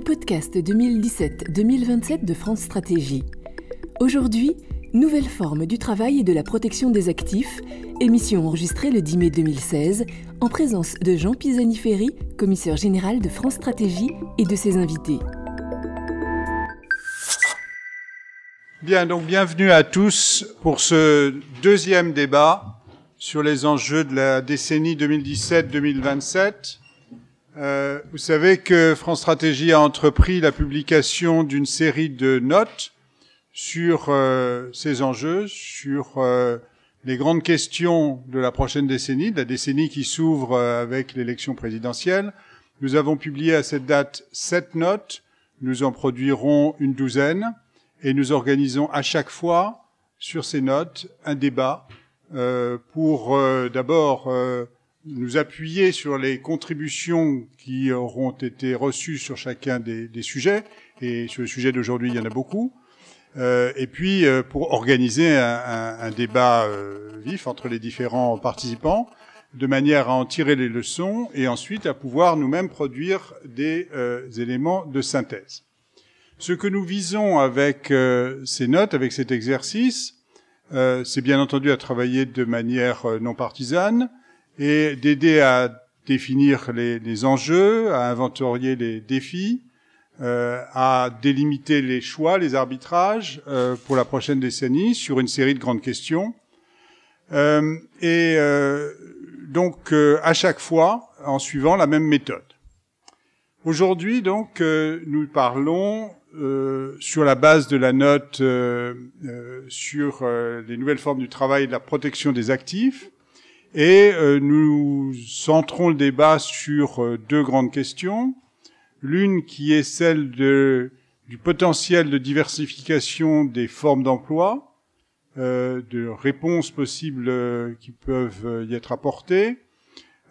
podcast 2017-2027 de France Stratégie. Aujourd'hui, nouvelle forme du travail et de la protection des actifs, émission enregistrée le 10 mai 2016 en présence de Jean Pisani-Ferry, commissaire général de France Stratégie et de ses invités. Bien, donc bienvenue à tous pour ce deuxième débat sur les enjeux de la décennie 2017-2027. Euh, vous savez que France Stratégie a entrepris la publication d'une série de notes sur euh, ces enjeux, sur euh, les grandes questions de la prochaine décennie, de la décennie qui s'ouvre euh, avec l'élection présidentielle. Nous avons publié à cette date sept notes, nous en produirons une douzaine et nous organisons à chaque fois sur ces notes un débat euh, pour d'abord nous appuyer sur les contributions qui auront été reçues sur chacun des, des sujets, et sur le sujet d'aujourd'hui, il y en a beaucoup, euh, et puis pour organiser un, un, un débat vif entre les différents participants, de manière à en tirer les leçons et ensuite à pouvoir nous-mêmes produire des éléments de synthèse. Ce que nous visons avec euh, ces notes, avec cet exercice, euh, c'est bien entendu à travailler de manière euh, non partisane et d'aider à définir les, les, enjeux, à inventorier les défis, euh, à délimiter les choix, les arbitrages euh, pour la prochaine décennie sur une série de grandes questions. et donc à chaque fois en suivant la même méthode. Aujourd'hui, donc, nous parlons euh, sur la base de la note euh, euh, sur euh, les nouvelles formes du travail et de la protection des actifs. Et euh, nous centrons le débat sur deux grandes questions. L'une qui est celle du potentiel de diversification des formes d'emploi, de réponses possibles qui peuvent y être apportées,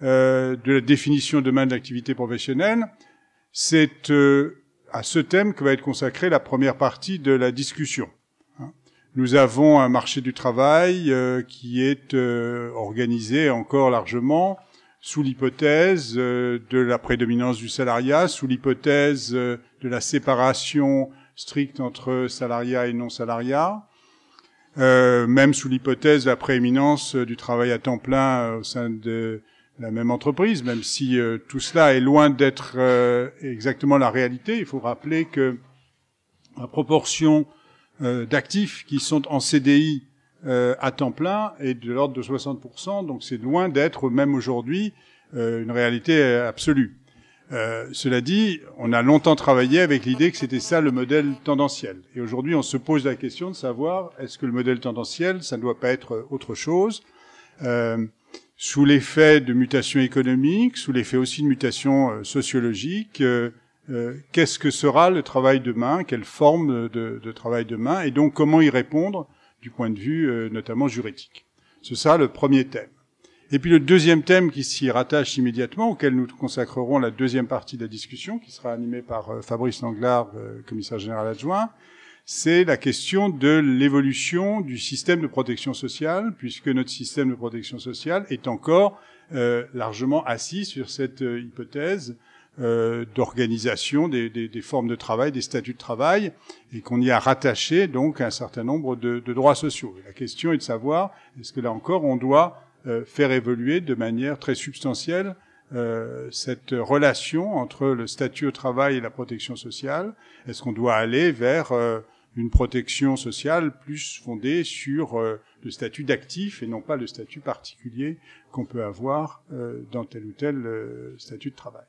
de la définition demain de l'activité professionnelle. C'est à ce thème que va être consacrée la première partie de la discussion. Nous avons un marché du travail euh, qui est euh, organisé encore largement sous l'hypothèse euh, de la prédominance du salariat, sous l'hypothèse de la séparation stricte entre salariat et non-salariat, même sous l'hypothèse de la prééminence du travail à temps plein au sein de la même entreprise, même si tout cela est loin d'être exactement la réalité. Il faut rappeler que la proportion d'actifs qui sont en CDI à temps plein est de l'ordre de 60%, donc c'est loin d'être, même aujourd'hui, une réalité absolue. cela dit, on a longtemps travaillé avec l'idée que c'était ça le modèle tendanciel. Et aujourd'hui, on se pose la question de savoir est-ce que le modèle tendanciel, ça ne doit pas être autre chose sous l'effet de mutations économiques, sous l'effet aussi de mutations euh, sociologiques, euh, euh, qu'est-ce que sera le travail demain, quelle forme de, de, travail demain, et donc comment y répondre du point de vue notamment juridique? Ce sera le premier thème. Et puis le deuxième thème qui s'y rattache immédiatement, auquel nous consacrerons la deuxième partie de la discussion, qui sera animée par Fabrice Langlard, commissaire général adjoint, c'est la question de l'évolution du système de protection sociale, puisque notre système de protection sociale est encore euh, largement assis sur cette euh, hypothèse euh, d'organisation des, des, des, formes de travail, des statuts de travail, et qu'on y a rattaché donc un certain nombre de, de droits sociaux. La question est de savoir est-ce que là encore on doit euh, faire évoluer de manière très substantielle euh, cette relation entre le statut au travail et la protection sociale? Est-ce qu'on doit aller vers euh, une protection sociale plus fondée sur euh, le statut d'actif et non pas le statut particulier qu'on peut avoir dans tel ou tel statut de travail?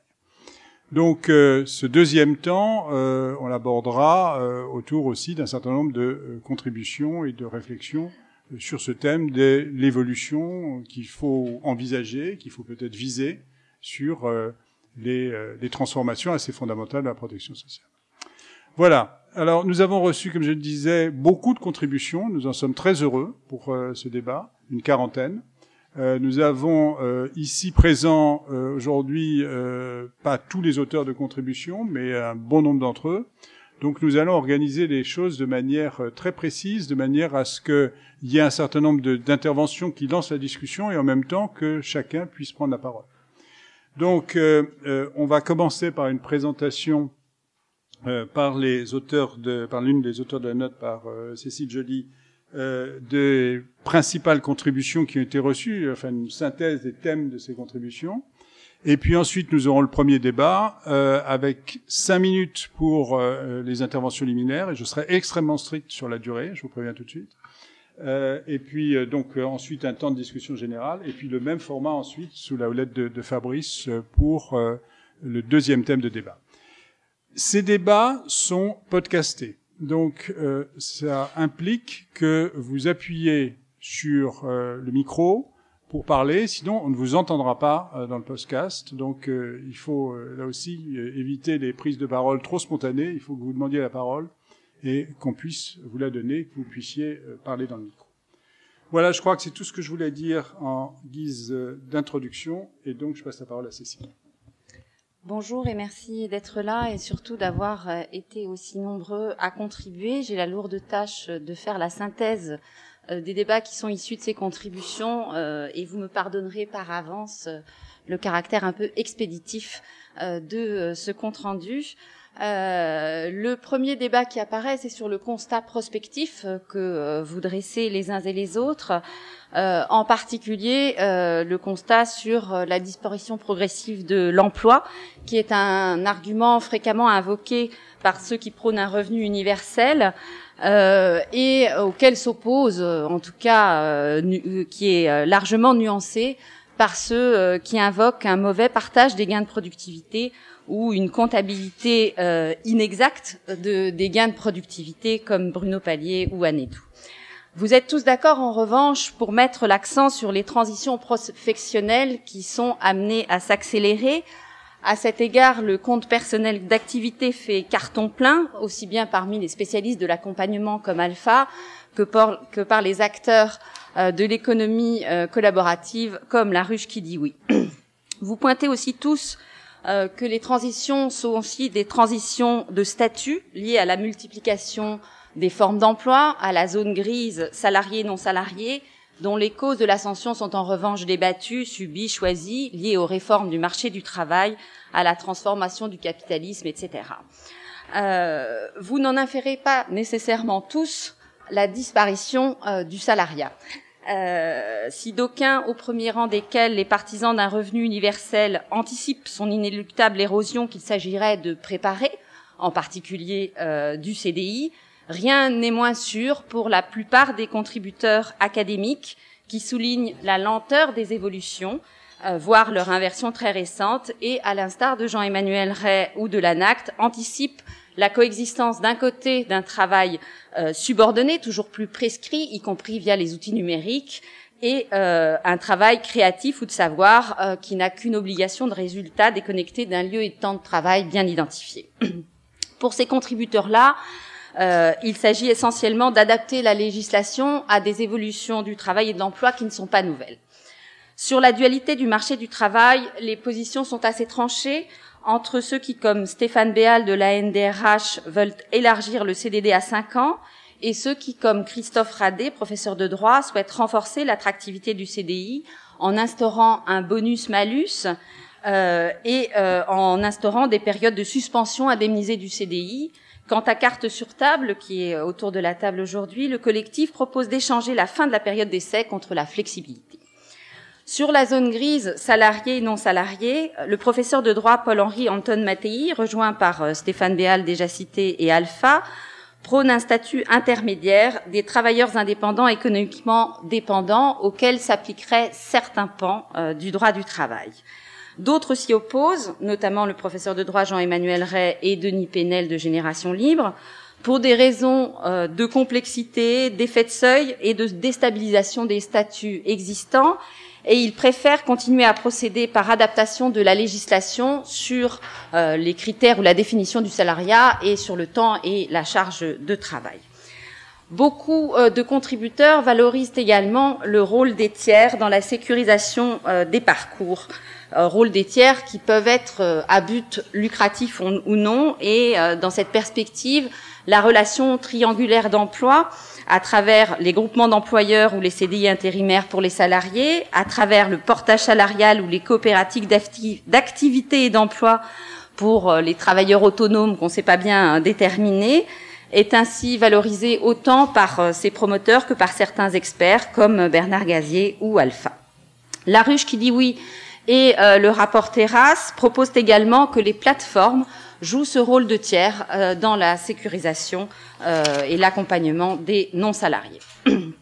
Donc ce deuxième temps, on l'abordera autour aussi d'un certain nombre de contributions et de réflexions sur ce thème de l'évolution qu'il faut envisager, qu'il faut peut-être viser sur les, les transformations assez fondamentales de la protection sociale. Voilà, alors, nous avons reçu, comme je le disais, beaucoup de contributions. Nous en sommes très heureux pour euh, ce débat, une quarantaine. Euh, nous avons euh, ici présents euh, aujourd'hui euh, pas tous les auteurs de contributions, mais un bon nombre d'entre eux. Donc, nous allons organiser les choses de manière très précise, de manière à ce qu'il y ait un certain nombre d'interventions qui lancent la discussion et en même temps que chacun puisse prendre la parole. Donc, on va commencer par une présentation par les auteurs de, par l'une des auteurs de la note, par Cécile Joly, euh, des principales contributions qui ont été reçues, enfin une synthèse des thèmes de ces contributions. Et puis ensuite, nous aurons le premier débat euh, avec cinq minutes pour euh, les interventions liminaires, et je serai extrêmement strict sur la durée, je vous préviens tout de suite. Euh, et puis donc ensuite un temps de discussion générale, et puis le même format ensuite sous la houlette de, de Fabrice pour le deuxième thème de débat. Ces débats sont podcastés. Donc euh, ça implique que vous appuyez sur euh, le micro pour parler, sinon on ne vous entendra pas euh, dans le podcast. Donc il faut là aussi éviter les prises de parole trop spontanées. Il faut que vous demandiez la parole et qu'on puisse vous la donner, que vous puissiez parler dans le micro. Voilà, je crois que c'est tout ce que je voulais dire en guise d'introduction, et donc je passe la parole à Cécile. Bonjour et merci d'être là et surtout d'avoir euh, été aussi nombreux à contribuer. J'ai la lourde tâche de faire la synthèse euh, des débats qui sont issus de ces contributions euh, et vous me pardonnerez par avance le caractère un peu expéditif de ce compte-rendu. le premier débat qui apparaît, c'est sur le constat prospectif que vous dressez les uns et les autres. Euh, en particulier euh, le constat sur euh, la disparition progressive de l'emploi, qui est un argument fréquemment invoqué par ceux qui prônent un revenu universel et auquel s'oppose, en tout cas, qui est largement nuancé par ceux qui invoquent un mauvais partage des gains de productivité ou une comptabilité inexacte de, des gains de productivité comme Bruno Pallier ou Anetou. Vous êtes tous d'accord en revanche pour mettre l'accent sur les transitions professionnelles qui sont amenées à s'accélérer. À cet égard, le compte personnel d'activité fait carton plein, aussi bien parmi les spécialistes de l'accompagnement comme Alpha que par, les acteurs euh, de l'économie euh, collaborative comme la ruche qui dit oui. Vous pointez aussi tous euh, que les transitions sont aussi des transitions de statut liées à la multiplication des formes d'emploi, à la zone grise salarié-non salarié, dont les causes de l'ascension sont en revanche débattues, subies, choisies, liées aux réformes du marché du travail, à la transformation du capitalisme, etc. Euh, vous n'en inférez pas nécessairement tous la disparition euh, du salariat. Euh, si d'aucuns, au premier rang desquels les partisans d'un revenu universel, anticipent son inéluctable érosion qu'il s'agirait de préparer, en particulier euh, du CDI, Rien n'est moins sûr pour la plupart des contributeurs académiques qui soulignent la lenteur des évolutions, euh, voire leur inversion très récente, et à l'instar de Jean-Emmanuel Ray ou de l'ANACT, anticipent la coexistence d'un côté d'un travail euh, subordonné, toujours plus prescrit, y compris via les outils numériques, et euh, un travail créatif ou de savoir qui n'a qu'une obligation de résultat déconnecté d'un lieu et de temps de travail bien identifié. Pour ces contributeurs-là, euh, il s'agit essentiellement d'adapter la législation à des évolutions du travail et de l'emploi qui ne sont pas nouvelles. Sur la dualité du marché du travail, les positions sont assez tranchées entre ceux qui, comme Stéphane Béal de la NDRH, veulent élargir le CDD à 5 ans et ceux qui, comme Christophe Radé, professeur de droit, souhaitent renforcer l'attractivité du CDI en instaurant un bonus-malus euh, et euh, en instaurant des périodes de suspension indemnisée du CDI, Quant à Carte sur table, qui est autour de la table aujourd'hui, le collectif propose d'échanger la fin de la période d'essai contre la flexibilité. Sur la zone grise salarié et non salarié, le professeur de droit Paul-Henri Anton Mattei, rejoint par euh, Stéphane Béal déjà cité et Alpha, prône un statut intermédiaire des travailleurs indépendants économiquement dépendants auxquels s'appliqueraient certains pans euh, du droit du travail. D'autres s'y opposent, notamment le professeur de droit Jean-Emmanuel Ray et Denis Pénel de Génération Libre, pour des raisons euh, de complexité, d'effet de seuil et de déstabilisation des statuts existants, et ils préfèrent continuer à procéder par adaptation de la législation sur euh, les critères ou la définition du salariat et sur le temps et la charge de travail. Beaucoup euh, de contributeurs valorisent également le rôle des tiers dans la sécurisation des parcours. Euh, rôle des tiers qui peuvent être euh, à but lucratif ou non. Et euh, dans cette perspective, la relation triangulaire d'emploi à travers les groupements d'employeurs ou les CDI intérimaires pour les salariés, à travers le portage salarial ou les coopératives d'activité et d'emploi pour les travailleurs autonomes qu'on ne sait pas bien déterminer, est ainsi valorisé autant par ses promoteurs que par certains experts comme Bernard Gazier ou Alpha. La ruche qui dit oui et le rapport Terrasse proposent également que les plateformes jouent ce rôle de tiers dans la sécurisation et l'accompagnement des non-salariés.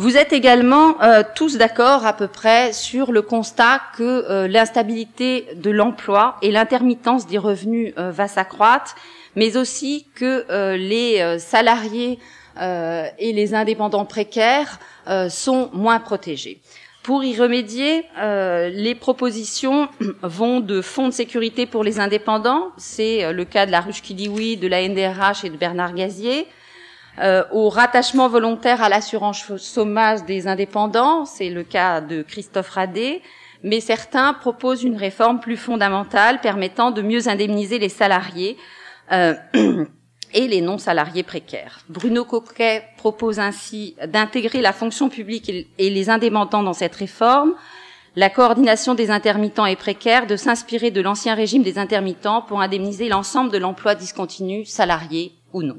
Vous êtes également euh, tous d'accord à peu près sur le constat que euh, l'instabilité de l'emploi et l'intermittence des revenus euh, va s'accroître, mais aussi que les salariés et les indépendants précaires sont moins protégés. Pour y remédier, les propositions vont de fonds de sécurité pour les indépendants, c'est le cas de la ruche qui dit oui, de la NDRH et de Bernard Gazier, euh, au rattachement volontaire à l'assurance chômage des indépendants, c'est le cas de Christophe Radé, mais certains proposent une réforme plus fondamentale permettant de mieux indemniser les salariés. Euh, et les non-salariés précaires. Bruno Coquet propose ainsi d'intégrer la fonction publique et les indépendants dans cette réforme, la coordination des intermittents et précaires, de s'inspirer de l'ancien régime des intermittents pour indemniser l'ensemble de l'emploi discontinu, salarié ou non.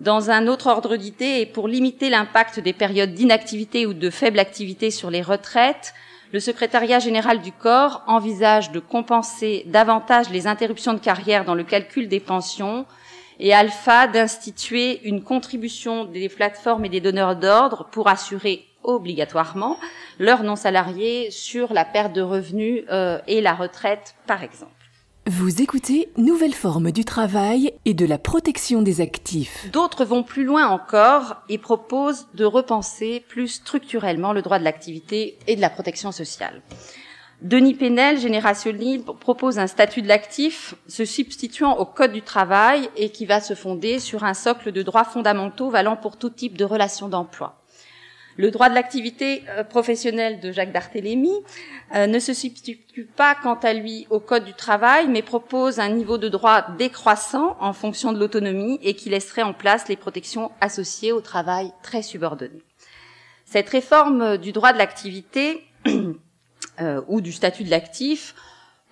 Dans un autre ordre d'idée, et pour limiter l'impact des périodes d'inactivité ou de faible activité sur les retraites, le secrétariat général du corps envisage de compenser davantage les interruptions de carrière dans le calcul des pensions et Alpha d'instituer une contribution des plateformes et des donneurs d'ordre pour assurer obligatoirement leurs non-salariés sur la perte de revenus euh, et la retraite, par exemple. Vous écoutez Nouvelle forme du travail et de la protection des actifs. D'autres vont plus loin encore et proposent de repenser plus structurellement le droit de l'activité et de la protection sociale. Denis Pénel, Génération Libre, propose un statut de l'actif se substituant au Code du travail et qui va se fonder sur un socle de droits fondamentaux valant pour tout type de relations d'emploi. Le droit de l'activité euh, professionnelle de Jacques Barthélémy euh, ne se substitue pas quant à lui au Code du travail, mais propose un niveau de droit décroissant en fonction de l'autonomie et qui laisserait en place les protections associées au travail très subordonné. Cette réforme du droit de l'activité ou du statut de l'actif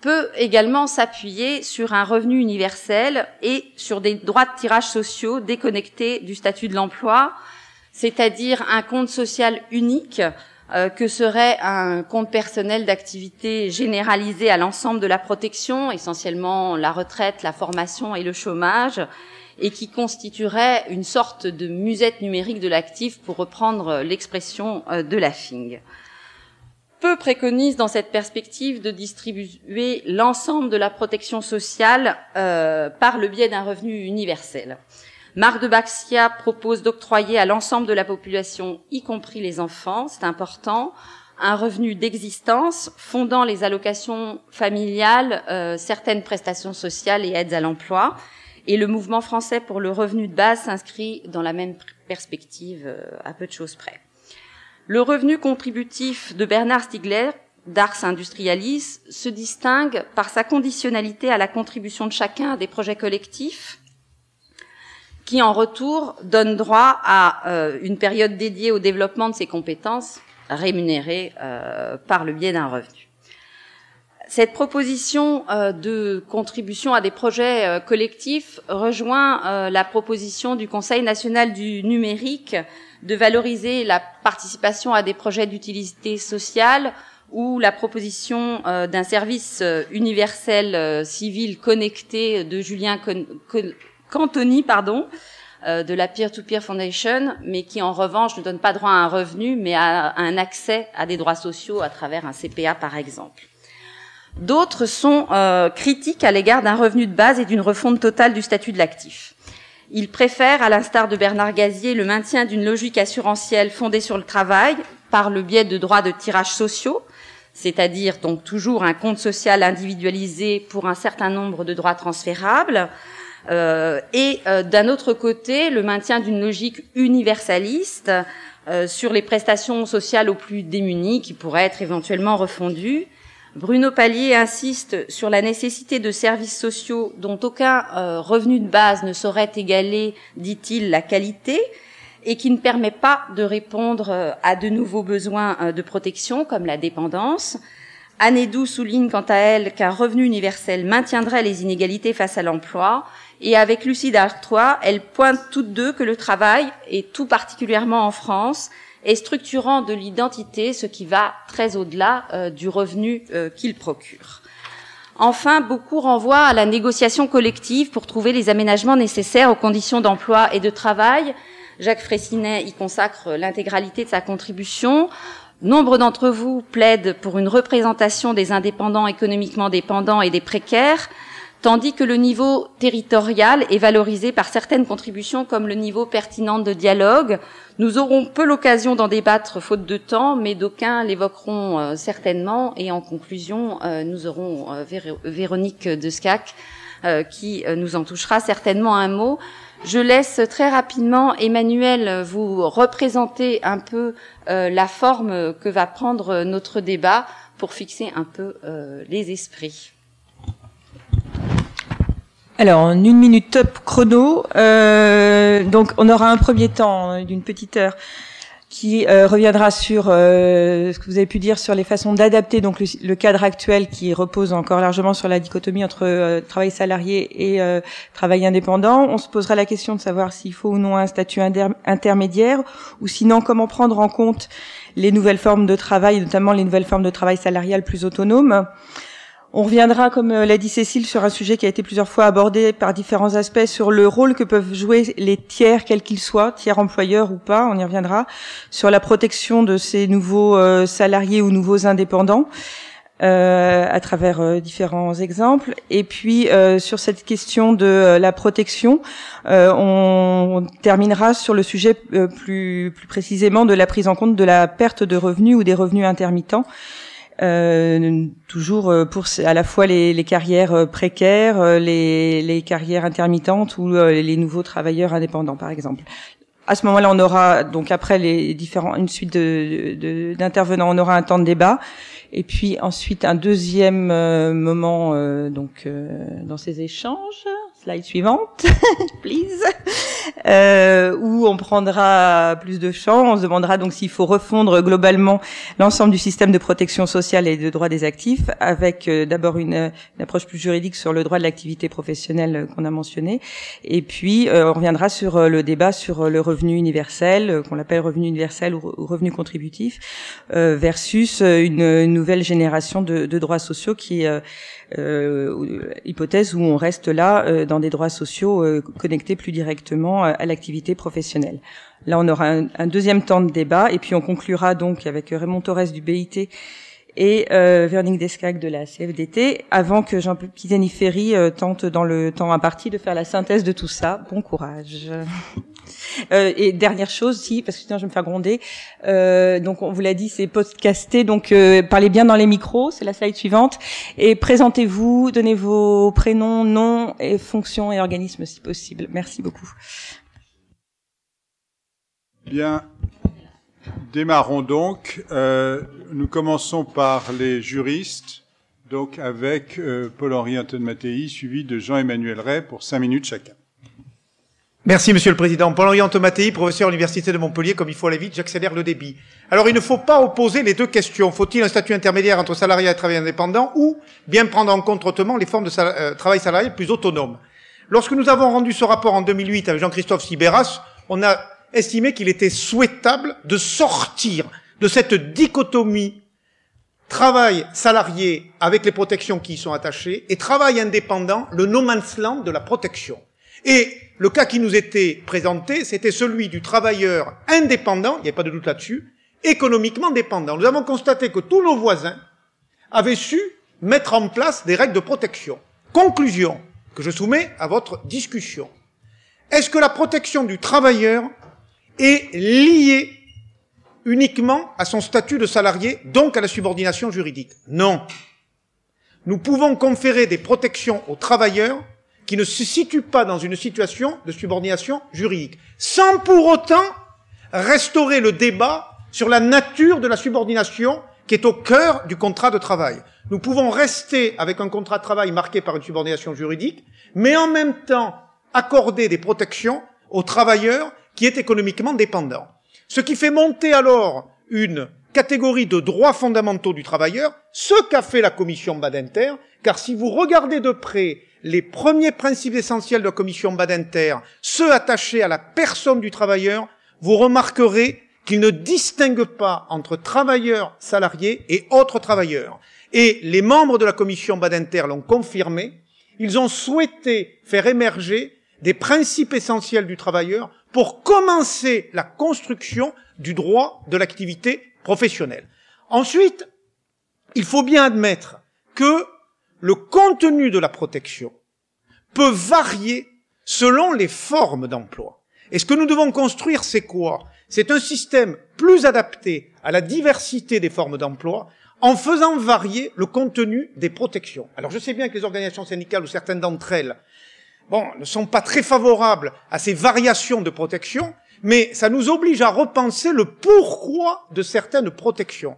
peut également s'appuyer sur un revenu universel et sur des droits de tirage sociaux déconnectés du statut de l'emploi, c'est-à-dire un compte social unique euh, que serait un compte personnel d'activité généralisé à l'ensemble de la protection, essentiellement la retraite, la formation et le chômage, et qui constituerait une sorte de musette numérique de l'actif, pour reprendre l'expression euh, de la FING. Peu préconise dans cette perspective de distribuer l'ensemble de la protection sociale euh, par le biais d'un revenu universel. Marc de Baxia propose d'octroyer à l'ensemble de la population, y compris les enfants, c'est important, un revenu d'existence fondant les allocations familiales, euh, certaines prestations sociales et aides à l'emploi. Et le mouvement français pour le revenu de base s'inscrit dans la même perspective euh, à peu de choses près. Le revenu contributif de Bernard Stiegler, d'Ars Industrialis, se distingue par sa conditionnalité à la contribution de chacun à des projets collectifs, qui en retour donne droit à euh, une période dédiée au développement de ses compétences rémunérées euh, par le biais d'un revenu. Cette proposition euh, de contribution à des projets collectifs rejoint la proposition du Conseil national du numérique de valoriser la participation à des projets d'utilité sociale ou la proposition d'un service universel civil connecté de Julien Cantoni, pardon, euh, de la Peer-to-Peer Foundation, mais qui en revanche ne donne pas droit à un revenu, mais à, un accès à des droits sociaux à travers un CPA, par exemple. D'autres sont euh, critiques à l'égard d'un revenu de base et d'une refonte totale du statut de l'actif. Ils préfèrent, à l'instar de Bernard Gazier, le maintien d'une logique assurantielle fondée sur le travail par le biais de droits de tirage sociaux, c'est-à-dire donc toujours un compte social individualisé pour un certain nombre de droits transférables, euh, et euh, d'un autre côté, le maintien d'une logique universaliste euh, sur les prestations sociales aux plus démunis qui pourraient être éventuellement refondues. Bruno Pallier insiste sur la nécessité de services sociaux dont aucun revenu de base ne saurait égaler, dit-il, la qualité, et qui ne permet pas de répondre à de nouveaux besoins de protection comme la dépendance, Anedou souligne quant à elle qu'un revenu universel maintiendrait les inégalités face à l'emploi. Et avec Lucie Dartois, elles pointent toutes deux que le travail, et tout particulièrement en France, est structurant de l'identité, ce qui va très au-delà euh, du revenu euh, qu'il procure. Enfin, beaucoup renvoient à la négociation collective pour trouver les aménagements nécessaires aux conditions d'emploi et de travail. Jacques Fraissinet y consacre l'intégralité de sa contribution. Nombre d'entre vous plaident pour une représentation des indépendants économiquement dépendants et des précaires tandis que le niveau territorial est valorisé par certaines contributions comme le niveau pertinent de dialogue. Nous aurons peu l'occasion d'en débattre faute de temps, mais d'aucuns l'évoqueront euh, certainement. Et en conclusion, euh, nous aurons euh, Véronique de Scac qui nous en touchera certainement un mot. Je laisse très rapidement Emmanuel vous représenter un peu la forme que va prendre notre débat pour fixer un peu les esprits. Alors, en une minute top chrono, euh, donc on aura un premier temps hein, d'une petite heure qui euh, reviendra sur euh, ce que vous avez pu dire sur les façons d'adapter donc le, cadre actuel qui repose encore largement sur la dichotomie entre travail salarié et travail indépendant. On se posera la question de savoir s'il faut ou non un statut intermédiaire ou sinon comment prendre en compte les nouvelles formes de travail, notamment les nouvelles formes de travail salarial plus autonomes. On reviendra, comme euh, l'a dit Cécile, sur un sujet qui a été plusieurs fois abordé par différents aspects, sur le rôle que peuvent jouer les tiers, quels qu'ils soient, tiers employeurs ou pas, on y reviendra, sur la protection de ces nouveaux euh, salariés ou nouveaux indépendants. Euh, à travers différents exemples. Et puis sur cette question de la protection, on, terminera sur le sujet plus, plus précisément de la prise en compte de la perte de revenus ou des revenus intermittents. Euh, toujours euh, pour à la fois les, les carrières euh, précaires, les, les, carrières intermittentes ou les nouveaux travailleurs indépendants, par exemple. À ce moment-là, on aura donc après les différents une suite de, d'intervenants, on aura un temps de débat et puis ensuite un deuxième moment donc dans ces échanges slide suivante, please, euh, où on prendra plus de champs. On se demandera donc s'il faut refondre globalement l'ensemble du système de protection sociale et de droits des actifs, avec euh, d'abord une, approche plus juridique sur le droit de l'activité professionnelle euh, qu'on a mentionné, et puis euh, on reviendra sur le débat sur le revenu universel, qu'on appelle revenu universel ou, revenu contributif, versus une, nouvelle génération de, de droits sociaux qui hypothèse où on reste là euh, dans des droits sociaux euh, connectés plus directement à l'activité professionnelle. Là, on aura un, deuxième temps de débat et puis on conclura donc avec Raymond Torres du BIT et euh, Verning Descag de la CFDT, avant que Jean-Pierre Pisani-Ferry tente dans le temps imparti de faire la synthèse de tout ça. Bon courage. Euh, et dernière chose, si, parce que sinon je vais me faire gronder. Euh, donc on vous l'a dit, c'est podcasté. Donc euh, parlez bien dans les micros. C'est la slide suivante. Et présentez-vous, donnez vos prénoms, noms et fonctions et organismes si possible. Merci beaucoup. Bien. Démarrons donc. Euh, nous commençons par les juristes, donc avec euh, Paul-Henri Antoine Mattei, suivi de Jean-Emmanuel Ray pour cinq minutes chacun. Merci, Monsieur le Président. Paul-Henri Antomatei, professeur à l'Université de Montpellier, comme il faut aller vite, j'accélère le débit. Alors, il ne faut pas opposer les deux questions. Faut-il un statut intermédiaire entre salarié et travail indépendant ou bien prendre en compte autrement les formes de euh, travail salarié plus autonomes Lorsque nous avons rendu ce rapport en 2008 avec Jean-Christophe Sibéras, on a estimé qu'il était souhaitable de sortir de cette dichotomie travail salarié avec les protections qui y sont attachées et travail indépendant, le no man's de la protection. Et le cas qui nous était présenté, c'était celui du travailleur indépendant, il n'y a pas de doute là-dessus, économiquement dépendant. Nous avons constaté que tous nos voisins avaient su mettre en place des règles de protection. Conclusion que je soumets à votre discussion. Est-ce que la protection du travailleur est liée uniquement à son statut de salarié, donc à la subordination juridique Non. Nous pouvons conférer des protections aux travailleurs qui ne se situe pas dans une situation de subordination juridique, sans pour autant restaurer le débat sur la nature de la subordination qui est au cœur du contrat de travail. Nous pouvons rester avec un contrat de travail marqué par une subordination juridique, mais en même temps accorder des protections aux travailleurs qui est économiquement dépendant. Ce qui fait monter alors une catégorie de droits fondamentaux du travailleur, ce qu'a fait la commission Badinter, car si vous regardez de près les premiers principes essentiels de la commission Badinter, ceux attachés à la personne du travailleur, vous remarquerez qu'il ne distingue pas entre travailleurs salariés et autres travailleurs. Et les membres de la commission Badinter l'ont confirmé, ils ont souhaité faire émerger des principes essentiels du travailleur pour commencer la construction du droit de l'activité professionnelle. Ensuite, il faut bien admettre que le contenu de la protection peut varier selon les formes d'emploi. Et ce que nous devons construire, c'est quoi? C'est un système plus adapté à la diversité des formes d'emploi en faisant varier le contenu des protections. Alors je sais bien que les organisations syndicales ou certaines d'entre elles bon, ne sont pas très favorables à ces variations de protection, mais ça nous oblige à repenser le pourquoi de certaines protections.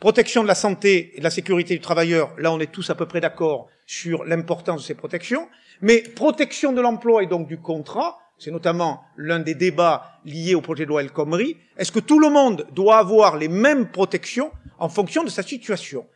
Protection de la santé et de la sécurité du travailleur, là on est tous à peu près d'accord sur l'importance de ces protections, mais protection de l'emploi et donc du contrat, c'est notamment l'un des débats liés au projet de loi El Khomri, est-ce que tout le monde doit avoir les mêmes protections en fonction de sa situation?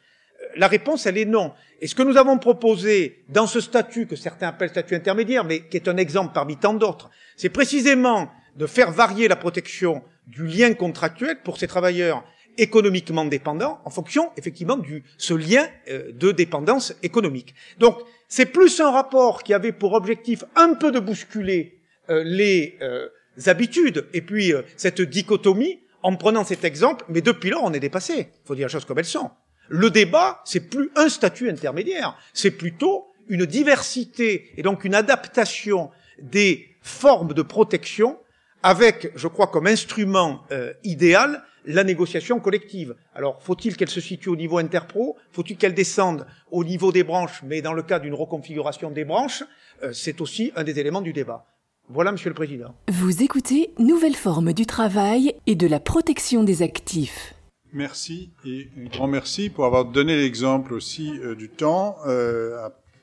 Euh, La réponse, elle est non. Et ce que nous avons proposé dans ce statut, que certains appellent statut intermédiaire, mais qui est un exemple parmi tant d'autres, c'est précisément de faire varier la protection du lien contractuel pour ces travailleurs économiquement dépendants en fonction effectivement du ce lien euh, de dépendance économique. Donc c'est plus un rapport qui avait pour objectif un peu de bousculer euh, les euh, habitudes et puis cette dichotomie en prenant cet exemple, mais depuis lors on est dépassé. Il faut dire les choses comme elles sont. Le débat, c'est plus un statut intermédiaire, c'est plutôt une diversité et donc une adaptation des formes de protection avec, je crois, comme instrument euh, idéal la négociation collective. Alors, faut-il qu'elle se situe au niveau interpro? Faut-il qu'elle descende au niveau des branches Mais dans le cas d'une reconfiguration des branches, euh, c'est aussi un des éléments du débat. Voilà, Monsieur le Président. Vous écoutez Nouvelle forme du travail et de la protection des actifs. Merci et un grand merci pour avoir donné l'exemple aussi euh, du temps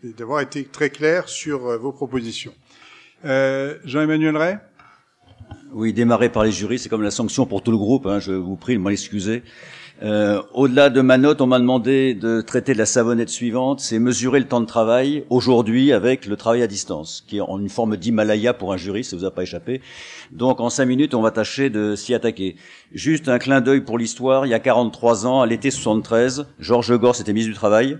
et d'avoir été très clair sur vos propositions. Jean-Emmanuel Ray? Oui, démarrer par les jurys, c'est comme la sanction pour tout le groupe. Hein, je vous prie de m'en excuser. Euh, Au-delà de ma note, on m'a demandé de traiter de la savonnette suivante, c'est mesurer le temps de travail aujourd'hui avec le travail à distance, qui est en une forme d'Himalaya pour un juriste, ça vous a pas échappé. Donc en cinq minutes, on va tâcher de s'y attaquer. Juste un clin d'œil pour l'histoire, il y a 43 ans, à l'été 73, Georges Gore s'était mis du travail,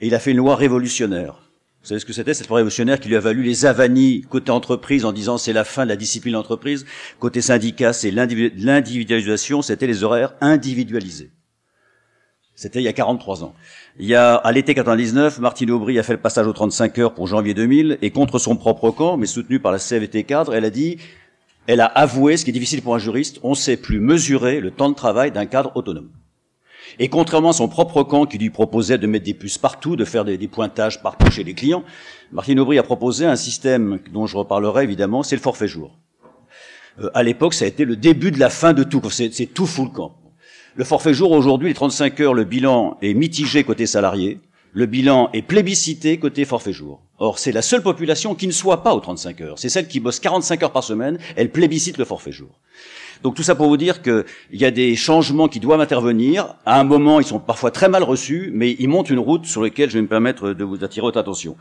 et il a fait une loi révolutionnaire. Vous savez ce que c'était cette loi révolutionnaire qui lui a valu les avanies côté entreprise en disant c'est la fin de la discipline d'entreprise, côté syndicat c'est l'individualisation, c'était les horaires individualisés. C'était il y a 43 ans. Il y a, à l'été 99, Martine Aubry a fait le passage aux 35 heures pour janvier 2000 et contre son propre camp, mais soutenue par la CVT cadre, elle a dit, elle a avoué, ce qui est difficile pour un juriste, on ne sait plus mesurer le temps de travail d'un cadre autonome. Et contrairement à son propre camp qui lui proposait de mettre des puces partout, de faire des, pointages partout chez les clients, Martine Aubry a proposé un système dont je reparlerai évidemment, c'est le forfait jour. Euh, à l'époque, ça a été le début de la fin de tout. C'est tout full camp. Le forfait jour aujourd'hui, les 35 heures, le bilan est mitigé côté salarié. Le bilan est plébiscité côté forfait jour. Or, c'est la seule population qui ne soit pas aux 35 heures. C'est celle qui bosse 45 heures par semaine. Elle plébiscite le forfait jour. Donc tout ça pour vous dire qu'il y a des changements qui doivent intervenir. À un moment, ils sont parfois très mal reçus, mais ils montent une route sur laquelle je vais me permettre de vous attirer votre attention.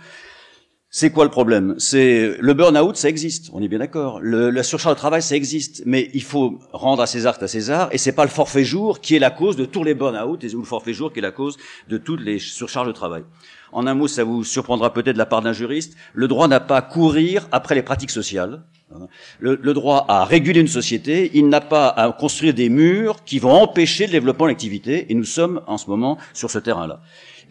C'est quoi le problème? C'est le burn-out, ça existe, on est bien d'accord. La surcharge de travail, ça existe, mais il faut rendre à César à César, et c'est pas le forfait jour qui est la cause de tous les burn-out, et le forfait jour qui est la cause de toutes les surcharges de travail. En un mot, ça vous surprendra peut-être de la part d'un juriste, le droit n'a pas à courir après les pratiques sociales. Le, le, droit à réguler une société, il n'a pas à construire des murs qui vont empêcher le développement de l'activité, et nous sommes en ce moment sur ce terrain-là.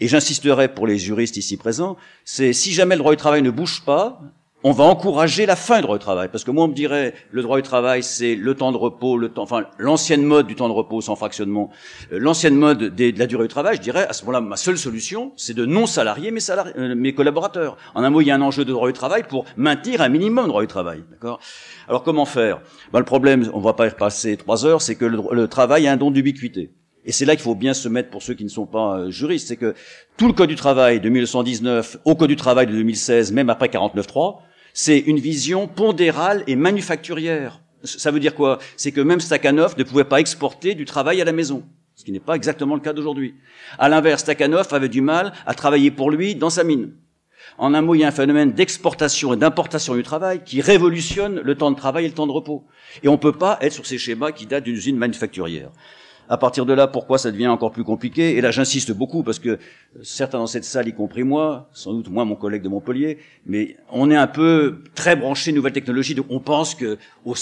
Et j'insisterai pour les juristes ici présents, c'est si jamais le droit du travail ne bouge pas, on va encourager la fin du droit du travail. Parce que moi, on me dirait, le droit du travail, c'est le temps de repos, le temps, enfin, l'ancienne mode du temps de repos sans fractionnement, euh, l'ancienne mode de la durée du travail, je dirais, à ce moment-là, ma seule solution, c'est de non salarier mes, euh, mes collaborateurs. En un mot, il y a un enjeu de droit du travail pour maintenir un minimum de droit du travail. D'accord? Alors, comment faire? Ben, Le problème, on va pas y repasser trois heures, c'est que le, le travail a un don d'ubiquité. Et c'est là qu'il faut bien se mettre pour ceux qui ne sont pas euh, juristes, c'est que tout le code du travail de 1919 au code du travail de 2016, même après 49.3, c'est une vision pondérale et manufacturière. Ça veut dire quoi? C'est que même Stakhanov ne pouvait pas exporter du travail à la maison. ce qui n'est pas exactement le cas d'aujourd'hui. À l'inverse, Stakhanov avait du mal à travailler pour lui dans sa mine. En un mot, il y a un phénomène d'exportation et d'importation du travail qui révolutionne le temps de travail et le temps de repos. Et on ne peut pas être sur ces schémas qui datent d'une usine manufacturière. À partir de là, pourquoi ça devient encore plus compliqué? Et là, j'insiste beaucoup parce que certains dans cette salle, y compris moi, sans doute moi, mon collègue de Montpellier, mais on est un peu très branché nouvelles technologies. Donc on pense que au,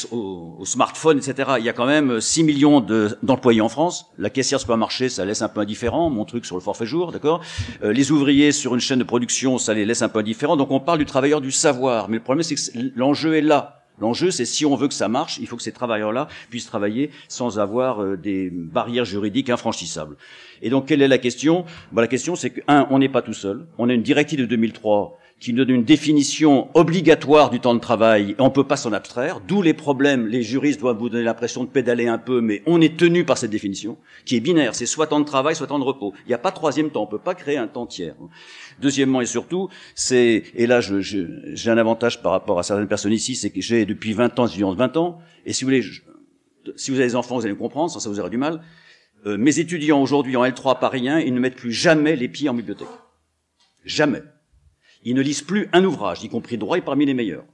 smartphone, etc. Il y a quand même 6 millions d'employés en France. La caissière supermarché, ça laisse un peu indifférent. Mon truc sur le forfait jour, d'accord? Euh, les ouvriers sur une chaîne de production, ça les laisse un peu indifférents. Donc on parle du travailleur du savoir. Mais le problème, c'est que l'enjeu est là. L'enjeu, c'est si on veut que ça marche, il faut que ces travailleurs-là puissent travailler sans avoir euh, des barrières juridiques infranchissables. Et donc, quelle est la question? Bah, La question, c'est que, un, on n'est pas tout seul. On a une directive de 2003 qui donne une définition obligatoire du temps de travail, on peut pas s'en abstraire, d'où les problèmes, les juristes doivent vous donner l'impression de pédaler un peu, mais on est tenu par cette définition, qui est binaire, c'est soit temps de travail, soit temps de repos. Il n'y a pas troisième temps, on peut pas créer un temps tiers. Deuxièmement et surtout, c'est, et là j'ai un avantage par rapport à certaines personnes ici, c'est que j'ai depuis 20 ans, étudiant de 20 ans, et si vous voulez, si vous avez des enfants, vous allez me comprendre, sans ça vous aurez du mal, euh, mes étudiants aujourd'hui en L3 parisien, ils ne mettent plus jamais les pieds en bibliothèque. Jamais. Ils ne lisent plus un ouvrage, y compris droit et parmi les meilleurs.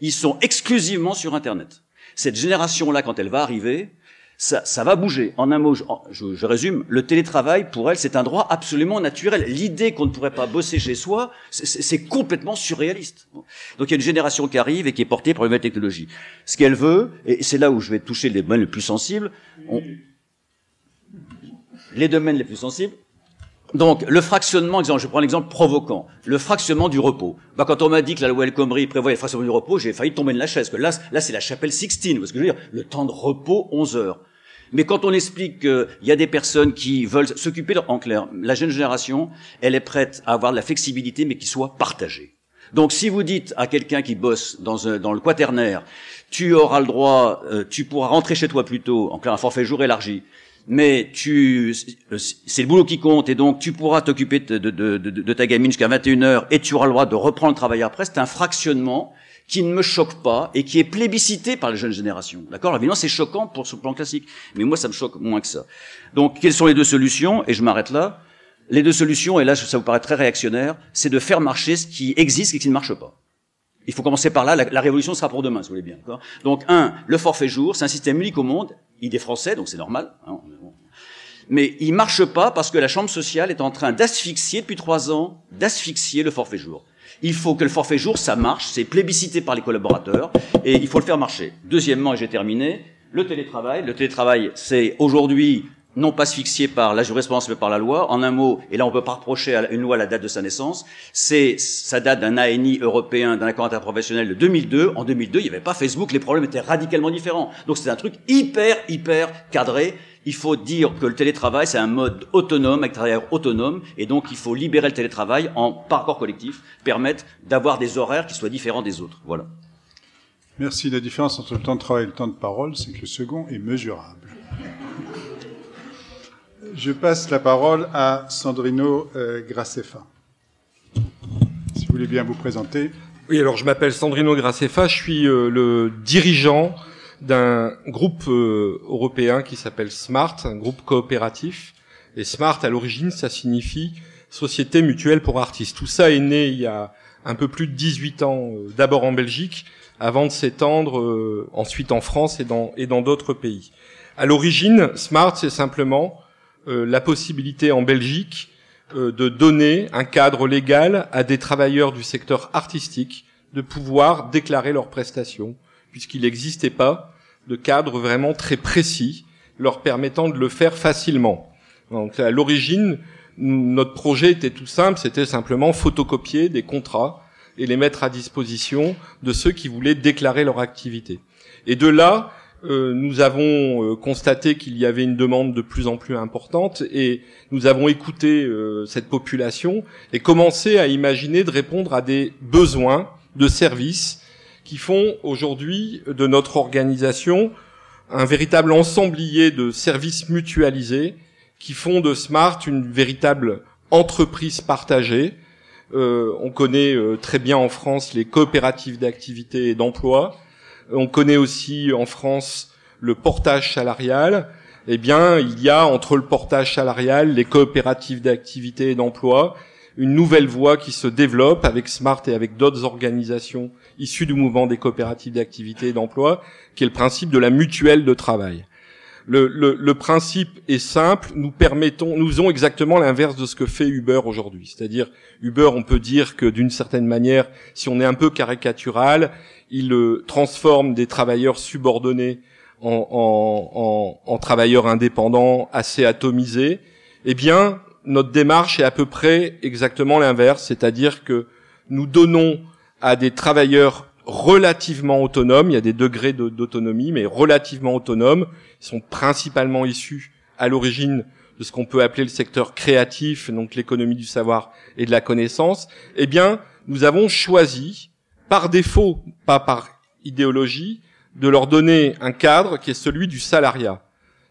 Ils sont exclusivement sur Internet. Cette génération-là, quand elle va arriver, ça, ça, va bouger. En un mot, je, je, résume, le télétravail, pour elle, c'est un droit absolument naturel. L'idée qu'on ne pourrait pas bosser chez soi, c'est complètement surréaliste. Donc il y a une génération qui arrive et qui est portée par une nouvelle technologie. Ce qu'elle veut, et c'est là où je vais toucher les domaines les plus sensibles, les domaines les plus sensibles, donc, le fractionnement, exemple, je prends l'exemple provoquant, le fractionnement du repos. Bah, quand on m'a dit que la loi El Khomri prévoyait le fractionnement du repos, j'ai failli tomber de la chaise. Que là, là, c'est la chapelle Sixtine. Parce que je veux dire, le temps de repos, 11 heures. Mais quand on explique qu'il y a des personnes qui veulent s'occuper, en clair, la jeune génération, elle est prête à avoir de la flexibilité, mais qui soit partagée. Donc, si vous dites à quelqu'un qui bosse dans, dans le quaternaire, tu auras le droit, euh, tu pourras rentrer chez toi plus tôt, en clair, un forfait jour élargi, mais tu, c'est le boulot qui compte, et donc tu pourras t'occuper de, ta gamine jusqu'à 21h, et tu auras le droit de reprendre le travail après. C'est un fractionnement qui ne me choque pas et qui est plébiscité par les jeunes générations. D'accord? Évidemment, c'est choquant pour ce plan classique, mais moi, ça me choque moins que ça. Donc, quelles sont les deux solutions? Et je m'arrête là. Les deux solutions, et là, ça vous paraît très réactionnaire, c'est de faire marcher ce qui existe et qui ne marche pas. Il faut commencer par là. La, révolution sera pour demain, si vous voulez bien. Donc, un, le forfait jour, c'est un système unique au monde. Il est français, donc c'est normal. Hein, mais il marche pas parce que la Chambre sociale est en train d'asphyxier depuis trois ans, d'asphyxier le forfait jour. Il faut que le forfait jour, ça marche, c'est plébiscité par les collaborateurs, et il faut le faire marcher. Deuxièmement, et j'ai terminé, le télétravail. Le télétravail, c'est aujourd'hui non pas asphyxié par la jurisprudence mais par la loi. En un mot, et là on peut pas reprocher à une loi la date de sa naissance, c'est ça date d'un ANI européen, d'un accord interprofessionnel de 2002. En 2002, il n'y avait pas Facebook, les problèmes étaient radicalement différents. Donc c'est un truc hyper hyper cadré. Il faut dire que le télétravail c'est un mode autonome avec travailleurs autonomes et donc il faut libérer le télétravail en par accord collectif, permettre d'avoir des horaires qui soient différents des autres. Voilà. Merci. La différence entre le temps de travail et le temps de parole, c'est que le second est mesurable. Je passe la parole à Sandrino euh, Graceffa. Si vous voulez bien vous présenter. Oui, alors je m'appelle Sandrino Graceffa, je suis euh, le dirigeant d'un groupe euh, européen qui s'appelle SMART, un groupe coopératif. Et SMART, à l'origine, ça signifie Société mutuelle pour artistes. Tout ça est né il y a un peu plus de 18 ans, d'abord en Belgique, avant de s'étendre ensuite en France et dans et dans d'autres pays. À l'origine, Smart, c'est simplement la possibilité en Belgique euh, de donner un cadre légal à des travailleurs du secteur artistique de pouvoir déclarer leurs prestations, puisqu'il n'existait pas de cadre vraiment très précis leur permettant de le faire facilement. Donc à l'origine, notre projet était tout simple, c'était simplement photocopier des contrats et les mettre à disposition de ceux qui voulaient déclarer leur activité. Et de là, euh, nous avons euh, constaté qu'il y avait une demande de plus en plus importante et nous avons écouté euh, cette population et commencé à imaginer de répondre à des besoins de services qui font aujourd'hui de notre organisation un véritable ensemblier de services mutualisés qui font de Smart une véritable entreprise partagée. on connaît très bien en France les coopératives d'activité et d'emploi on connaît aussi en France le portage salarial. eh bien, il y a entre le portage salarial, les coopératives d'activité et d'emploi, une nouvelle voie qui se développe avec Smart et avec d'autres organisations issues du mouvement des coopératives d'activité et d'emploi, qui est le principe de la mutuelle de travail. Le, le, le, principe est simple. Nous permettons, nous faisons exactement l'inverse de ce que fait Uber aujourd'hui. C'est-à-dire, Uber, on peut dire que d'une certaine manière, si on est un peu caricatural, il euh, transforme des travailleurs subordonnés en, travailleurs indépendants assez atomisés. Eh bien, notre démarche est à peu près exactement l'inverse, c'est-à-dire que nous donnons à des travailleurs relativement autonomes, il y a des degrés d'autonomie, mais relativement autonomes, ils sont principalement issus à l'origine de ce qu'on peut appeler le secteur créatif, donc l'économie du savoir et de la connaissance, eh bien, nous avons choisi, par défaut, pas par idéologie, de leur donner un cadre qui est celui du salariat.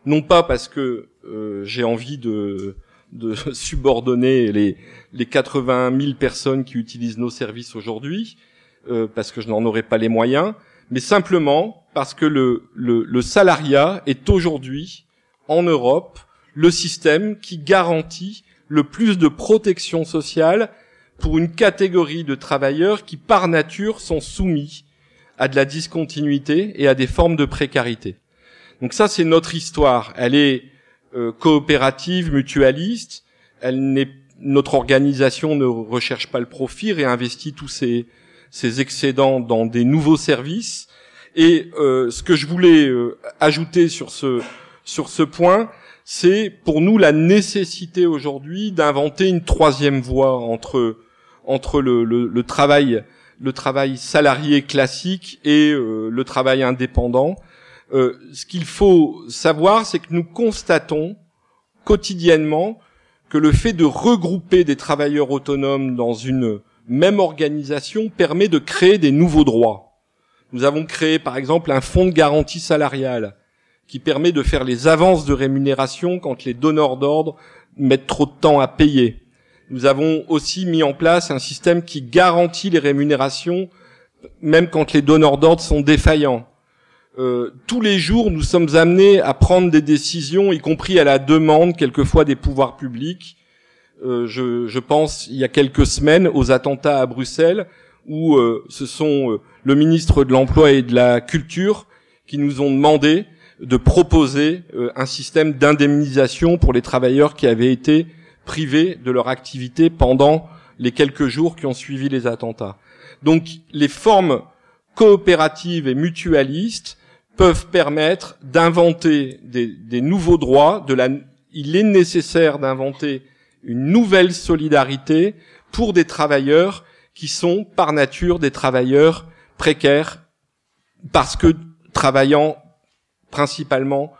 Non pas parce que euh, j'ai envie de, subordonner les, les 80 000 personnes qui utilisent nos services aujourd'hui, euh, parce que je n'en aurais pas les moyens, mais simplement parce que le, le, le salariat est aujourd'hui, en Europe, le système qui garantit le plus de protection sociale pour une catégorie de travailleurs qui, par nature, sont soumis à de la discontinuité et à des formes de précarité. Donc ça, c'est notre histoire. Elle est euh, coopérative, mutualiste. Elle n'est, notre organisation ne recherche pas le profit, réinvestit tous ses, ses excédents dans des nouveaux services. Et euh, ce que je voulais euh, ajouter sur ce sur ce point, c'est pour nous la nécessité aujourd'hui d'inventer une troisième voie entre entre le, travail salarié classique et euh, le travail indépendant. Euh, ce qu'il faut savoir, c'est que nous constatons quotidiennement que le fait de regrouper des travailleurs autonomes dans une même organisation permet de créer des nouveaux droits. Nous avons créé par exemple un fonds de garantie salariale qui permet de faire les avances de rémunération quand les donneurs d'ordre mettent trop de temps à payer. Nous avons aussi mis en place un système qui garantit les rémunérations même quand les donneurs d'ordre sont défaillants. Euh, tous les jours, nous sommes amenés à prendre des décisions, y compris à la demande quelquefois des pouvoirs publics, euh, je, pense, il y a quelques semaines, aux attentats à Bruxelles, où euh, ce sont le ministre de l'Emploi et de la Culture qui nous ont demandé de proposer un système d'indemnisation pour les travailleurs qui avaient été privés de leur activité pendant les quelques jours qui ont suivi les attentats. Donc les formes coopératives et mutualistes peuvent permettre d'inventer des, nouveaux droits. Il est nécessaire d'inventer une nouvelle solidarité pour des travailleurs qui sont par nature des travailleurs précaires parce que travaillant principalement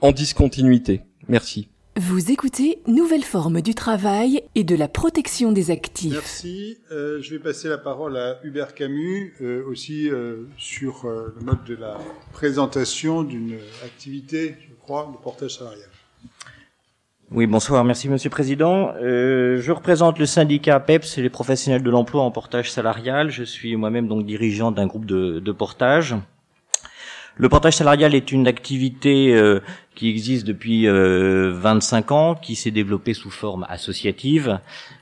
en discontinuité. Merci. Vous écoutez Nouvelle forme du travail et de la protection des actifs. Merci. Euh, je vais passer la parole à Hubert Camus, euh, aussi euh, sur euh, le mode de la présentation d'une activité, je crois, de portage salarial. Oui, bonsoir. Merci, Monsieur le Président. Euh, je représente le syndicat PEPS, les professionnels de l'emploi en portage salarial. Je suis moi-même donc dirigeant d'un groupe de, de, portage. Le portage salarial est une activité euh, qui existe depuis euh, 25 ans, qui s'est développée sous forme associative,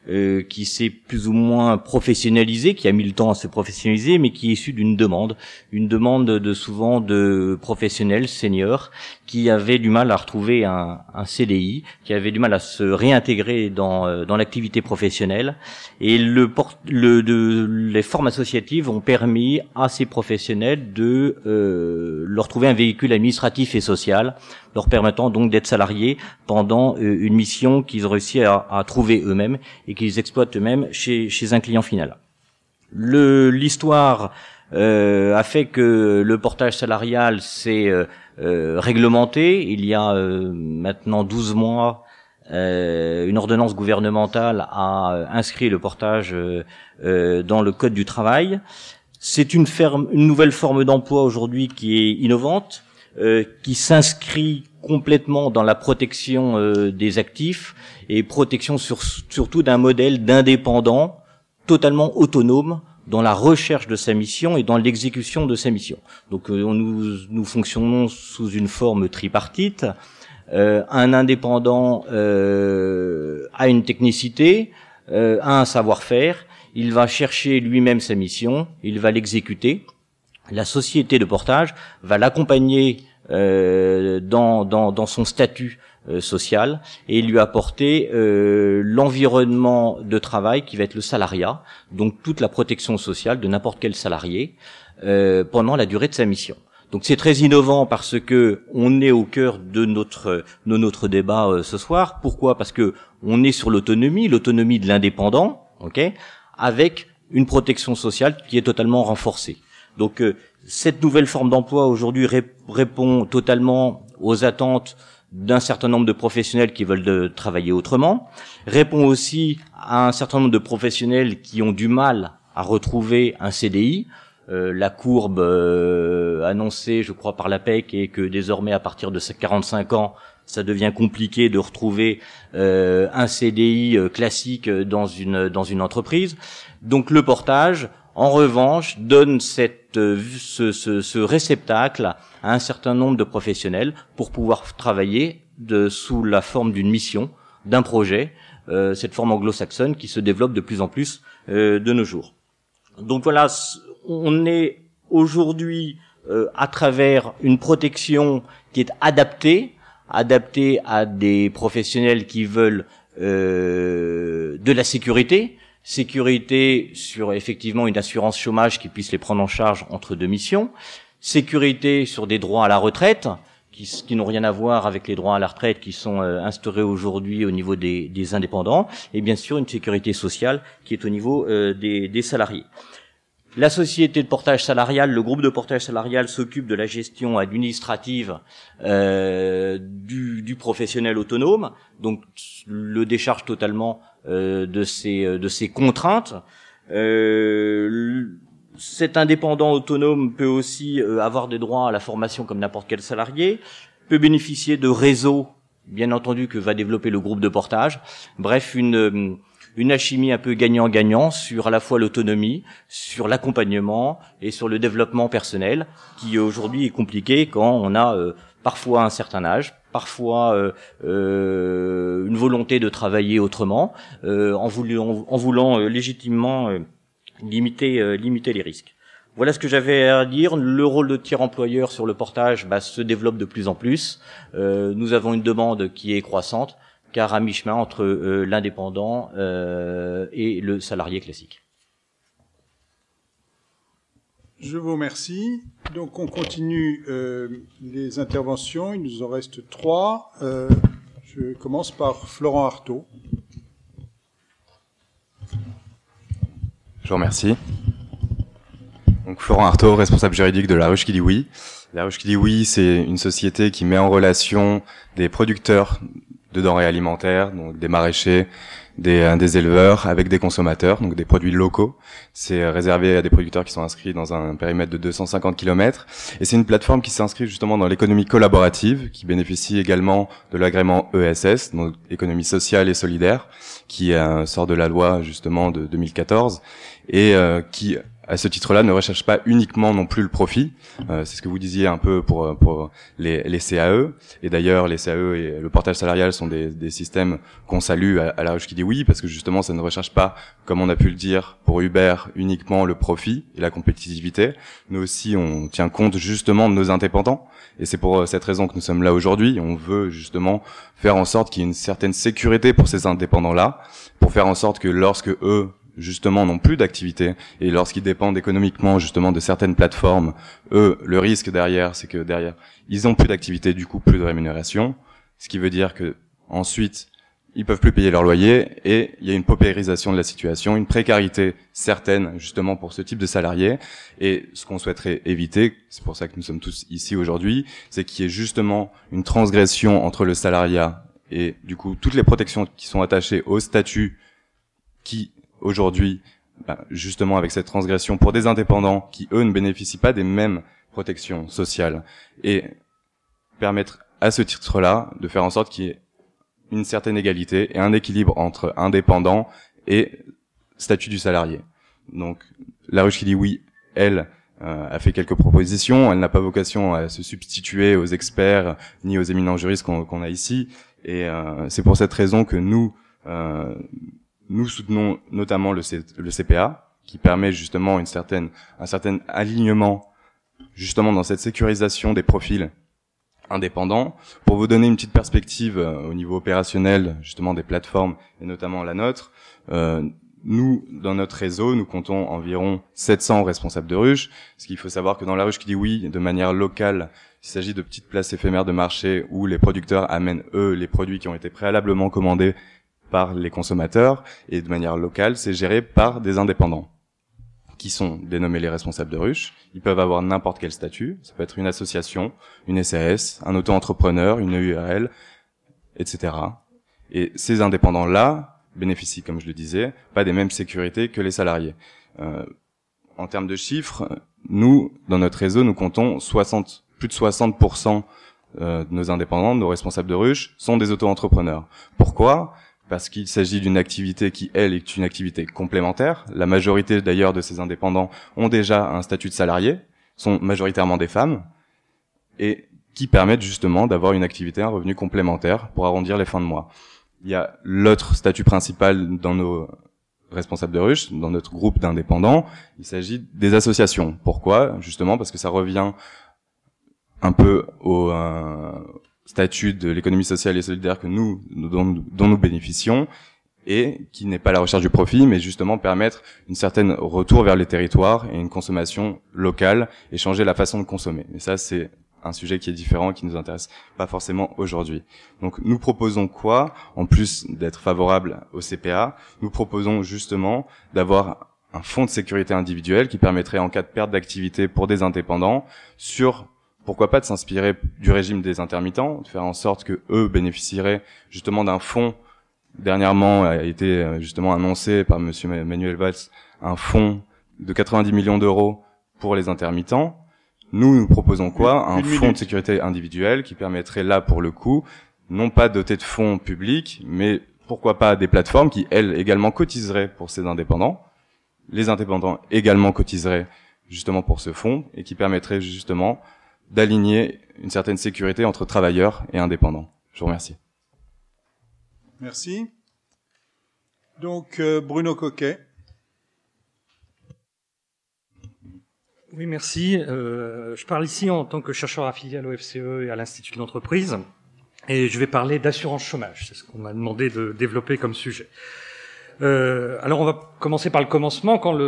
euh, qui s'est plus ou moins professionnalisé, qui a mis le temps à se professionnaliser, mais qui est issu d'une demande, une demande de souvent de professionnels seniors qui avaient du mal à retrouver un, un CDI, qui avaient du mal à se réintégrer dans, euh, dans l'activité professionnelle, et le, le de, les formes associatives ont permis à ces professionnels de euh, leur trouver un véhicule administratif et social leur permettant donc d'être salariés pendant euh, une mission qu'ils ont réussi à, à trouver eux-mêmes qu'ils exploitent eux-mêmes chez, un client final. L'histoire euh, a fait que le portage salarial s'est euh, euh réglementé. Il y a maintenant 12 mois, une ordonnance gouvernementale a inscrit le portage dans le code du travail. C'est une nouvelle forme d'emploi aujourd'hui qui est innovante, euh, qui s'inscrit complètement dans la protection euh, des actifs et protection sur, surtout d'un modèle d'indépendant totalement autonome dans la recherche de sa mission et dans l'exécution de sa mission. Donc euh, nous, nous fonctionnons sous une forme tripartite un indépendant a une technicité, a un savoir-faire, il va chercher lui-même sa mission, il va l'exécuter. La société de portage va l'accompagner dans, dans, son statut euh, social et lui apporter euh, l'environnement de travail qui va être le salariat, donc toute la protection sociale de n'importe quel salarié euh, pendant la durée de sa mission. Donc c'est très innovant parce que on est au cœur de notre de notre débat ce soir. Pourquoi? Parce que on est sur l'autonomie, l'autonomie de l'indépendant, ok, avec une protection sociale qui est totalement renforcée. Donc cette nouvelle forme d'emploi aujourd'hui répond totalement aux attentes d'un certain nombre de professionnels qui veulent travailler autrement, répond aussi à un certain nombre de professionnels qui ont du mal à retrouver un CDI. Euh, la courbe euh, annoncée, je crois, par la PEC est que désormais, à partir de 45 ans, ça devient compliqué de retrouver euh, un CDI classique dans une dans une entreprise. Donc le portage, en revanche, donne cette, euh, ce, ce, ce, réceptacle à un certain nombre de professionnels pour pouvoir travailler sous la forme d'une mission, d'un projet, euh, cette forme anglo-saxonne qui se développe de plus en plus euh, de nos jours. Donc voilà, on est aujourd'hui euh, à travers une protection qui est adaptée, adaptée à des professionnels qui veulent de la sécurité, sécurité sur effectivement une assurance chômage qui puisse les prendre en charge entre deux missions, sécurité sur des droits à la retraite qui, qui n'ont rien à voir avec les droits à la retraite qui sont euh, instaurés aujourd'hui au niveau des, indépendants, et bien sûr une sécurité sociale qui est au niveau euh, des, salariés. La société de portage salarial, le groupe de portage salarial s'occupe de la gestion administrative euh, du, du, professionnel autonome, donc le décharge totalement de ces euh, de ces contraintes. Euh, cet indépendant autonome peut aussi avoir des droits à la formation comme n'importe quel salarié, peut bénéficier de réseaux, bien entendu, que va développer le groupe de portage. Bref, une une alchimie un peu gagnant-gagnant sur à la fois l'autonomie, sur l'accompagnement et sur le développement personnel, qui aujourd'hui est compliqué quand on a parfois un certain âge, parfois euh, euh, une volonté de travailler autrement, euh, en voulant, en voulant légitimement limiter, limiter les risques. Voilà ce que j'avais à dire. Le rôle de tiers employeur sur le portage bah, se développe de plus en plus. nous avons une demande qui est croissante, car à mi-chemin entre l'indépendant et le salarié classique. Je vous remercie. Donc on continue euh, les interventions. Il nous en reste trois. Euh, je commence par Florent Artaud. Je vous remercie. Donc Florent Artaud, responsable juridique de La Ruche oui. La Ruche oui, c'est une société qui met en relation des producteurs de denrées alimentaires, donc des maraîchers, des, euh, des éleveurs avec des consommateurs, donc des produits locaux. C'est euh, réservé à des producteurs qui sont inscrits dans un périmètre de 250 km. Et c'est une plateforme qui s'inscrit justement dans l'économie collaborative, qui bénéficie également de l'agrément ESS, donc économie sociale et solidaire, qui euh, sort de la loi justement de 2014 et qui à ce titre-là, ne recherche pas uniquement non plus le profit. Euh, c'est ce que vous disiez un peu pour, pour les, les CAE. Et d'ailleurs, les CAE et le portage salarial sont des, des systèmes qu'on salue à, la ruche qui dit oui, parce que justement, ça ne recherche pas, comme on a pu le dire pour Uber, uniquement le profit et la compétitivité, mais aussi on tient compte justement de nos indépendants. Et c'est pour cette raison que nous sommes là aujourd'hui. On veut justement faire en sorte qu'il y ait une certaine sécurité pour ces indépendants-là, pour faire en sorte que lorsque eux justement n'ont plus d'activité et lorsqu'ils dépendent économiquement justement de certaines plateformes, eux, le risque derrière, c'est que derrière, ils ont plus d'activité, du coup plus de rémunération, ce qui veut dire que ensuite ils peuvent plus payer leur loyer et il y a une paupérisation de la situation, une précarité certaine justement pour ce type de salariés. Et ce qu'on souhaiterait éviter, c'est pour ça que nous sommes tous ici aujourd'hui, c'est qu'il y ait justement une transgression entre le salariat et du coup toutes les protections qui sont attachées au statut qui aujourd'hui, bah, justement avec cette transgression pour des indépendants qui, eux, ne bénéficient pas des mêmes protections sociales, et permettre à ce titre-là de faire en sorte qu'il y ait une certaine égalité et un équilibre entre indépendants et statut du salarié. Donc, la ruche qui dit oui, elle, a fait quelques propositions. Elle n'a pas vocation à se substituer aux experts ni aux éminents juristes qu'on a ici. Et c'est pour cette raison que nous, nous soutenons notamment le, CPA, qui permet justement un certain alignement justement dans cette sécurisation des profils indépendants. Pour vous donner une petite perspective euh, au niveau opérationnel justement des plateformes et notamment la nôtre, euh, nous, dans notre réseau, nous comptons environ 700 responsables de ruches. Ce qu'il faut savoir que dans la ruche qui dit oui, de manière locale, il s'agit de petites places éphémères de marché où les producteurs amènent eux les produits qui ont été préalablement commandés par les consommateurs et de manière locale, c'est géré par des indépendants qui sont dénommés les responsables de ruche. Ils peuvent avoir n'importe quel statut. Ça peut être une association, une SAS, un auto-entrepreneur, une URL, etc. Et ces indépendants-là bénéficient, comme je le disais, pas des mêmes sécurités que les salariés. Euh, en termes de chiffres, nous, dans notre réseau, nous comptons 60, plus de 60% euh, de nos indépendants, de nos responsables de ruche, sont des auto-entrepreneurs. Pourquoi? Parce qu'il s'agit d'une activité qui, elle, est une activité complémentaire. La majorité, d'ailleurs, de ces indépendants ont déjà un statut de salarié, sont majoritairement des femmes, et qui permettent justement d'avoir une activité, un revenu complémentaire pour arrondir les fins de mois. Il y a l'autre statut principal dans nos responsables de ruche, dans notre groupe d'indépendants, il s'agit des associations. Pourquoi? Justement parce que ça revient un peu au, euh, statut de l'économie sociale et solidaire que nous, dont, nous bénéficions, et qui n'est pas la recherche du profit, mais justement permettre une certaine retour vers les territoires et une consommation locale et changer la façon de consommer. Et ça, c'est un sujet qui est différent, qui nous intéresse pas forcément aujourd'hui. Donc, nous proposons quoi En plus d'être favorable au CPA, nous proposons justement d'avoir un fonds de sécurité individuel qui permettrait, en cas de perte d'activité pour des indépendants, sur pourquoi pas de s'inspirer du régime des intermittents, de faire en sorte que eux bénéficieraient justement d'un fonds. Dernièrement a été euh, justement annoncé par Monsieur Manuel Valls un fonds de 90 millions d'euros pour les intermittents. Nous, nous proposons quoi? Un fonds de sécurité individuelle qui permettrait là, pour le coup, non pas doté de fonds publics, mais pourquoi pas des plateformes qui, elles, également cotiseraient pour ces indépendants. Les indépendants également cotiseraient justement pour ce fonds et qui permettrait justement d'aligner une certaine sécurité entre travailleurs et indépendants. Je vous remercie. Merci. Donc euh, Bruno Coquet. Oui, merci. Euh, je parle ici en tant que chercheur affilié à l'OFCE et à l'Institut de l'entreprise. Et je vais parler d'assurance chômage. C'est ce qu'on m'a demandé de développer comme sujet. Euh, alors on va commencer par le commencement. Quand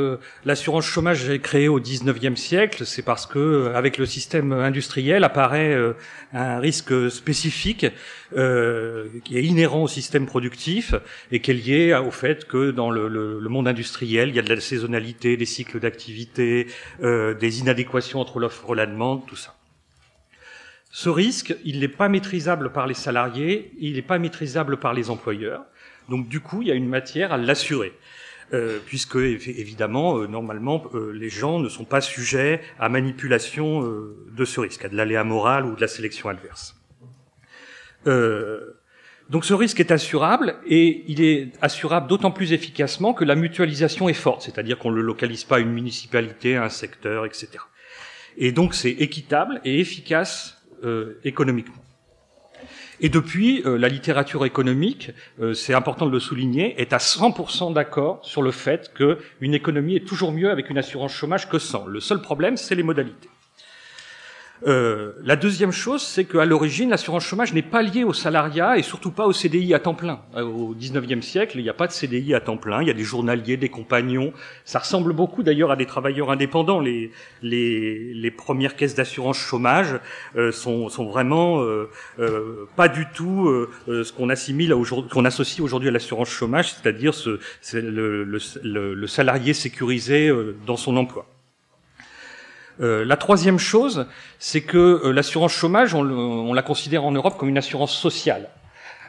l'assurance chômage est créée au 19e siècle, c'est parce que euh, avec le système industriel apparaît euh, un risque spécifique euh, qui est inhérent au système productif et qui est lié au fait que dans le, le, monde industriel, il y a de la saisonnalité, des cycles d'activité, des inadéquations entre l'offre et la demande, tout ça. Ce risque, il n'est pas maîtrisable par les salariés, il n'est pas maîtrisable par les employeurs. Donc du coup, il y a une matière à l'assurer. Euh, puisque évidemment, euh, normalement, euh, les gens ne sont pas sujets à manipulation euh, de ce risque, à de l'aléa moral ou de la sélection adverse. donc ce risque est assurable et il est assurable d'autant plus efficacement que la mutualisation est forte, c'est-à-dire qu'on ne le localise pas à une municipalité, à un secteur, etc. Et donc c'est équitable et efficace économiquement. Et depuis, euh, la littérature économique, euh, c'est important de le souligner, est à 100% d'accord sur le fait qu'une économie est toujours mieux avec une assurance chômage que sans. Le seul problème, c'est les modalités. Euh, la deuxième chose, c'est qu'à l'origine, l'assurance chômage n'est pas liée au salariat et surtout pas au CDI à temps plein. Euh, au 19e siècle, il n'y a pas de CDI à temps plein, il y a des journaliers, des compagnons. Ça ressemble beaucoup d'ailleurs à des travailleurs indépendants. Les, les, les premières caisses d'assurance chômage euh, sont, sont, vraiment euh, pas du tout ce qu'on assimile qu'on associe aujourd'hui à l'assurance chômage, c'est-à-dire ce, le, le, le, salarié sécurisé dans son emploi. Euh, la troisième chose, c'est que euh, l'assurance chômage, on, la considère en Europe comme une assurance sociale.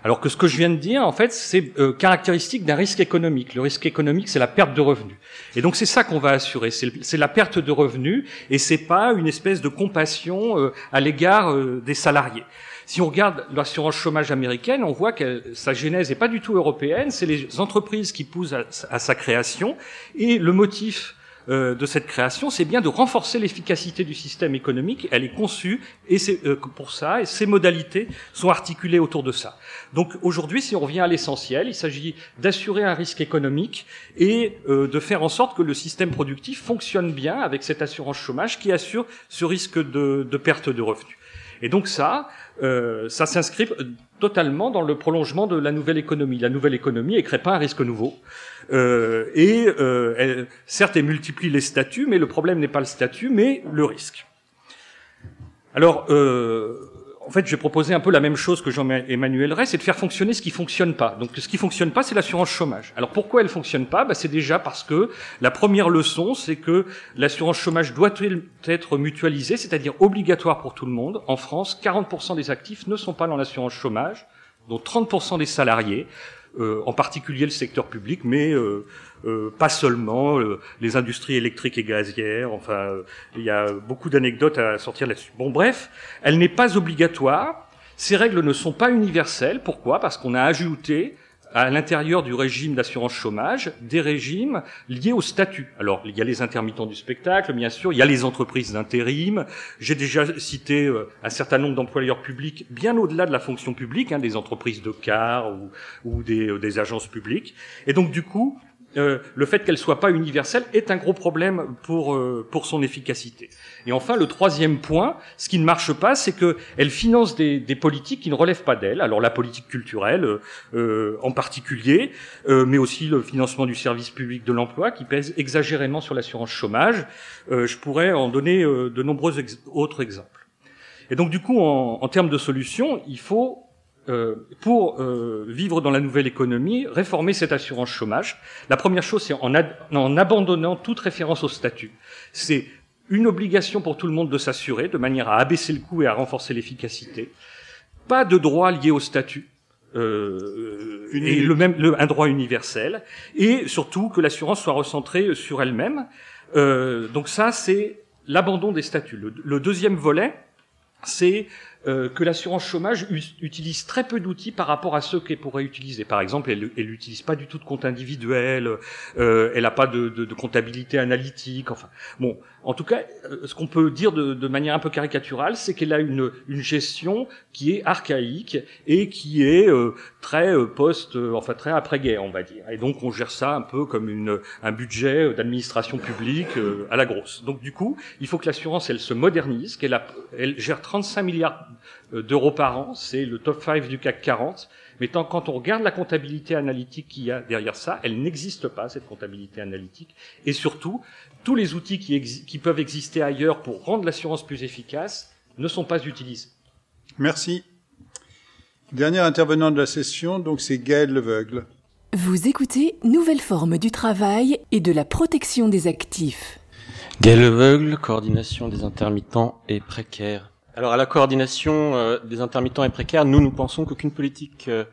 Alors que ce que je viens de dire, en fait, c'est euh, caractéristique d'un risque économique. Le risque économique, c'est la perte de revenus. Et donc c'est ça qu'on va assurer, c'est la perte de revenus, et c'est pas une espèce de compassion à l'égard des salariés. Si on regarde l'assurance chômage américaine, on voit que sa genèse n'est pas du tout européenne, c'est les entreprises qui poussent à, sa création, et le motif euh, de cette création, c'est bien de renforcer l'efficacité du système économique. Elle est conçue et euh, pour ça, et ses modalités sont articulées autour de ça. Donc aujourd'hui, si on revient à l'essentiel, il s'agit d'assurer un risque économique et euh, de faire en sorte que le système productif fonctionne bien avec cette assurance chômage qui assure ce risque de, de perte de revenus. Et donc ça, euh, ça s'inscrit totalement dans le prolongement de la nouvelle économie. La nouvelle économie ne crée pas un risque nouveau. Euh, et euh, elle, certes, elle multiplie les statuts, mais le problème n'est pas le statut, mais le risque. Alors, euh, en fait, je vais proposer un peu la même chose que Jean-Emmanuel Ray, c'est de faire fonctionner ce qui fonctionne pas. Donc, ce qui fonctionne pas, c'est l'assurance chômage. Alors, pourquoi elle fonctionne pas? Bah, C'est déjà parce que la première leçon, c'est que l'assurance chômage doit être mutualisée, c'est-à-dire obligatoire pour tout le monde. En France, 40% des actifs ne sont pas dans l'assurance chômage, dont 30% des salariés. Euh, en particulier le secteur public, mais euh, euh, pas seulement les industries électriques et gazières. Enfin, il y a beaucoup d'anecdotes à sortir là-dessus. Bon, bref, elle n'est pas obligatoire. Ces règles ne sont pas universelles. Pourquoi? Parce qu'on a ajouté à l'intérieur du régime d'assurance chômage des régimes liés au statut. Alors, il y a les intermittents du spectacle, bien sûr, il y a les entreprises d'intérim. J'ai déjà cité euh, un certain nombre d'employeurs publics, bien au-delà de la fonction publique, hein, des entreprises de car ou, ou des, euh, des agences publiques. Et donc, du coup, euh, le fait qu'elle soit pas universelle est un gros problème pour euh, pour son efficacité. Et enfin, le troisième point, ce qui ne marche pas, c'est que elle finance des, des, politiques qui ne relèvent pas d'elle. Alors la politique culturelle, euh, en particulier, mais aussi le financement du service public de l'emploi, qui pèse exagérément sur l'assurance chômage. je pourrais en donner de nombreux autres exemples. Et donc du coup, en, en termes de solutions, il faut euh, pour euh, vivre dans la nouvelle économie, réformer cette assurance chômage. La première chose, c'est en, en, abandonnant toute référence au statut. C'est une obligation pour tout le monde de s'assurer, de manière à abaisser le coût et à renforcer l'efficacité. Pas de droit lié au statut. Euh, et le même le, un droit universel et surtout que l'assurance soit recentrée sur elle-même euh, donc ça c'est l'abandon des statuts le, le deuxième volet c'est euh, que l'assurance chômage utilise très peu d'outils par rapport à ceux qu'elle pourrait utiliser. Par exemple, elle n'utilise pas du tout de compte individuel, euh, elle n'a pas de, de, de, comptabilité analytique. Enfin, bon, en tout cas, euh, ce qu'on peut dire de, de, manière un peu caricaturale, c'est qu'elle a une, une, gestion qui est archaïque et qui est euh, très post, enfin très après-guerre, on va dire. Et donc, on gère ça un peu comme une, un budget d'administration publique à la grosse. Donc, du coup, il faut que l'assurance, elle se modernise, qu'elle elle gère 35 milliards euh, d'euros par an, c'est le top 5 du CAC 40. Mais tant, quand on regarde la comptabilité analytique qu'il y a derrière ça, elle n'existe pas, cette comptabilité analytique. Et surtout, tous les outils qui, qui peuvent exister ailleurs pour rendre l'assurance plus efficace ne sont pas utilisés. Merci. Dernier intervenant de la session, donc c'est Gaël Leveugle. Vous écoutez Nouvelle forme du travail et de la protection des actifs. Gaël Leveugle, coordination des intermittents et précaires. Alors à la coordination euh, des intermittents et précaires, nous nous pensons qu'aucune politique euh,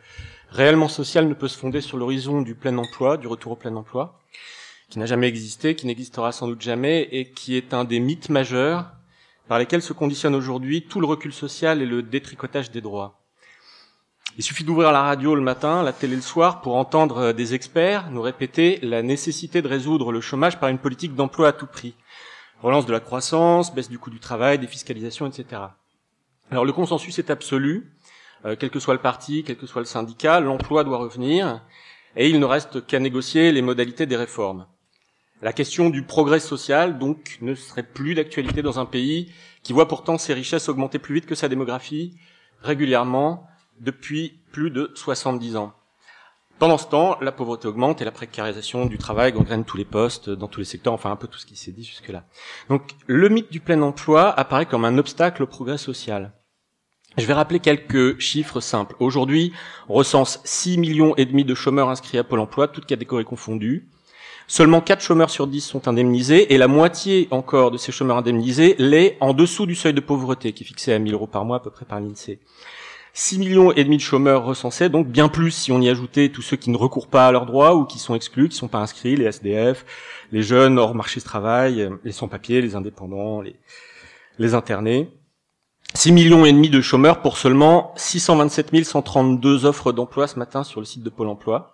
réellement sociale ne peut se fonder sur l'horizon du plein emploi, du retour au plein emploi, qui n'a jamais existé, qui n'existera sans doute jamais, et qui est un des mythes majeurs par lesquels se conditionne aujourd'hui tout le recul social et le détricotage des droits. Il suffit d'ouvrir la radio le matin, la télé le soir, pour entendre euh, des experts nous répéter la nécessité de résoudre le chômage par une politique d'emploi à tout prix relance de la croissance, baisse du coût du travail, défiscalisation, etc. Alors le consensus est absolu, euh, quel que soit le parti, quel que soit le syndicat, l'emploi doit revenir, et il ne reste qu'à négocier les modalités des réformes. La question du progrès social, donc, ne serait plus d'actualité dans un pays qui voit pourtant ses richesses augmenter plus vite que sa démographie, régulièrement, depuis plus de 70 ans. Pendant ce temps, la pauvreté augmente et la précarisation du travail gangrène tous les postes, dans tous les secteurs, enfin un peu tout ce qui s'est dit jusque-là. Donc le mythe du plein emploi apparaît comme un obstacle au progrès social. Je vais rappeler quelques chiffres simples. Aujourd'hui, on recense 6 millions et demi de chômeurs inscrits à Pôle emploi, toutes catégories confondues. Seulement 4 chômeurs sur 10 sont indemnisés et la moitié encore de ces chômeurs indemnisés l'est en dessous du seuil de pauvreté qui est fixé à 1000 euros par mois à peu près par l'INSEE. 6 millions et demi de chômeurs recensés, donc bien plus si on y ajoutait tous ceux qui ne recourent pas à leurs droits ou qui sont exclus, qui sont pas inscrits, les SDF, les jeunes hors marché de travail, les sans-papiers, les indépendants, les, les internés. 6 millions et demi de chômeurs pour seulement 627 132 offres d'emploi ce matin sur le site de Pôle emploi.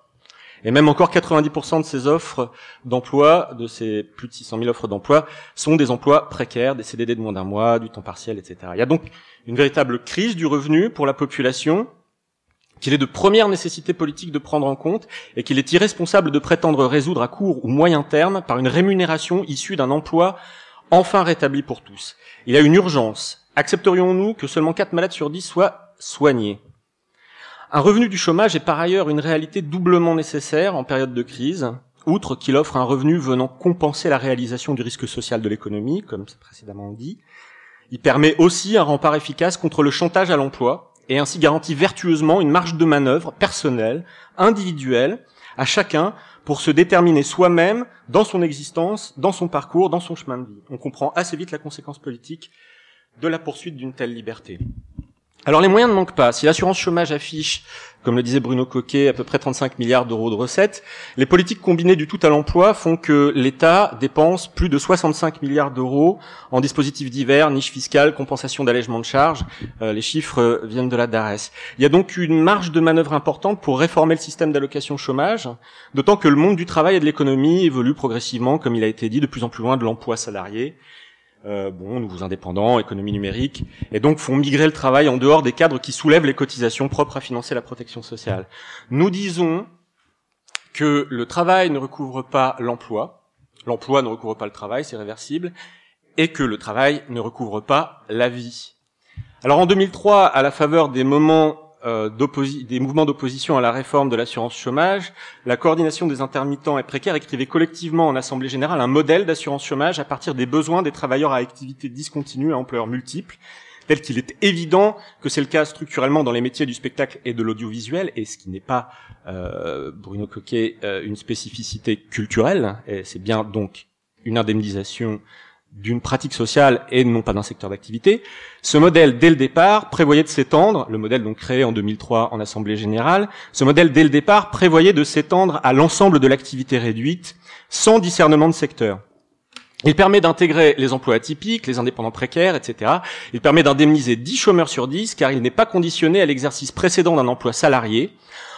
Et même encore 90% de ces offres d'emploi, de ces plus de 600 000 offres d'emploi, sont des emplois précaires, des CDD de moins d'un mois, du temps partiel, etc. Il y a donc une véritable crise du revenu pour la population qu'il est de première nécessité politique de prendre en compte et qu'il est irresponsable de prétendre résoudre à court ou moyen terme par une rémunération issue d'un emploi enfin rétabli pour tous. Il y a une urgence. Accepterions-nous que seulement 4 malades sur 10 soient soignés? Un revenu du chômage est par ailleurs une réalité doublement nécessaire en période de crise, outre qu'il offre un revenu venant compenser la réalisation du risque social de l'économie, comme c'est précédemment dit. Il permet aussi un rempart efficace contre le chantage à l'emploi, et ainsi garantit vertueusement une marge de manœuvre personnelle, individuelle, à chacun pour se déterminer soi-même dans son existence, dans son parcours, dans son chemin de vie. On comprend assez vite la conséquence politique de la poursuite d'une telle liberté. Alors les moyens ne manquent pas. Si l'assurance chômage affiche, comme le disait Bruno Coquet, à peu près 35 milliards d'euros de recettes, les politiques combinées du tout à l'emploi font que l'État dépense plus de 65 milliards d'euros en dispositifs divers, niches fiscales, compensation d'allègement de charges. Euh, les chiffres viennent de la DARES. Il y a donc une marge de manœuvre importante pour réformer le système d'allocation chômage, d'autant que le monde du travail et de l'économie évolue progressivement, comme il a été dit, de plus en plus loin de l'emploi salarié euh, bon, nouveaux indépendants, économie numérique, et donc font migrer le travail en dehors des cadres qui soulèvent les cotisations propres à financer la protection sociale. Nous disons que le travail ne recouvre pas l'emploi, l'emploi ne recouvre pas le travail, c'est réversible, et que le travail ne recouvre pas la vie. Alors en 2003, à la faveur des moments des mouvements d'opposition à la réforme de l'assurance chômage, la coordination des intermittents et précaires écrivait collectivement en Assemblée générale un modèle d'assurance chômage à partir des besoins des travailleurs à activité discontinue à ampleur multiple, tel qu'il est évident que c'est le cas structurellement dans les métiers du spectacle et de l'audiovisuel, et ce qui n'est pas, euh, Bruno Coquet, euh, une spécificité culturelle, et c'est bien donc une indemnisation d'une pratique sociale et non pas d'un secteur d'activité. Ce modèle, dès le départ, prévoyait de s'étendre, le modèle donc créé en 2003 en Assemblée générale, ce modèle, dès le départ, prévoyait de s'étendre à l'ensemble de l'activité réduite, sans discernement de secteur. Il permet d'intégrer les emplois atypiques, les indépendants précaires, etc. Il permet d'indemniser 10 chômeurs sur 10, car il n'est pas conditionné à l'exercice précédent d'un emploi salarié,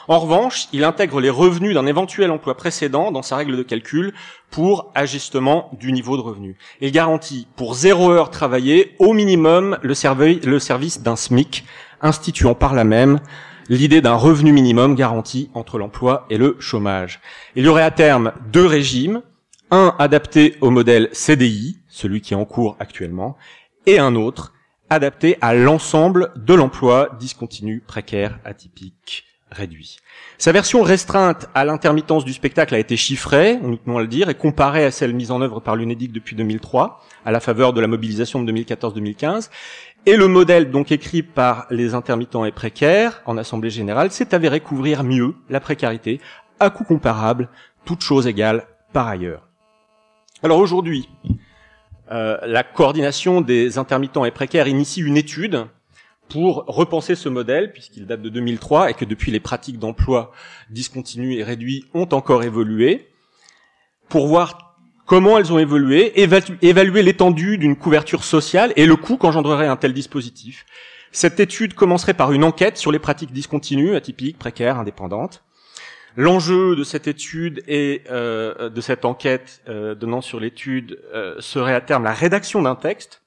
en revanche, il intègre les revenus d'un éventuel emploi précédent dans sa règle de calcul pour ajustement du niveau de revenu. Il garantit pour zéro heure travaillée au minimum le, service d'un SMIC, instituant par là même l'idée d'un revenu minimum garanti entre l'emploi et le chômage. Il y aurait à terme deux régimes, un adapté au modèle CDI, celui qui est en cours actuellement, et un autre adapté à l'ensemble de l'emploi discontinu, précaire, atypique, réduit. Sa version restreinte à l'intermittence du spectacle a été chiffrée, nous à le dire, et comparée à celle mise en œuvre par l'UNEDIC depuis 2003, à la faveur de la mobilisation de 2014-2015. Et le modèle donc écrit par les intermittents et précaires en Assemblée générale s'est avéré couvrir mieux la précarité, à coût comparable, toute chose égale par ailleurs. Alors aujourd'hui, euh, la coordination des intermittents et précaires initie une étude pour repenser ce modèle, puisqu'il date de 2003 et que depuis les pratiques d'emploi discontinues et réduits ont encore évolué, pour voir comment elles ont évolué, évaluer l'étendue d'une couverture sociale et le coût qu'engendrerait un tel dispositif. Cette étude commencerait par une enquête sur les pratiques discontinues, atypiques, précaires, indépendantes. L'enjeu de cette étude et euh, de cette enquête euh, donnant sur l'étude euh, serait à terme la rédaction d'un texte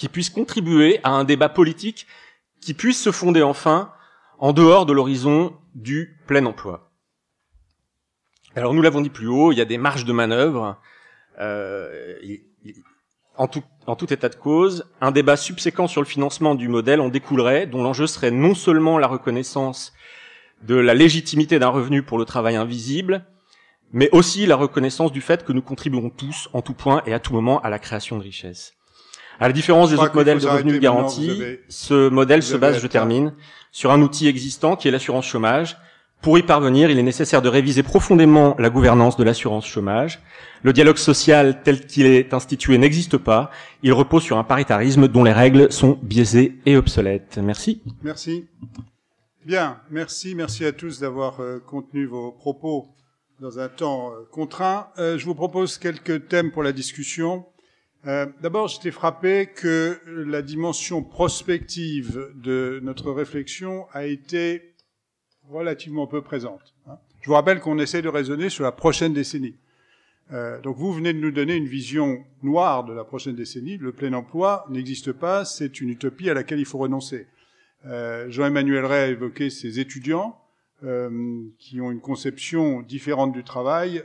qui puisse contribuer à un débat politique qui puisse se fonder enfin en dehors de l'horizon du plein emploi. Alors nous l'avons dit plus haut, il y a des marges de manœuvre. Euh, en, tout, état de cause, un débat subséquent sur le financement du modèle en découlerait, dont l'enjeu serait non seulement la reconnaissance de la légitimité d'un revenu pour le travail invisible, mais aussi la reconnaissance du fait que nous contribuons tous, en tout point et à tout moment, à la création de richesses. À la différence des autres modèles de revenus garantis, ce modèle se base, je termine, sur un outil existant qui est l'assurance chômage. Pour y parvenir, il est nécessaire de réviser profondément la gouvernance de l'assurance chômage. Le dialogue social tel qu'il est institué n'existe pas. Il repose sur un paritarisme dont les règles sont biaisées et obsolètes. Merci. Merci. Bien, merci, merci à tous d'avoir euh, contenu vos propos dans un temps euh, contraint. Euh, je vous propose quelques thèmes pour la discussion. Euh, d'abord, j'étais frappé que la dimension prospective de notre réflexion a été relativement peu présente. Hein. Je vous rappelle qu'on essaie de raisonner sur la prochaine décennie. Euh, donc vous venez de nous donner une vision noire de la prochaine décennie. Le plein emploi n'existe pas, c'est une utopie à laquelle il faut renoncer. Euh, Jean-Emmanuel Ray a évoqué ces étudiants qui ont une conception différente du travail,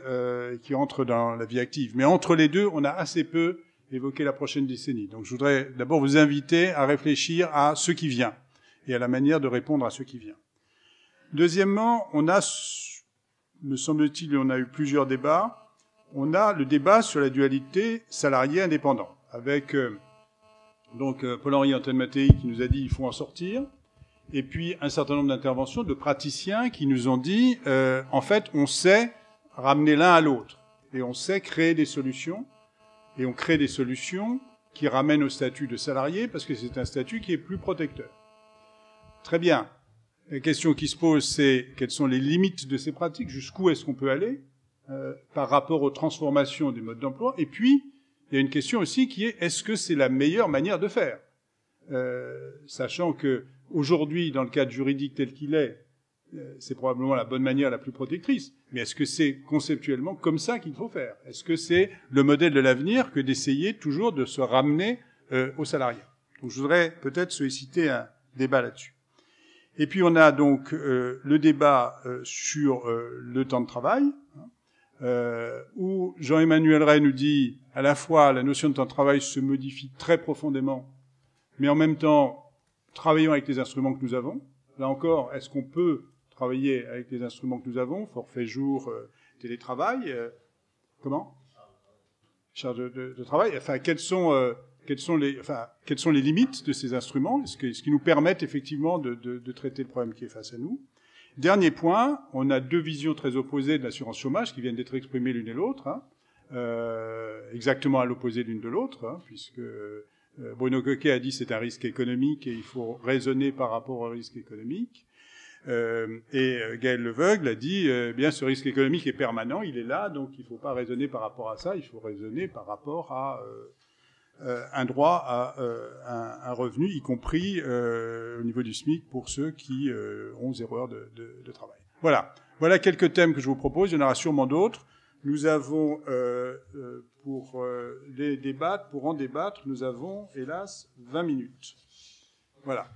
qui entrent dans la vie active. Mais entre les deux, on a assez peu évoqué la prochaine décennie. Donc je voudrais d'abord vous inviter à réfléchir à ce qui vient et à la manière de répondre à ce qui vient. Deuxièmement, on a, me semble-t-il, on a eu plusieurs débats on a le débat sur la dualité salarié-indépendant, avec euh, donc euh, Paul-Henri Antoine Mattei qui nous a dit il faut en sortir, et puis un certain nombre d'interventions de praticiens qui nous ont dit euh, en fait on sait ramener l'un à l'autre, et on sait créer des solutions, et on crée des solutions qui ramènent au statut de salarié parce que c'est un statut qui est plus protecteur. Très bien. La question qui se pose, c'est quelles sont les limites de ces pratiques, jusqu'où est-ce qu'on peut aller euh, par rapport aux transformations des modes d'emploi? Et puis, il y a une question aussi qui est est-ce que c'est la meilleure manière de faire? Euh, Sachant que aujourd'hui, dans le cadre juridique tel qu'il est, c'est probablement la bonne manière la plus protectrice. Mais est-ce que c'est conceptuellement comme ça qu'il faut faire? Est-ce que c'est le modèle de l'avenir que d'essayer toujours de se ramener euh, aux salariés? Donc je voudrais peut-être solliciter un débat là-dessus. Et puis on a donc euh, le débat sur le temps de travail. Hein euh, où Jean-Emmanuel Ray nous dit à la fois la notion de temps de travail se modifie très profondément, mais en même temps, travaillons avec les instruments que nous avons. Là encore, est-ce qu'on peut travailler avec les instruments que nous avons, forfait jour, euh, télétravail, euh, comment? Charge de, de, de, travail. Enfin, quelles sont, euh, sont les, enfin, quelles sont les limites de ces instruments? Qu'ils ce nous permettent effectivement de, de, traiter le problème qui est face à nous? Dernier point, on a deux visions très opposées de l'assurance chômage qui viennent d'être exprimées l'une et l'autre, hein, euh, exactement à l'opposé l'une de l'autre, hein, puisque euh, Bruno Coquet a dit c'est un risque économique et il faut raisonner par rapport au risque économique. Euh, et euh, Gaël Leveugle a dit euh, bien ce risque économique est permanent, il est là, donc il ne faut pas raisonner par rapport à ça, il faut raisonner par rapport à euh, un droit à euh, un, un, revenu, y compris euh, au niveau du SMIC pour ceux qui ont zéro heure de, de, de, travail. Voilà. Voilà quelques thèmes que je vous propose. Il y en aura sûrement d'autres. Nous avons, pour les débattre, pour en débattre, nous avons, hélas, 20 minutes. Voilà.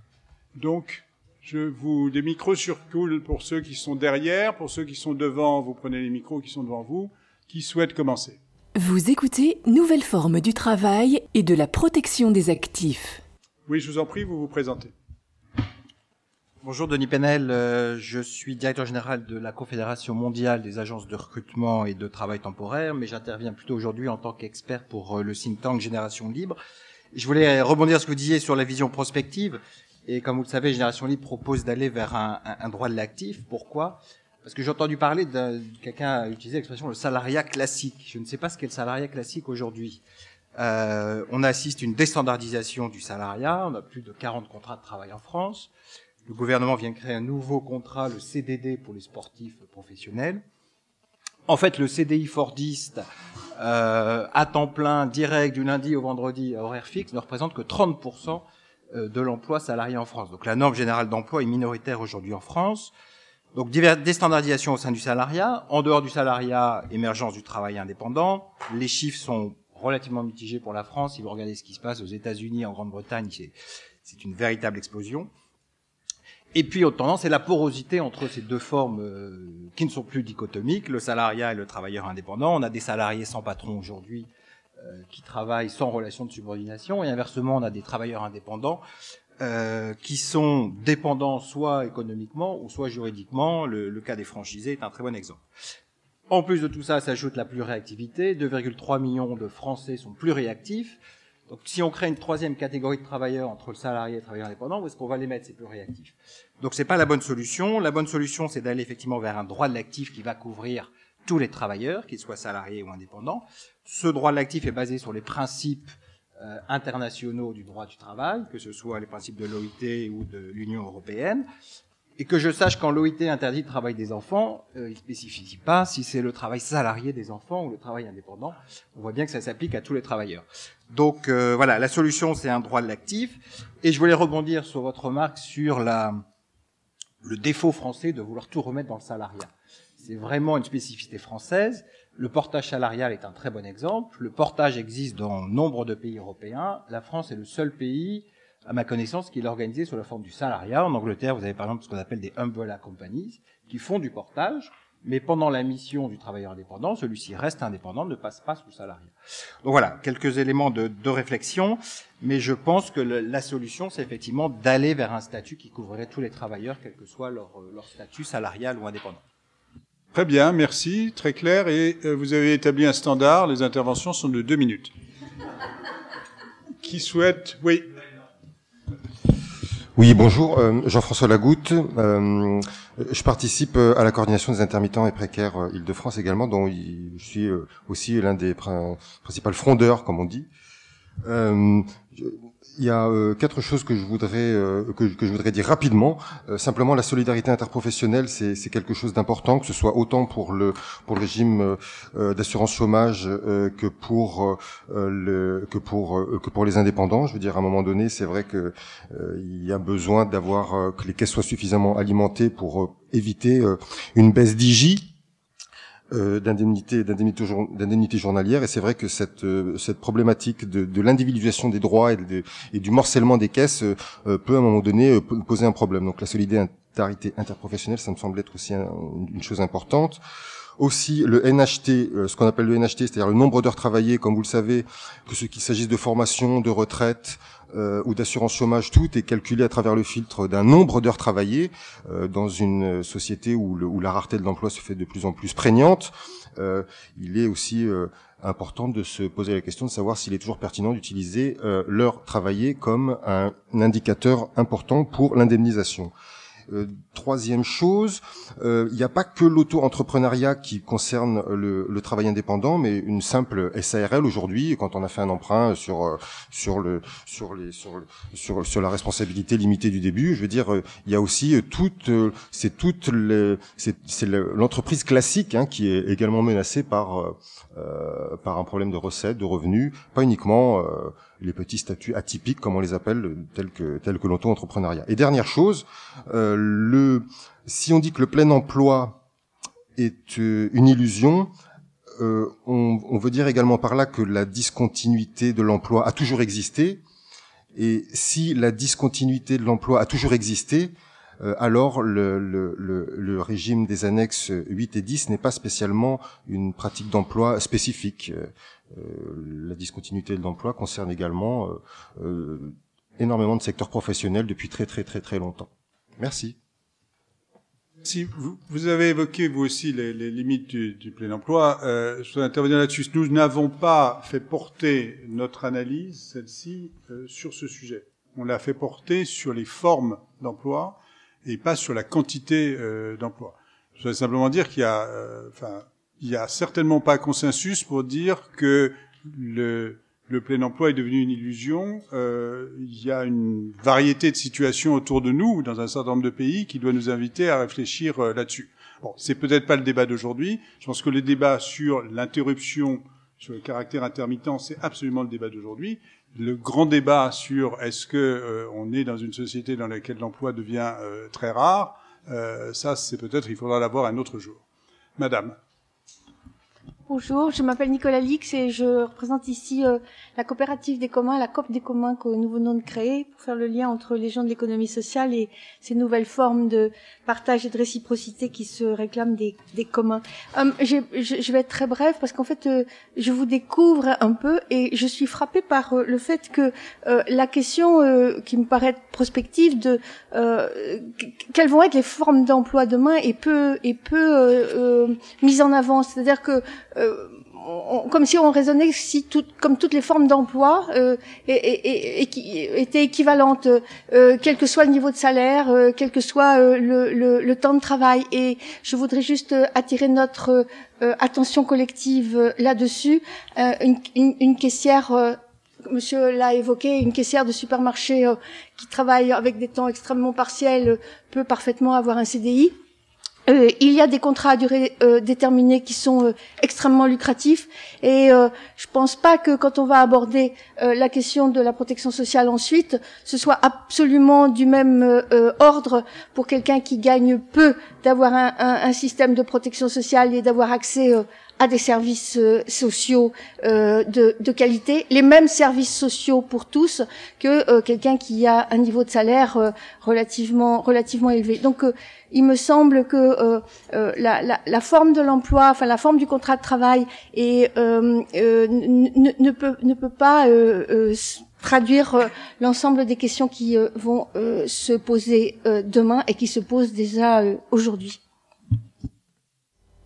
Donc, je vous des micros circulent pour ceux qui sont derrière, pour ceux qui sont devant, vous prenez les micros qui sont devant vous, qui souhaitent commencer. Vous écoutez Nouvelle forme du travail et de la protection des actifs. Oui, je vous en prie, vous vous présentez. Bonjour Denis Penel, euh, je suis directeur général de la Confédération mondiale des agences de recrutement et de travail temporaire, mais j'interviens plutôt aujourd'hui en tant qu'expert pour euh, le think tank Génération Libre. Je voulais rebondir sur ce que vous disiez sur la vision prospective, et comme vous le savez, Génération Libre propose d'aller vers un, un droit de l'actif. Pourquoi? Parce que j'ai entendu parler de quelqu'un a utilisé l'expression le salariat classique. Je ne sais pas ce qu'est le salariat classique aujourd'hui. Euh, on assiste à une déstandardisation du salariat. On a plus de 40 contrats de travail en France. Le gouvernement vient créer un nouveau contrat, le CDD pour les sportifs professionnels. En fait, le CDI Fordiste euh, à temps plein, direct, du lundi au vendredi, à horaire fixe, ne représente que 30% euh, de l'emploi salarié en France. Donc la norme générale d'emploi est minoritaire aujourd'hui en France. Donc déstandardisation au sein du salariat, en dehors du salariat, émergence du travail indépendant. Les chiffres sont relativement mitigés pour la France. Si vous regardez ce qui se passe aux États-Unis, en Grande-Bretagne, c'est une véritable explosion. Et puis, autre tendance, c'est la porosité entre ces deux formes euh, qui ne sont plus dichotomiques, le salariat et le travailleur indépendant. On a des salariés sans patron aujourd'hui euh, qui travaillent sans relation de subordination, et inversement, on a des travailleurs indépendants euh, qui sont dépendants soit économiquement ou soit juridiquement. Le, le, cas des franchisés est un très bon exemple. En plus de tout ça, s'ajoute la plus réactivité. 2,3 millions de Français sont plus réactifs. Donc si on crée une troisième catégorie de travailleurs entre le salarié et le travailleur indépendant, où est-ce qu'on va les mettre ces plus réactifs Donc c'est pas la bonne solution. La bonne solution, c'est d'aller effectivement vers un droit de l'actif qui va couvrir tous les travailleurs, qu'ils soient salariés ou indépendants. Ce droit de l'actif est basé sur les principes euh, internationaux du droit du travail, que ce soit les principes de l'OIT ou de l'Union européenne. Et que je sache, quand l'OIT interdit le travail des enfants, euh, il ne spécifie pas si c'est le travail salarié des enfants ou le travail indépendant. On voit bien que ça s'applique à tous les travailleurs. Donc euh, voilà, la solution, c'est un droit de l'actif. Et je voulais rebondir sur votre remarque sur la le défaut français de vouloir tout remettre dans le salariat. C'est vraiment une spécificité française. Le portage salarial est un très bon exemple. Le portage existe dans nombre de pays européens. La France est le seul pays, à ma connaissance, qui est organisé sous la forme du salariat. En Angleterre, vous avez par exemple ce qu'on appelle des umbrella companies, qui font du portage, mais pendant la mission du travailleur indépendant, celui-ci reste indépendant, ne passe pas sous salariat. Donc voilà, quelques éléments de, réflexion, mais je pense que la solution, c'est effectivement d'aller vers un statut qui couvrirait tous les travailleurs, quel que soit leur statut salarial ou indépendant. Très bien, merci, très clair. Et euh, vous avez établi un standard, les interventions sont de deux minutes. Qui souhaite Oui. Oui, bonjour, euh, Jean-François Lagoutte. Euh, je participe à la coordination des intermittents et précaires Île-de-France également, dont je suis aussi l'un des principaux frondeurs, comme on dit. Il y a euh, quatre choses que je voudrais euh, que, que, je voudrais dire rapidement. Euh, simplement, la solidarité interprofessionnelle, c'est quelque chose d'important, que ce soit autant pour le pour le régime euh, d'assurance chômage euh, que pour le que pour que pour les indépendants. Je veux dire, à un moment donné, c'est vrai que il y a besoin d'avoir que les caisses soient suffisamment alimentées pour éviter une baisse d'IJ euh, d'indemnité d'indemnité journalière. Et c'est vrai que cette euh, cette problématique de, de l'individualisation des droits et, du morcellement des caisses euh, peut à un moment donné poser un problème. Donc la solidarité interprofessionnelle ça me semble être aussi une chose importante. Aussi le NHT, ce qu'on appelle le NHT, c'est-à-dire le nombre d'heures travaillées, comme vous le savez, que ce qu'il s'agisse de formation, de retraite, euh, ou d'assurance chômage, tout est calculé à travers le filtre d'un nombre d'heures travaillées euh, dans une société où, le, où, la rareté de l'emploi se fait de plus en plus prégnante. Euh, il est aussi euh, important de se poser la question de savoir s'il est toujours pertinent d'utiliser euh, l'heure travaillée comme un indicateur important pour l'indemnisation. Euh, troisième chose, euh, il n'y a pas que l'auto-entrepreneuriat qui concerne le, le, travail indépendant, mais une simple SARL aujourd'hui, quand on a fait un emprunt sur euh, sur le sur les sur sur, sur la responsabilité limitée du début, je veux dire, il y a aussi toute c'est toute c'est l'entreprise classique hein, qui est également menacée par euh, par un problème de recettes, de revenus, pas uniquement euh, les petits statuts atypiques, comme on les appelle, tels que tels que l'auto-entrepreneuriat. Et dernière chose, euh, si on dit que le plein emploi est une illusion, on, on, veut dire également par là que la discontinuité de l'emploi a toujours existé. Et si la discontinuité de l'emploi a toujours existé, euh, alors le, le, le, régime des annexes 8 et 10 n'est pas spécialement une pratique d'emploi spécifique. Euh, euh, la discontinuité de l'emploi concerne également énormément de secteurs professionnels depuis très très très très longtemps. Merci. Si vous, vous, avez évoqué vous aussi les, les limites du, du, plein emploi, euh, je voudrais intervenir là-dessus. Nous n'avons pas fait porter notre analyse, celle-ci, euh, sur ce sujet. On l'a fait porter sur les formes d'emploi et pas sur la quantité euh, d'emplois. Je voudrais simplement dire qu'il y a, euh, enfin, il y a certainement pas consensus pour dire que le, le plein emploi est devenu une illusion. Euh, il y a une variété de situations autour de nous, dans un certain nombre de pays, qui doit nous inviter à réfléchir euh, là-dessus. Bon, c'est peut-être pas le débat d'aujourd'hui. Je pense que le débat sur l'interruption, sur le caractère intermittent, c'est absolument le débat d'aujourd'hui le grand débat sur est-ce que euh, on est dans une société dans laquelle l'emploi devient euh, très rare, euh, ça c'est peut-être il faudra l'avoir un autre jour. Madame. Bonjour, je m'appelle Nicolas Lix et je représente ici euh, la coopérative des communs, la COP des communs que nous venons de créer pour faire le lien entre les gens de l'économie sociale et ces nouvelles formes de partage et de réciprocité qui se réclament des, des communs. Euh, je, je, vais être très bref parce qu'en fait, euh, je vous découvre un peu et je suis frappée par euh, le fait que euh, la question qui me paraît prospective de quelles vont être les formes d'emploi demain est peu, est peu mise en avant. C'est-à-dire que euh, comme si on raisonnait si tout, comme toutes les formes d'emploi euh, étaient équivalentes, euh, quel que soit le niveau de salaire, euh, quel que soit euh, le, temps de travail. Et je voudrais juste attirer notre attention collective là-dessus. Une, une, une, caissière, Monsieur l'a évoqué, une caissière de supermarché qui travaille avec des temps extrêmement partiels peut parfaitement avoir un CDI euh, il y a des contrats à durée euh, déterminée qui sont euh, extrêmement lucratifs et je pense pas que quand on va aborder la question de la protection sociale ensuite, ce soit absolument du même ordre pour quelqu'un qui gagne peu d'avoir un, un, un, système de protection sociale et d'avoir accès à des services euh, sociaux euh, de, qualité, les mêmes services sociaux pour tous que euh, quelqu'un qui a un niveau de salaire relativement élevé. Donc il me semble que la, forme de l'emploi, enfin la forme du contrat de travail, ne peut pas traduire l'ensemble des questions qui vont se poser demain et qui se posent déjà aujourd'hui.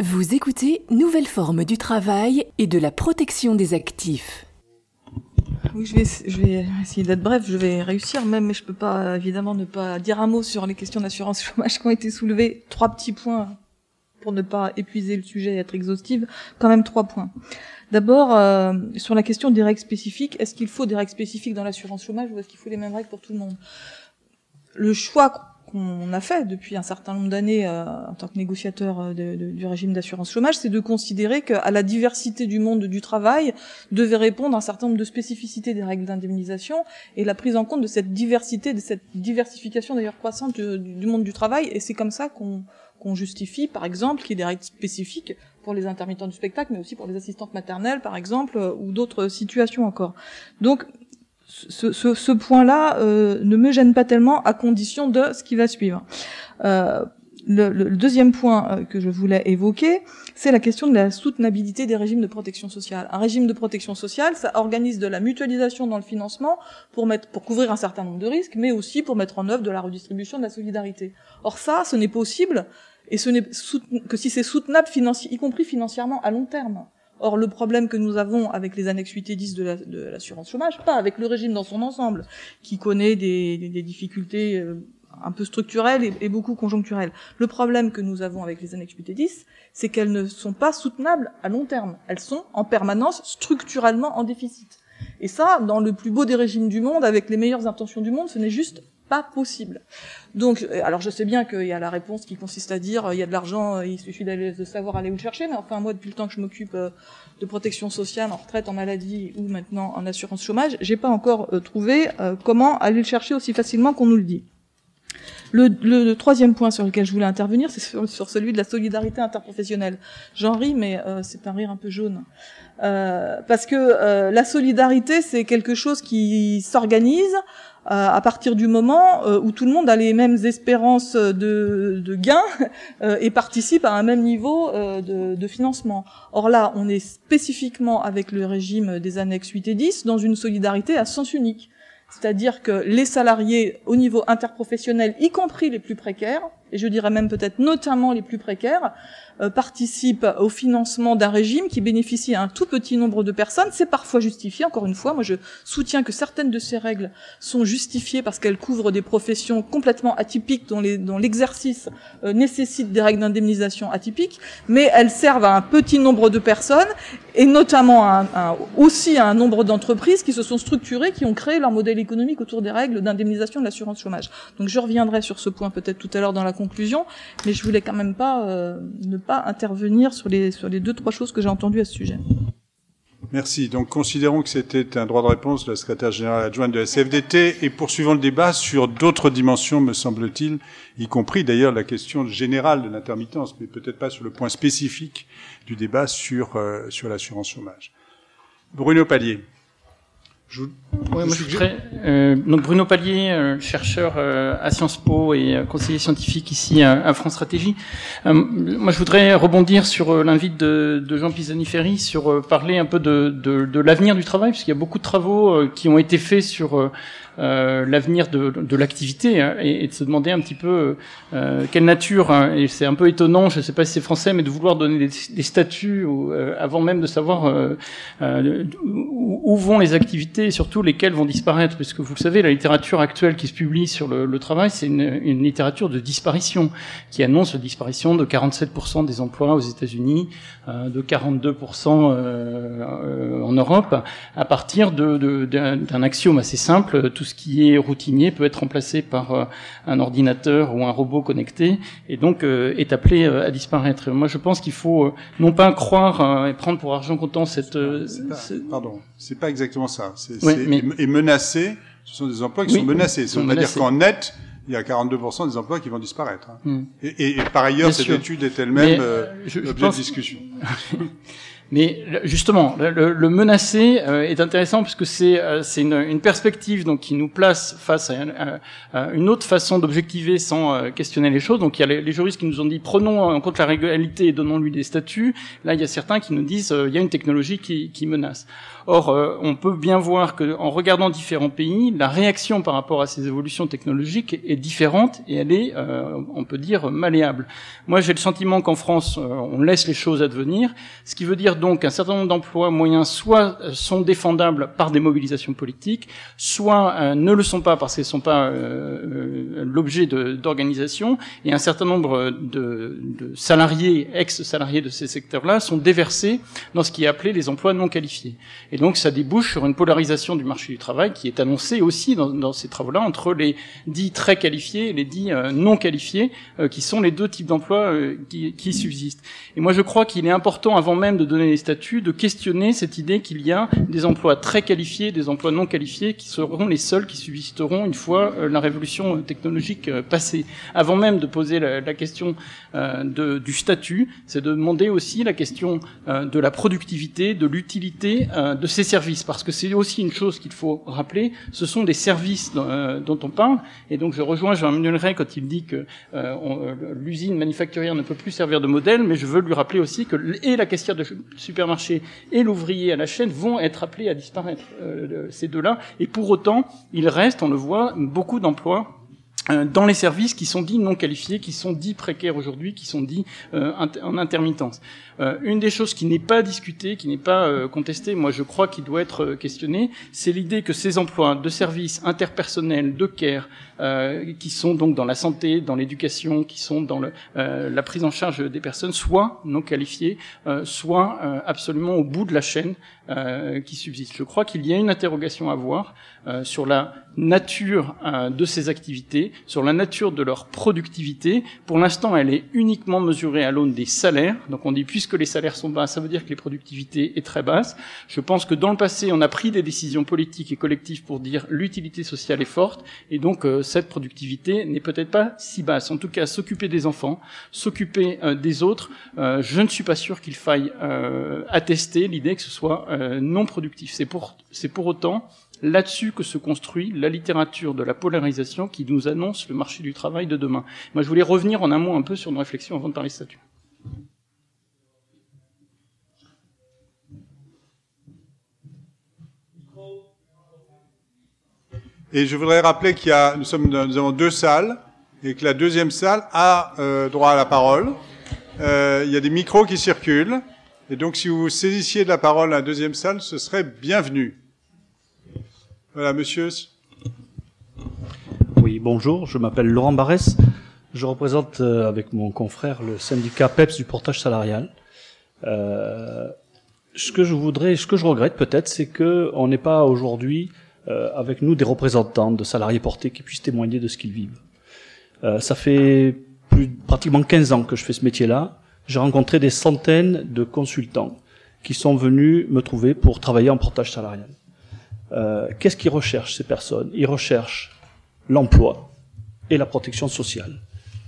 Vous écoutez Nouvelle forme du travail et de la protection des actifs. Oui, je vais, je vais essayer d'être bref, je vais réussir même, mais je peux pas, évidemment, ne pas dire un mot sur les questions d'assurance chômage qui ont été soulevées. Trois petits points pour ne pas épuiser le sujet et être exhaustive. Quand même trois points. D'abord, euh, sur la question des règles spécifiques, est-ce qu'il faut des règles spécifiques dans l'assurance chômage ou est-ce qu'il faut les mêmes règles pour tout le monde? Le choix qu'on a fait depuis un certain nombre d'années euh, en tant que négociateur euh, du régime d'assurance chômage, c'est de considérer qu'à la diversité du monde du travail devait répondre un certain nombre de spécificités des règles d'indemnisation et la prise en compte de cette diversité, de cette diversification d'ailleurs croissante du, du, monde du travail. Et c'est comme ça qu'on qu'on justifie, par exemple, qu'il y ait des règles spécifiques pour les intermittents du spectacle, mais aussi pour les assistantes maternelles, par exemple, euh, ou d'autres situations encore. Donc, ce, point-là euh, ne me gêne pas tellement à condition de ce qui va suivre. Euh, le, deuxième point euh, que je voulais évoquer, c'est la question de la soutenabilité des régimes de protection sociale. Un régime de protection sociale, ça organise de la mutualisation dans le financement pour couvrir un certain nombre de risques, mais aussi pour mettre en œuvre de la redistribution de la solidarité. Or ça, ce n'est possible, et ce n'est que si c'est soutenable, y compris financièrement à long terme. Or, le problème que nous avons avec les annexes 8 et 10 de l'assurance chômage, pas avec le régime dans son ensemble, qui connaît des, difficultés euh, un peu structurelles et, et, beaucoup conjoncturelles. Le problème que nous avons avec les annexes 8 et 10, c'est qu'elles ne sont pas soutenables à long terme. Elles sont en permanence structurellement en déficit. Et ça, dans le plus beau des régimes du monde, avec les meilleures intentions du monde, ce n'est juste pas possible. Donc, euh, alors je sais bien qu'il y a la réponse qui consiste à dire il y a de l'argent, il suffit de savoir aller où le chercher, mais enfin moi depuis le temps que je m'occupe euh, de protection sociale en retraite, en maladie ou maintenant en assurance chômage, j'ai pas encore euh, trouvé comment aller le chercher aussi facilement qu'on nous le dit. Le, le, troisième point sur lequel je voulais intervenir, c'est sur, sur, celui de la solidarité interprofessionnelle. J'en ris, mais c'est un rire un peu jaune. Euh, parce que la solidarité, c'est quelque chose qui s'organise euh, à partir du moment euh, où tout le monde a les mêmes espérances de, de gains euh, et participe à un même niveau de, de, financement. Or là, on est spécifiquement avec le régime des annexes 8 et 10 dans une solidarité à sens unique. C'est-à-dire que les salariés au niveau interprofessionnel, y compris les plus précaires, et je dirais même peut-être notamment les plus précaires, euh, participent au financement d'un régime qui bénéficie à un tout petit nombre de personnes. C'est parfois justifié, encore une fois. Moi, je soutiens que certaines de ces règles sont justifiées parce qu'elles couvrent des professions complètement atypiques dont, dont l'exercice euh, nécessite des règles d'indemnisation atypiques, mais elles servent à un petit nombre de personnes et notamment à un, aussi à un nombre d'entreprises qui se sont structurées, qui ont créé leur modèle économique autour des règles d'indemnisation de l'assurance chômage. Donc je reviendrai sur ce point peut-être tout à l'heure dans la conclusion, mais je voulais quand même pas euh, ne pas intervenir sur les, sur les deux, trois choses que j'ai entendues à ce sujet. Merci. Donc, considérons que c'était un droit de réponse de la secrétaire générale adjointe de la CFDT et poursuivons le débat sur d'autres dimensions, me semble-t-il, y compris d'ailleurs la question générale de l'intermittence, mais peut-être pas sur le point spécifique du débat sur, euh, sur l'assurance chômage. Bruno Pallier. Je, moi, je voudrais, euh, donc Bruno Pallier, euh, chercheur euh, à Sciences Po et euh, conseiller scientifique ici à, à France Stratégie. Euh, moi, je voudrais rebondir sur euh, l'invite de, de, Jean Pisani-Ferry sur parler un peu de, de, de l'avenir du travail, puisqu'il y a beaucoup de travaux qui ont été faits sur euh, l'avenir de, de l'activité hein, et, et, de se demander un petit peu euh, quelle nature, hein, et c'est un peu étonnant, je ne sais pas si c'est français, mais de vouloir donner des, des statuts euh, avant même de savoir euh, euh, où, vont les activités et surtout lesquelles vont disparaître, puisque vous le savez, la littérature actuelle qui se publie sur le, le travail, c'est une, une, littérature de disparition, qui annonce la disparition de 47% des emplois aux États-Unis, de 42% en Europe, à partir d'un de, de, axiome assez simple, tout ce qui est routinier peut être remplacé par un ordinateur ou un robot connecté, et donc est appelé à disparaître. Moi, je pense qu'il faut non pas croire et prendre pour argent comptant cette... pardon, c'est pas exactement ça. C'est, et menacer, ce sont des emplois qui sont menacés. Ça veut pas dire qu'en net, il y a 42% des emplois qui vont disparaître. Hein. Hmm. Et, et, par ailleurs, cette étude est elle-même euh, objet de discussion. Mais justement, le, menacer euh, est intéressant puisque c'est euh, c'est une, perspective donc qui nous place face à, une autre façon d'objectiver sans euh, questionner les choses. Donc il y a les, juristes qui nous ont dit prenons en compte la régulalité et donnons-lui des statuts. Là, il y a certains qui nous disent il y a une technologie qui menace. Or, on peut bien voir que en regardant différents pays, la réaction par rapport à ces évolutions technologiques est différente et elle est, on peut dire, malléable. Moi, j'ai le sentiment qu'en France, on laisse les choses advenir, ce qui veut dire donc un certain nombre d'emplois moyens soit euh, sont défendables par des mobilisations politiques, soit euh, ne le sont pas parce qu'ils ne sont pas euh, l'objet d'organisation, et un certain nombre de, de salariés, ex-salariés de ces secteurs-là, sont déversés dans ce qui est appelé les emplois non qualifiés. Et donc ça débouche sur une polarisation du marché du travail qui est annoncée aussi dans, ces travaux-là entre les dits très qualifiés et les dits non qualifiés, qui sont les deux types d'emplois qui, qui subsistent. Et moi je crois qu'il est important, avant même de donner les statuts, de questionner cette idée qu'il y a des emplois très qualifiés, des emplois non qualifiés, qui seront les seuls qui subsisteront une fois euh, la révolution technologique euh, passée. Avant même de poser la, question euh, du statut, c'est de demander aussi la question de la productivité, de l'utilité ces services, parce que c'est aussi une chose qu'il faut rappeler, ce sont des services dont on parle, et donc je rejoins Jean-Emmanuel quand il dit que l'usine manufacturière ne peut plus servir de modèle, mais je veux lui rappeler aussi que et la question de supermarché et l'ouvrier à la chaîne vont être appelés à disparaître, euh, ces deux-là. Et pour autant, il reste, on le voit, beaucoup d'emplois euh, dans les services qui sont dits non qualifiés, qui sont dits précaires aujourd'hui, qui sont dits euh, en intermittence. Euh, une des choses qui n'est pas discutée, qui n'est pas euh, contestée, moi je crois qu'il doit être euh, questionné, c'est l'idée que ces emplois de services interpersonnels, de care, qui sont donc dans la santé, dans l'éducation, qui sont dans le, la prise en charge des personnes, soient non qualifiés, soit absolument au bout de la chaîne qui subsiste. Je crois qu'il y a une interrogation à voir sur la nature de ces activités, sur la nature de leur productivité. Pour l'instant, elle est uniquement mesurée à l'aune des salaires. Donc on dit puisque les salaires sont bas, ça veut dire que les productivités est très basse. Je pense que dans le passé, on a pris des décisions politiques et collectives pour dire l'utilité sociale est forte, et donc euh, cette productivité n'est peut-être pas si basse. En tout cas, s'occuper des enfants, s'occuper euh, des autres, euh, je ne suis pas sûr qu'il faille attester l'idée que ce soit non productif. C'est pour, c'est pour autant là-dessus que se construit la littérature de la polarisation qui nous annonce le marché du travail de demain. Moi, je voulais revenir en un mot un peu sur une réflexion avant de parler statut. Et je voudrais rappeler qu'il y a, nous, sommes, nous avons deux salles et que la deuxième salle a euh, droit à la parole. Euh, il y a des micros qui circulent. Et donc, si vous saisissiez de la parole à la deuxième salle, ce serait bienvenu. Voilà, monsieur. Oui, bonjour, je m'appelle Laurent Barès. Je représente euh, avec mon confrère le syndicat PEPS du portage salarial. Euh, ce que je voudrais, ce que je regrette peut-être, c'est que on n'est pas aujourd'hui euh, avec nous des représentants de salariés portés qui puissent témoigner de ce qu'ils vivent. Euh, ça fait plus pratiquement 15 ans que je fais ce métier-là. J'ai rencontré des centaines de consultants qui sont venus me trouver pour travailler en portage salarial. Euh, Qu'est-ce qu'ils recherchent ces personnes? Ils recherchent l'emploi et la protection sociale.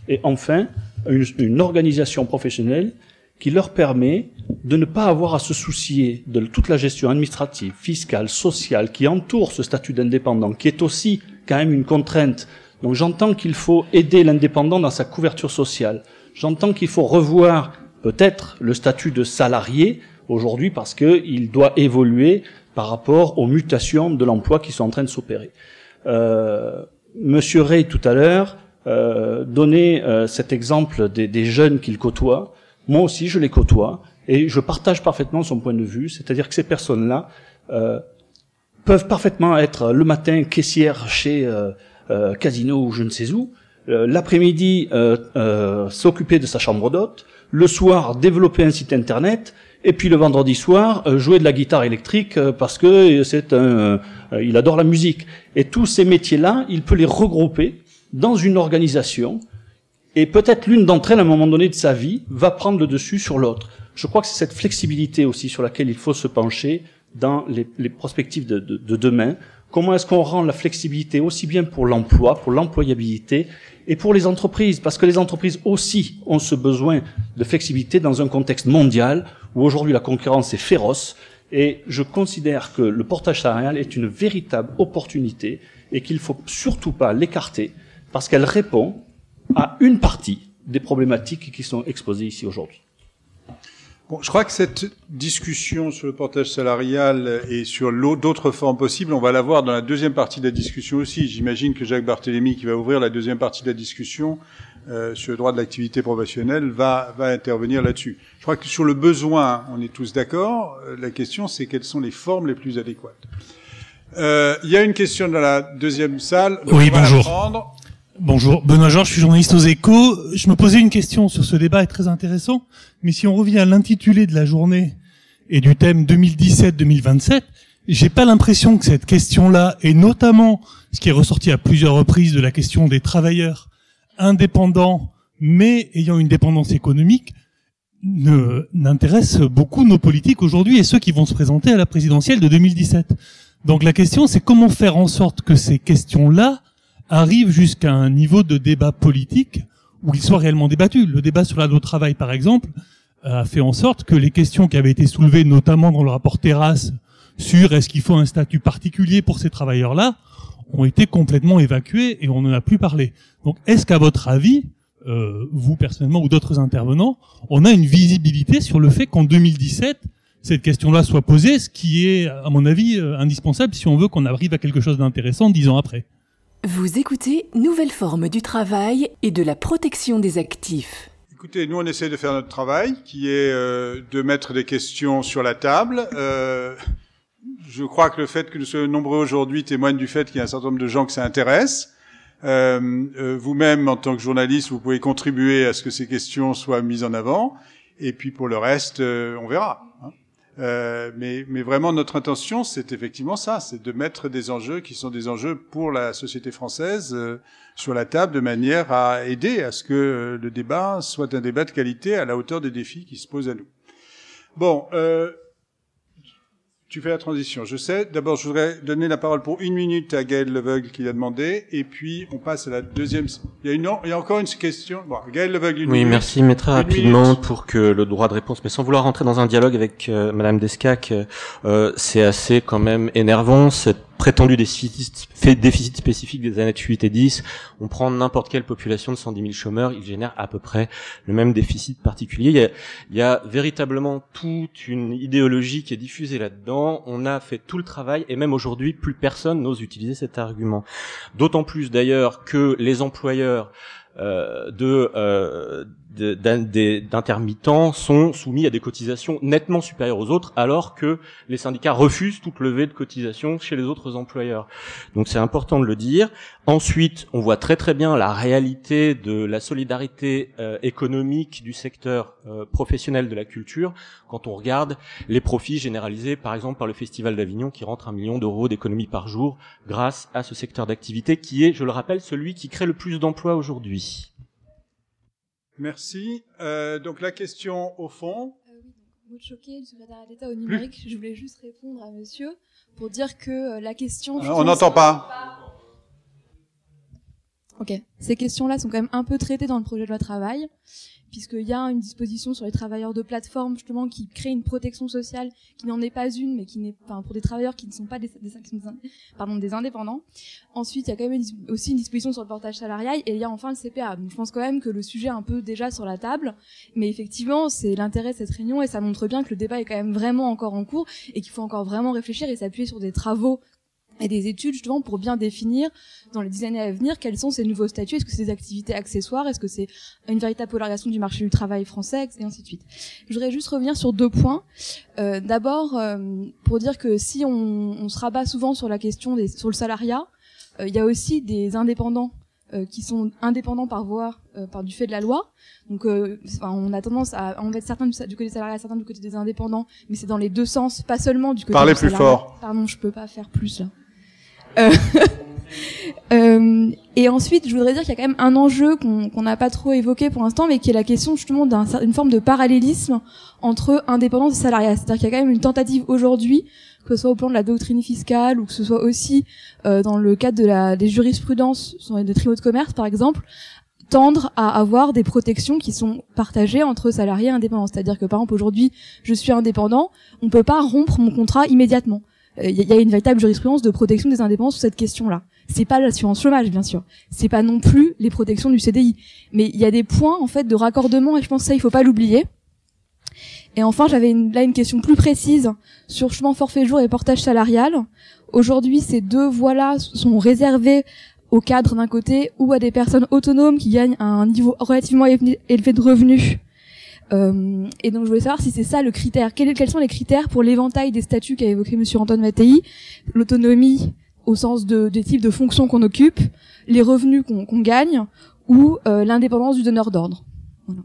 Et enfin, une, une organisation professionnelle qui leur permet de ne pas avoir à se soucier de toute la gestion administrative, fiscale, sociale qui entoure ce statut d'indépendant, qui est aussi quand même une contrainte. Donc j'entends qu'il faut aider l'indépendant dans sa couverture sociale. J'entends qu'il faut revoir peut-être le statut de salarié aujourd'hui parce qu'il doit évoluer par rapport aux mutations de l'emploi qui sont en train de s'opérer. Euh, Monsieur Ray tout à l'heure euh, donnait euh, cet exemple des, des jeunes qu'il côtoie. Moi aussi, je les côtoie et je partage parfaitement son point de vue, c'est-à-dire que ces personnes-là euh, peuvent parfaitement être le matin caissière chez euh, euh, Casino ou je ne sais où, euh, l'après-midi s'occuper de sa chambre d'hôte, le soir développer un site internet, et puis le vendredi soir euh, jouer de la guitare électrique euh, parce que c'est un, euh, il adore la musique. Et tous ces métiers-là, il peut les regrouper dans une organisation, et peut-être l'une d'entre elles, à un moment donné de sa vie, va prendre le dessus sur l'autre. Je crois que c'est cette flexibilité aussi sur laquelle il faut se pencher dans les, les perspectives de, de, de demain. Comment est-ce qu'on rend la flexibilité aussi bien pour l'emploi, pour l'employabilité et pour les entreprises? Parce que les entreprises aussi ont ce besoin de flexibilité dans un contexte mondial où aujourd'hui la concurrence est féroce. Et je considère que le portage salarial est une véritable opportunité et qu'il ne faut surtout pas l'écarter parce qu'elle répond à une partie des problématiques qui sont exposées ici aujourd'hui. Bon, je crois que cette discussion sur le portage salarial et sur d'autres formes possibles, on va la voir dans la deuxième partie de la discussion aussi. J'imagine que Jacques Barthélémy, qui va ouvrir la deuxième partie de la discussion euh, sur le droit de l'activité professionnelle, va, va intervenir là-dessus. Je crois que sur le besoin, on est tous d'accord. Euh, La question, c'est quelles sont les formes les plus adéquates. Euh, Il y a une question dans la deuxième salle. donc Oui, bonjour. Bonjour, Benoît Georges, je suis journaliste aux échos. Je me posais une question sur ce débat, est très intéressant, mais si on revient à l'intitulé de la journée et du thème 2017-2027, j'ai pas l'impression que cette question-là, et notamment ce qui est ressorti à plusieurs reprises de la question des travailleurs indépendants, mais ayant une dépendance économique, ne- n'intéresse beaucoup nos politiques aujourd'hui et ceux qui vont se présenter à la présidentielle de 2017. Donc la question, c'est comment faire en sorte que ces questions-là arrivent jusqu'à un niveau de débat politique où ils soient réellement débattus. Le débat sur la loi travail, par exemple, a fait en sorte que les questions qui avaient été soulevées, notamment dans le rapport Terrasse, sur est-ce qu'il faut un statut particulier pour ces travailleurs-là, ont été complètement évacuées et on n'en a plus parlé. Donc, est-ce qu'à votre avis, euh, vous personnellement ou d'autres intervenants, on a une visibilité sur le fait qu'en 2017, cette question-là soit posée, ce qui est, à mon avis, euh, indispensable si on veut qu'on arrive à quelque chose d'intéressant dix ans après? Vous écoutez Nouvelle forme du travail et de la protection des actifs. Écoutez, nous on essaie de faire notre travail, qui est euh, de mettre des questions sur la table. Je crois que le fait que nous soyons nombreux aujourd'hui témoigne du fait qu'il y a un certain nombre de gens que ça intéresse. Euh, euh, Vous-même, en tant que journaliste, vous pouvez contribuer à ce que ces questions soient mises en avant. Et puis pour le reste, euh, on verra. hein. Euh, mais, mais vraiment, notre intention, c'est effectivement ça, c'est de mettre des enjeux qui sont des enjeux pour la société française euh, sur la table de manière à aider à ce que euh, le débat soit un débat de qualité à la hauteur des défis qui se posent à nous. Bon, tu fais la transition, je sais. D'abord, je voudrais donner la parole pour une minute à Gaël Leveugle qui l'a demandé, et puis on passe à la deuxième. Il y a, une, il y a encore une question. Bon, Gaël Leveugle, une Oui, minute. merci. Mais très Une rapidement, minute. pour que le droit de réponse, mais sans vouloir rentrer dans un dialogue avec euh, Madame Descac, euh, euh, c'est assez quand même énervant cette prétendu déficit, déficit spécifique des années 8 et 10. On prend n'importe quelle population de 110 000 chômeurs, il génère à peu près le même déficit particulier. Il y a, il y a véritablement toute une idéologie qui est diffusée là-dedans. On a fait tout le travail et même aujourd'hui, plus personne n'ose utiliser cet argument. D'autant plus d'ailleurs que les employeurs euh, de euh, d'intermittents sont soumis à des cotisations nettement supérieures aux autres, alors que les syndicats refusent toute levée de cotisation chez les autres employeurs. Donc c'est important de le dire. Ensuite, on voit très très bien la réalité de la solidarité euh, économique du secteur euh, professionnel de la culture quand on regarde les profits généralisés, par exemple par le Festival d'Avignon, qui rentre un million d'euros d'économie par jour grâce à ce secteur d'activité qui est, je le rappelle, celui qui crée le plus d'emplois aujourd'hui. Merci. Euh, donc la question au fond. Maud Choquet, du secrétariat d'État au numérique. Je voulais juste répondre à monsieur pour dire que euh, la question... Euh, on n'entend pas. Ok. Ces questions-là sont quand même un peu traitées dans le projet de loi travail, puisqu'il y a une disposition sur les travailleurs de plateforme, justement, qui crée une protection sociale qui n'en est pas une, mais qui n'est pas pour des travailleurs qui ne sont pas des, indépendants. Ensuite, il y a quand même aussi une disposition sur le portage salarial, et il y a enfin le CPA. Donc, je pense quand même que le sujet est un peu déjà sur la table, mais effectivement, c'est l'intérêt de cette réunion, et ça montre bien que le débat est quand même vraiment encore en cours, et qu'il faut encore vraiment réfléchir et s'appuyer sur des travaux et des études justement pour bien définir dans les dix années à venir quels sont ces nouveaux statuts. Est-ce que c'est des activités accessoires? Est-ce que c'est une véritable polarisation du marché du travail français? Et ainsi de suite. Je voudrais juste revenir sur deux points. Euh, D'abord, euh, pour dire que si on, on se rabat souvent sur la question des, sur le salariat, euh, il y a aussi des indépendants qui sont indépendants par voie, par du fait de la loi. Donc, on a tendance à en mettre certains du, côté salarié, certains du côté des indépendants, mais c'est dans les deux sens, pas seulement du côté. Parlez plus fort. Pardon, je peux pas faire plus là. Euh, et ensuite, je voudrais dire qu'il y a quand même un enjeu qu'on n'a pas trop évoqué pour l'instant, mais qui est la question justement d'une forme de parallélisme entre indépendance et salariat. C'est-à-dire qu'il y a quand même une tentative aujourd'hui, que ce soit au plan de la doctrine fiscale ou que ce soit aussi euh, dans le cadre de la, des jurisprudences sur tribunaux de commerce, par exemple, tendre à avoir des protections qui sont partagées entre salariés et indépendants. C'est-à-dire que par exemple aujourd'hui, je suis indépendant, on peut pas rompre mon contrat immédiatement. Il euh, y a une véritable jurisprudence de protection des indépendants sur cette question-là. C'est pas l'assurance chômage, bien sûr. C'est pas non plus les protections du CDI. Mais il y a des points, en fait, de raccordement, et je pense que ça, il faut pas l'oublier. Et enfin, j'avais là une question plus précise sur chemin forfait jour et portage salarial. Aujourd'hui, ces deux voies-là sont réservées aux cadres d'un côté ou à des personnes autonomes qui gagnent un niveau relativement élevé de revenus. Euh, et donc je voulais savoir si c'est ça le critère. Quels, quels sont les critères pour l'éventail des statuts qu'a évoqué Monsieur Antoine Mattei L'autonomie, au sens de, des types de fonctions qu'on occupe, les revenus qu'on gagne ou euh, l'indépendance du donneur d'ordre. Voilà.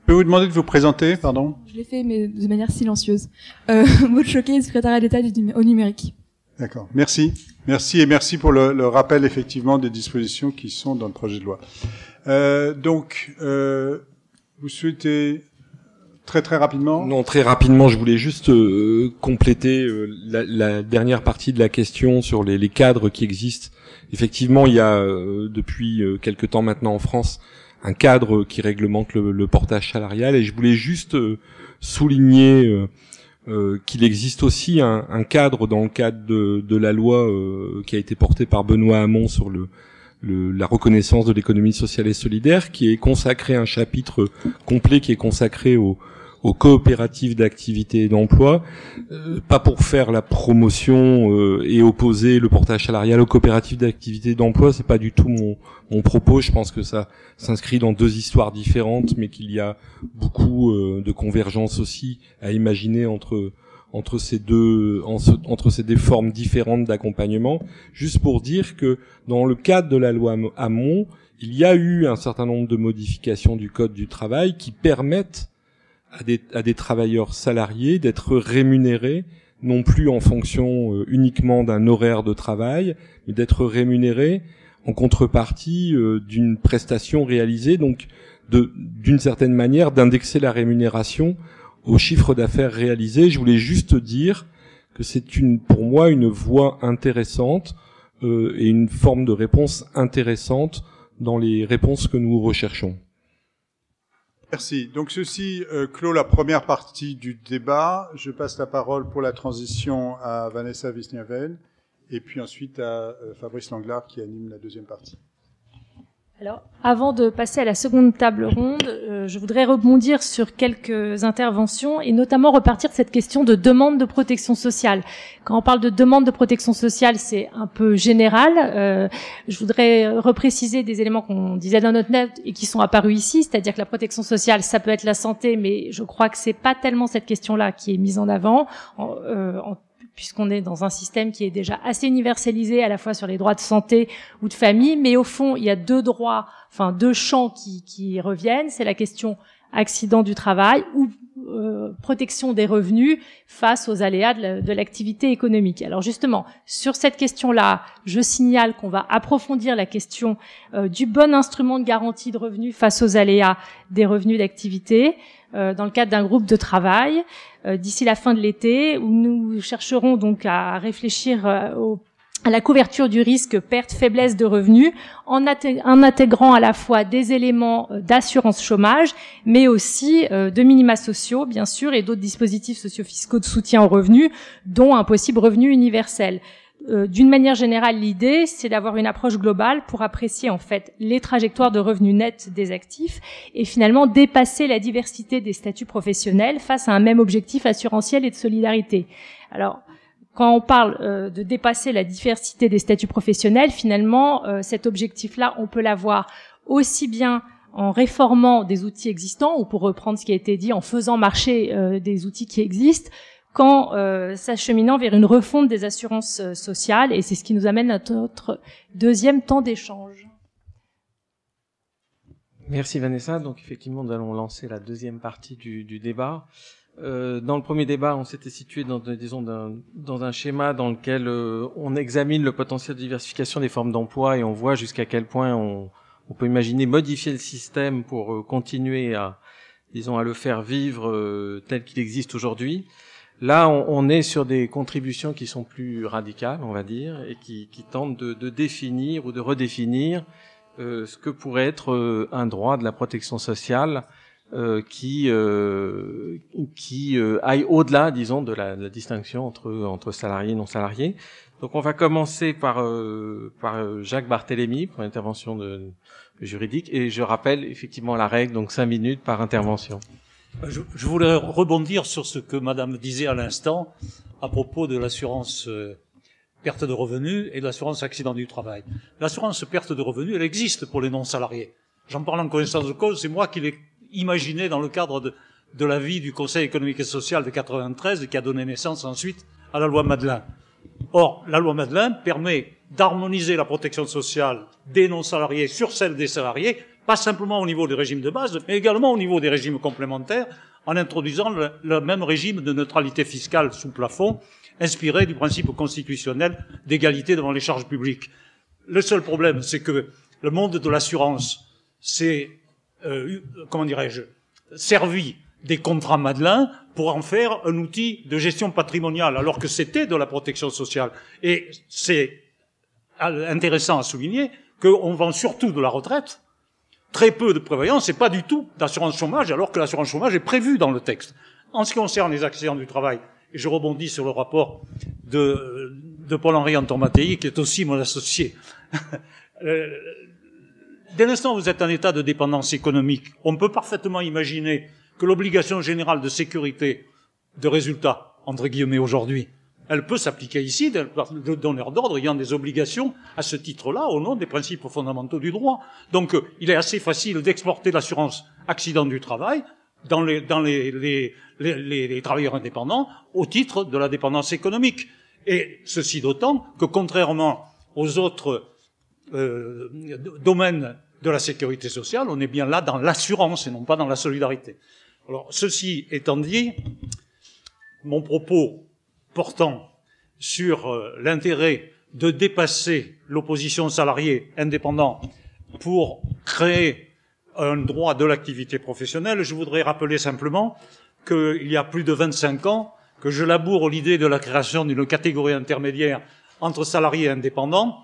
Je peux vous demander de vous présenter, pardon? Je l'ai fait, mais de manière silencieuse. Euh, Maud Choquet, secrétaire d'État au numérique. D'accord. Merci. Merci et merci pour le, le, rappel effectivement des dispositions qui sont dans le projet de loi. Euh, donc, euh, vous souhaitez Très très rapidement? Non, très rapidement, je voulais juste euh, compléter euh, la, dernière partie de la question sur les, cadres qui existent. Effectivement, il y a euh, depuis quelque temps maintenant en France un cadre qui réglemente le, portage salarial, et je voulais juste souligner qu'il existe aussi un, un, cadre dans le cadre de, de la loi qui a été portée par Benoît Hamon sur le, la reconnaissance de l'économie sociale et solidaire, qui est consacré un chapitre complet qui est consacré au, aux coopératives d'activité et d'emploi, euh, pas pour faire la promotion euh, et opposer le portage salarial aux coopératives d'activité et d'emploi, c'est pas du tout mon, mon propos. Je pense que ça s'inscrit dans deux histoires différentes, mais qu'il y a beaucoup euh, de convergence aussi à imaginer entre entre ces deux entre ces deux formes différentes d'accompagnement. Juste pour dire que dans le cadre de la loi Hamon, il y a eu un certain nombre de modifications du code du travail qui permettent à des, travailleurs salariés d'être rémunérés non plus en fonction euh, uniquement d'un horaire de travail, mais d'être rémunérés en contrepartie euh, d'une prestation réalisée, donc d'une certaine manière d'indexer la rémunération au chiffre d'affaires réalisé. Je voulais juste dire que c'est une, pour moi une voie intéressante euh, et une forme de réponse intéressante dans les réponses que nous recherchons. Merci. Donc ceci euh, clôt la première partie du débat. Je passe la parole pour la transition à Vanessa Wisniaven et puis ensuite à euh, Fabrice Langlard qui anime la deuxième partie. Alors, avant de passer à la seconde table ronde, euh, je voudrais rebondir sur quelques interventions et notamment repartir de cette question de demande de protection sociale. Quand on parle de demande de protection sociale, c'est un peu général. Euh, je voudrais repréciser des éléments qu'on disait dans notre note et qui sont apparus ici, c'est-à-dire que la protection sociale, ça peut être la santé, mais je crois que c'est pas tellement cette question-là qui est mise en avant. Euh, en puisqu'on est dans un système qui est déjà assez universalisé à la fois sur les droits de santé ou de famille, mais au fond, il y a deux droits, enfin deux champs qui, reviennent. C'est la question accident du travail ou euh, protection des revenus face aux aléas de l'activité économique. Alors justement, sur cette question-là, je signale qu'on va approfondir la question euh, du bon instrument de garantie de revenus face aux aléas des revenus d'activité dans le cadre d'un groupe de travail. Euh, d'ici la fin de l'été, où nous chercherons donc à réfléchir euh, à la couverture du risque perte faiblesse de revenus en, intégrant à la fois des éléments euh, d'assurance chômage mais aussi de minima sociaux bien sûr et d'autres dispositifs socio-fiscaux de soutien aux revenus dont un possible revenu universel. Euh, d'une manière générale, l'idée, c'est d'avoir une approche globale pour apprécier en fait les trajectoires de revenus nets des actifs et finalement dépasser la diversité des statuts professionnels face à un même objectif assurantiel et de solidarité. Alors, quand on parle euh, de dépasser la diversité des statuts professionnels, finalement, euh, cet objectif-là, on peut l'avoir aussi bien en réformant des outils existants, ou pour reprendre ce qui a été dit, en faisant marcher des outils qui existent, qu'en euh, s'acheminant vers une refonte des assurances euh, sociales, et c'est ce qui nous amène à notre deuxième temps d'échange. Merci Vanessa. Donc effectivement, nous allons lancer la deuxième partie du, du débat. Euh, dans le premier débat, on s'était situé dans, disons, dans, dans un schéma dans lequel euh, on examine le potentiel de diversification des formes d'emploi et on voit jusqu'à quel point on, on, peut imaginer modifier le système pour euh, continuer à, disons, à le faire vivre euh, tel qu'il existe aujourd'hui. Là, on, est sur des contributions qui sont plus radicales, on va dire, et qui, qui tentent de, définir ou de redéfinir ce que pourrait être un droit de la protection sociale euh, qui euh, qui euh, aille au-delà, disons, de la, distinction entre entre salariés et non salariés. Donc, on va commencer par par Jacques Barthélémy pour l'intervention juridique, et je rappelle effectivement la règle, donc cinq minutes par intervention. Je, je voulais rebondir sur ce que Madame disait à l'instant à propos de l'assurance perte de revenus et de l'assurance accident du travail. L'assurance perte de revenus, elle existe pour les non salariés. J'en parle en connaissance de cause, c'est moi qui l'ai imaginé dans le cadre de, de la vie du Conseil économique et social de 93 qui a donné naissance ensuite à la loi Madeleine. Or, la loi Madeleine permet d'harmoniser la protection sociale des non-salariés sur celle des salariés, pas simplement au niveau du régime de base, mais également au niveau des régimes complémentaires, en introduisant le, même régime de neutralité fiscale sous plafond, inspiré du principe constitutionnel d'égalité devant les charges publiques. Le seul problème, c'est que le monde de l'assurance, c'est euh, comment dirais-je, servi des contrats Madelin pour en faire un outil de gestion patrimoniale, alors que c'était de la protection sociale. Et c'est intéressant à souligner qu'on vend surtout de la retraite, très peu de prévoyance, et pas du tout d'assurance chômage, alors que l'assurance chômage est prévue dans le texte. En ce qui concerne les accidents du travail, et je rebondis sur le rapport de, de Paul-Henri Antomattei, qui est aussi mon associé. Euh, dès l'instant où vous êtes en état de dépendance économique, on peut parfaitement imaginer que l'obligation générale de sécurité de résultats, entre guillemets aujourd'hui, elle peut s'appliquer ici, le donneur d'ordre ayant des obligations à ce titre-là au nom des principes fondamentaux du droit. Donc il est assez facile d'exporter l'assurance accident du travail dans, les, dans les, les, les, travailleurs indépendants au titre de la dépendance économique. Et ceci d'autant que contrairement aux autres euh, domaines de la sécurité sociale, on est bien là dans l'assurance et non pas dans la solidarité. Alors, ceci étant dit, mon propos portant sur euh, l'intérêt de dépasser l'opposition salariée indépendant pour créer un droit de l'activité professionnelle, je voudrais rappeler simplement qu'il y a plus de 25 ans que je laboure l'idée de la création d'une catégorie intermédiaire entre salariés et indépendants,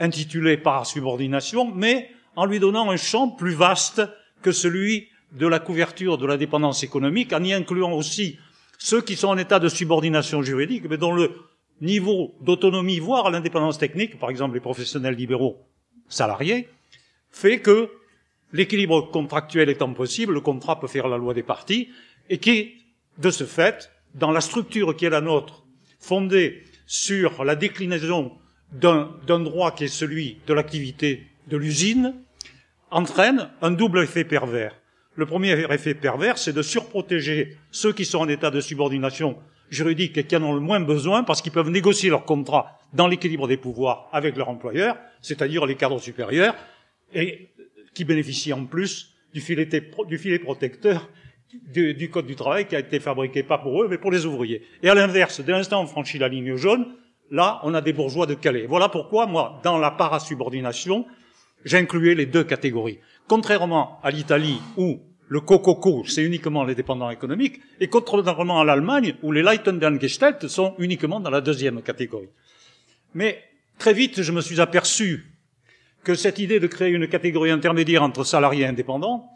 intitulée par subordination, mais en lui donnant un champ plus vaste que celui de la couverture de la dépendance économique, en y incluant aussi ceux qui sont en état de subordination juridique, mais dont le niveau d'autonomie, voire l'indépendance technique, par exemple les professionnels libéraux salariés, fait que l'équilibre contractuel étant possible, le contrat peut faire la loi des parties, et qui, de ce fait, dans la structure qui est la nôtre, fondée sur la déclinaison d'un droit qui est celui de l'activité de l'usine, entraîne un double effet pervers. Le premier effet pervers, c'est de surprotéger ceux qui sont en état de subordination juridique et qui en ont le moins besoin parce qu'ils peuvent négocier leur contrat dans l'équilibre des pouvoirs avec leur employeur, c'est-à-dire les cadres supérieurs, et qui bénéficient en plus du filet, protecteur du, Code du travail qui a été fabriqué pas pour eux, mais pour les ouvriers. Et à l'inverse, dès l'instant on franchit la ligne jaune, là, on a des bourgeois de Calais. Voilà pourquoi, moi, dans la parasubordination, j'incluais les deux catégories. Contrairement à l'Italie où le cococo, c'est uniquement les dépendants économiques, et contrairement à l'Allemagne où les Leitendangestelt sont uniquement dans la deuxième catégorie. Mais très vite, je me suis aperçu que cette idée de créer une catégorie intermédiaire entre salariés et indépendants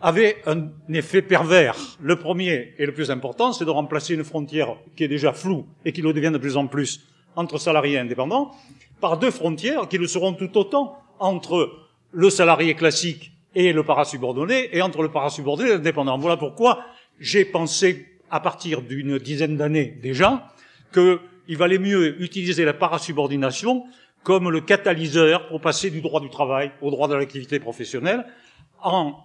avait un effet pervers. Le premier et le plus important, c'est de remplacer une frontière qui est déjà floue et qui le devient de plus en plus entre salariés et indépendants par deux frontières qui le seront tout autant entre le salarié classique et le parasubordonné, et entre le parasubordonné et l'indépendant. Voilà pourquoi j'ai pensé, à partir d'une dizaine d'années déjà, qu'il valait mieux utiliser la parasubordination comme le catalyseur pour passer du droit du travail au droit de l'activité professionnelle, en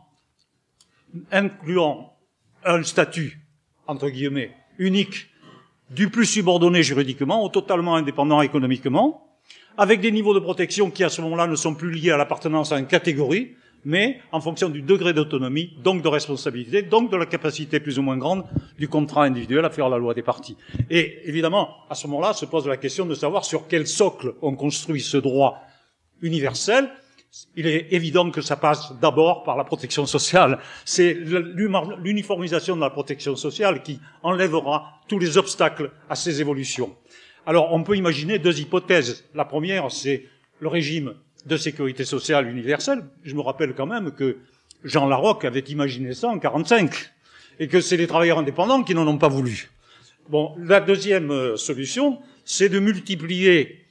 incluant un statut, entre guillemets, unique du plus subordonné juridiquement au totalement indépendant économiquement, avec des niveaux de protection qui à ce moment-là ne sont plus liés à l'appartenance à une catégorie, mais en fonction du degré d'autonomie, donc de responsabilité, donc de la capacité plus ou moins grande du contrat individuel à faire la loi des parties. Et évidemment, à ce moment-là, se pose la question de savoir sur quel socle on construit ce droit universel. Il est évident que ça passe d'abord par la protection sociale. C'est l'uniformisation de la protection sociale qui enlèvera tous les obstacles à ces évolutions. Alors, on peut imaginer deux hypothèses. La première, c'est le régime de sécurité sociale universelle. Je me rappelle quand même que Jean Larocque avait imaginé ça en 45 et que c'est les travailleurs indépendants qui n'en ont pas voulu. Bon, la deuxième euh, solution, c'est de multiplier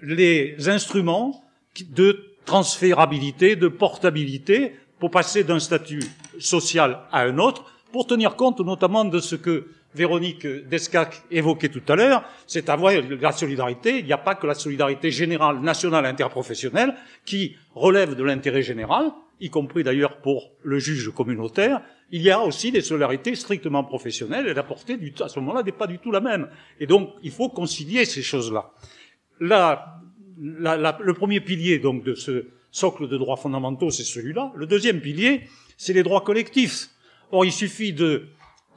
les instruments de transférabilité, de portabilité pour passer d'un statut social à un autre, pour tenir compte notamment de ce que Véronique Descac évoquait tout à l'heure, c'est avoir la solidarité. Il n'y a pas que la solidarité générale, nationale, interprofessionnelle, qui relève de l'intérêt général, y compris d'ailleurs pour le juge communautaire. Il y a aussi des solidarités strictement professionnelles, et la portée, à ce moment-là, n'est pas du tout la même. Et donc, il faut concilier ces choses-là. le premier pilier, donc, de ce socle de droits fondamentaux, c'est celui-là. Le deuxième pilier, c'est les droits collectifs. Or, il suffit de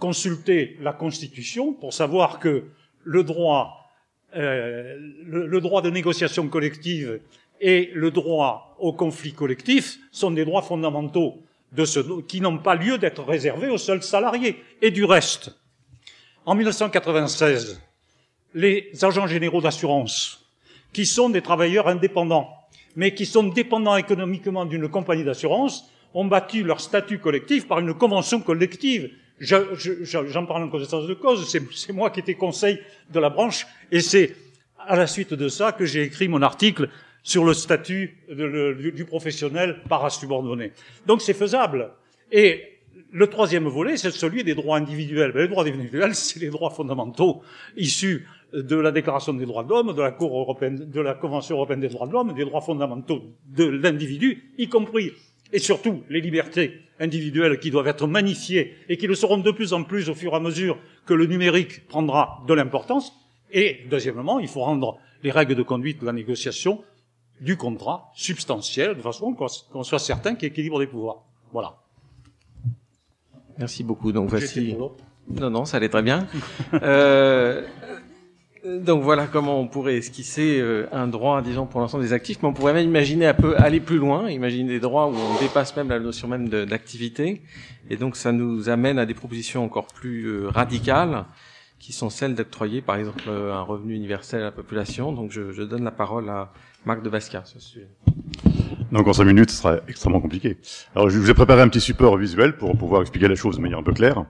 consulter la Constitution pour savoir que le droit, euh, le, droit de négociation collective et le droit au conflit collectif sont des droits fondamentaux de ce, qui n'ont pas lieu d'être réservés aux seuls salariés. Et du reste, en 1996, les agents généraux d'assurance, qui sont des travailleurs indépendants, mais qui sont dépendants économiquement d'une compagnie d'assurance, ont battu leur statut collectif par une convention collective J'en parle en connaissance de cause, c'est moi qui étais conseil de la branche, et c'est à la suite de ça que j'ai écrit mon article sur le statut du professionnel parasubordonné. Donc c'est faisable. Et le troisième volet, c'est celui des droits individuels. Ben, les droits individuels, c'est les droits fondamentaux issus de la Déclaration des droits de l'homme, de la Cour européenne, de la Convention européenne des droits de l'homme, des droits fondamentaux de l'individu, y compris et surtout les libertés individuelles qui doivent être magnifiées et qui le seront de plus en plus au fur et à mesure que le numérique prendra de l'importance. Et deuxièmement, il faut rendre les règles de conduite de la négociation du contrat substantiel, de façon qu'on soit certain qu'il y ait équilibre des pouvoirs. Voilà. Merci beaucoup. Donc voici. Non, non, ça allait très bien. euh, donc voilà comment on pourrait esquisser euh, un droit, disons, pour l'ensemble des actifs, mais on pourrait même imaginer un peu aller plus loin, imaginer des droits où on dépasse même la notion même d'activité, et donc ça nous amène à des propositions encore plus euh, radicales, qui sont celles d'octroyer, par exemple, euh, un revenu universel à la population. Donc je, je donne la parole à Marc de Basquiat sur ce sujet. Donc en cinq minutes, ce sera extrêmement compliqué. Alors je vous ai préparé un petit support visuel pour pouvoir expliquer la chose de manière un peu claire.